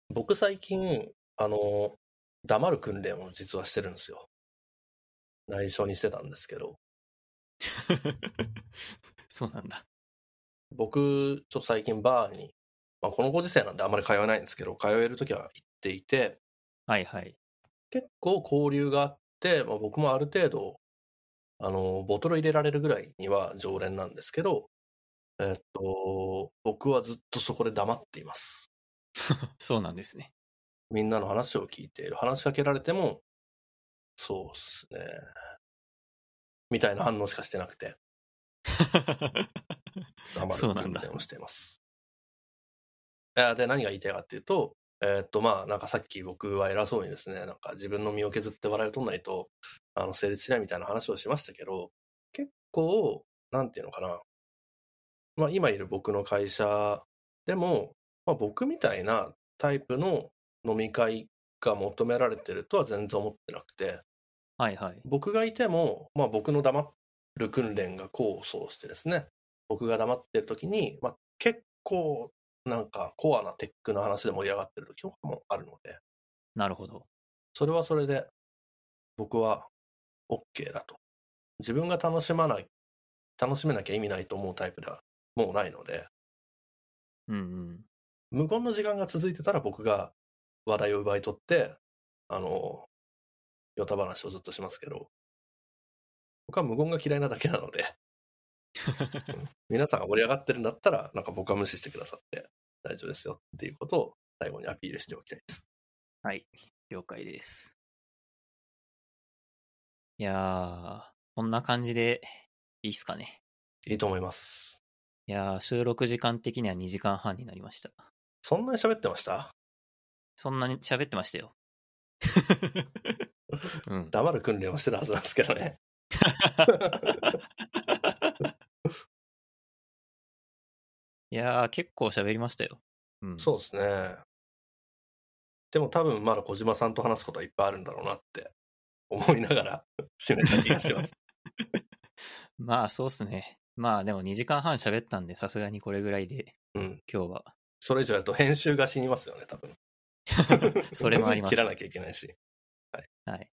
僕最近、あの、黙る訓練を実はしてるんですよ。内緒にしてたんですけど、そうなんだ。僕、ちょっと最近バーに、まあ、このご時世なんであんまり通えないんですけど、通えるときは行っていて、はいはい。結構交流があって、まあ、僕もある程度、あの、ボトル入れられるぐらいには常連なんですけど、えっと、僕はずっとそこで黙っています。そうなんですね。みんなの話を聞いている。話しかけられても、そうっすね。みたいな反応しかしてなくて、黙るそうなんだ訓練をしています。で、何が言いたいかっていうと、えーっと、まあ、なんかさっき僕は偉そうにですね、なんか自分の身を削って笑いを取んないと、あの、成立しないみたいな話をしましたけど、結構、なんていうのかな。まあ、今いる僕の会社でも、まあ、僕みたいなタイプの飲み会が求められてるとは全然思ってなくて、はいはい。僕がいても、まあ、僕の黙る訓練が功を奏してですね、僕が黙ってる時に、まあ、結構なんかコアなテックの話で盛り上がってる時とかもあるので、なるほど。それはそれで僕は OK だと。自分が楽しまない、楽しめなきゃ意味ないと思うタイプではもうないので、うんうん。無言の時間が続いてたら僕が話題を奪い取って、あの、ヨタ話をずっとしますけど、僕は無言が嫌いなだけなので、皆さんが盛り上がってるんだったら、なんか僕は無視してくださって大丈夫ですよっていうことを最後にアピールしておきたいです。はい。了解です。いやー、こんな感じでいいっすかね。いいと思います。いやー、収録時間的には2時間半になりました。そんなに喋ってました？そんなに喋ってましたよ。うん。黙る訓練をしてたはずなんですけどね。いやー、結構喋りましたよ。うん。そうですね。でも多分まだ小島さんと話すことはいっぱいあるんだろうなって思いながら 締めた気がします。まあ、そうっすね。まあ、でも2時間半喋ったんで、さすがにこれぐらいで、うん。今日は。それ以上やると編集が死にますよね、多分。それもあります切らなきゃいけないし。はい。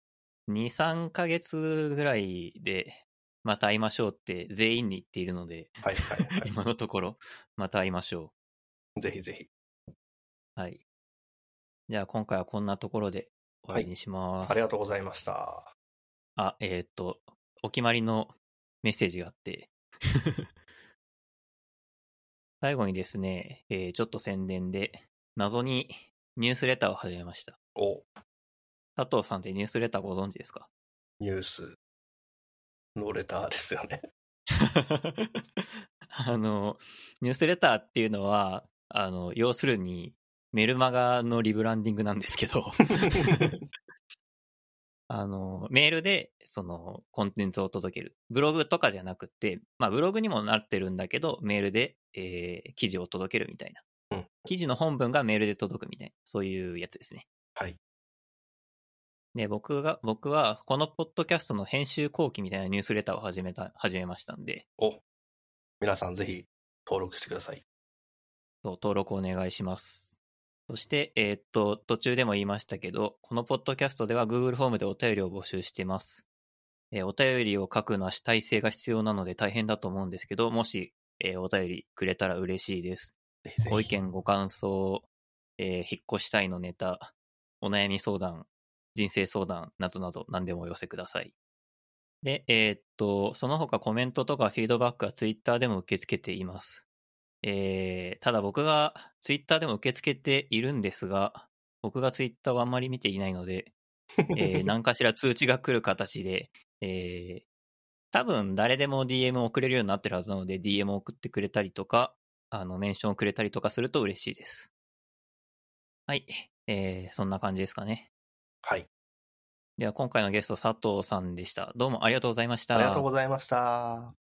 2、3ヶ月ぐらいで、また会いましょうって全員に言っているので、はいはいは今のところ、また会いましょい。ぜひぜひ。う。はい。じゃあ、今回はこんなところで終わりにします。ありがとうございました。あ、えーっと、お決まりのメッセージがあって、最後にですね、えーちょっと宣伝で、謎にニュースレターを始めました。お、佐藤さんってニュースレターご存知ですか？ニュースのレターですよね。あの、ニュースレターっていうのは、あの、要するに、メルマガのリブランディングなんですけど、あの、メールで、その、コンテンツを届ける。ブログとかじゃなくて、まあ、ブログにもなってるんだけど、メールで、えー記事を届けるみたいな。うん記事の本文がメールで届くみたいな、そういうやつですね。はい。で、僕が、僕は、このポッドキャストの編集後期みたいなニュースレターを始めた、始めましたんで、お、皆さんぜひ登録してください。そう登録お願いします。そして、えーっと、途中でも言いましたけど、このポッドキャストでは Google フォームでお便りを募集しています。えーお便りを書くのは主体性が必要なので大変だと思うんですけど、もし、えーお便りくれたら嬉しいです。ご意見、ご感想、えー引っ越したいのネタ、お悩み相談、人生相談などなど何でもお寄せください。で、えーっと、その他コメントとかフィードバックは Twitter でも受け付けています。えーただ僕が Twitter でも受け付けているんですが、僕が Twitter をあんまり見ていないので、えー何かしら通知が来る形で、えー多分誰でも DM を送れるようになってるはずなので、DM を送ってくれたりとか、あの、メンションをくれたりとかすると嬉しいです。はい。えーそんな感じですかね。はい。では今回のゲスト佐藤さんでした。どうもありがとうございました。ありがとうございました。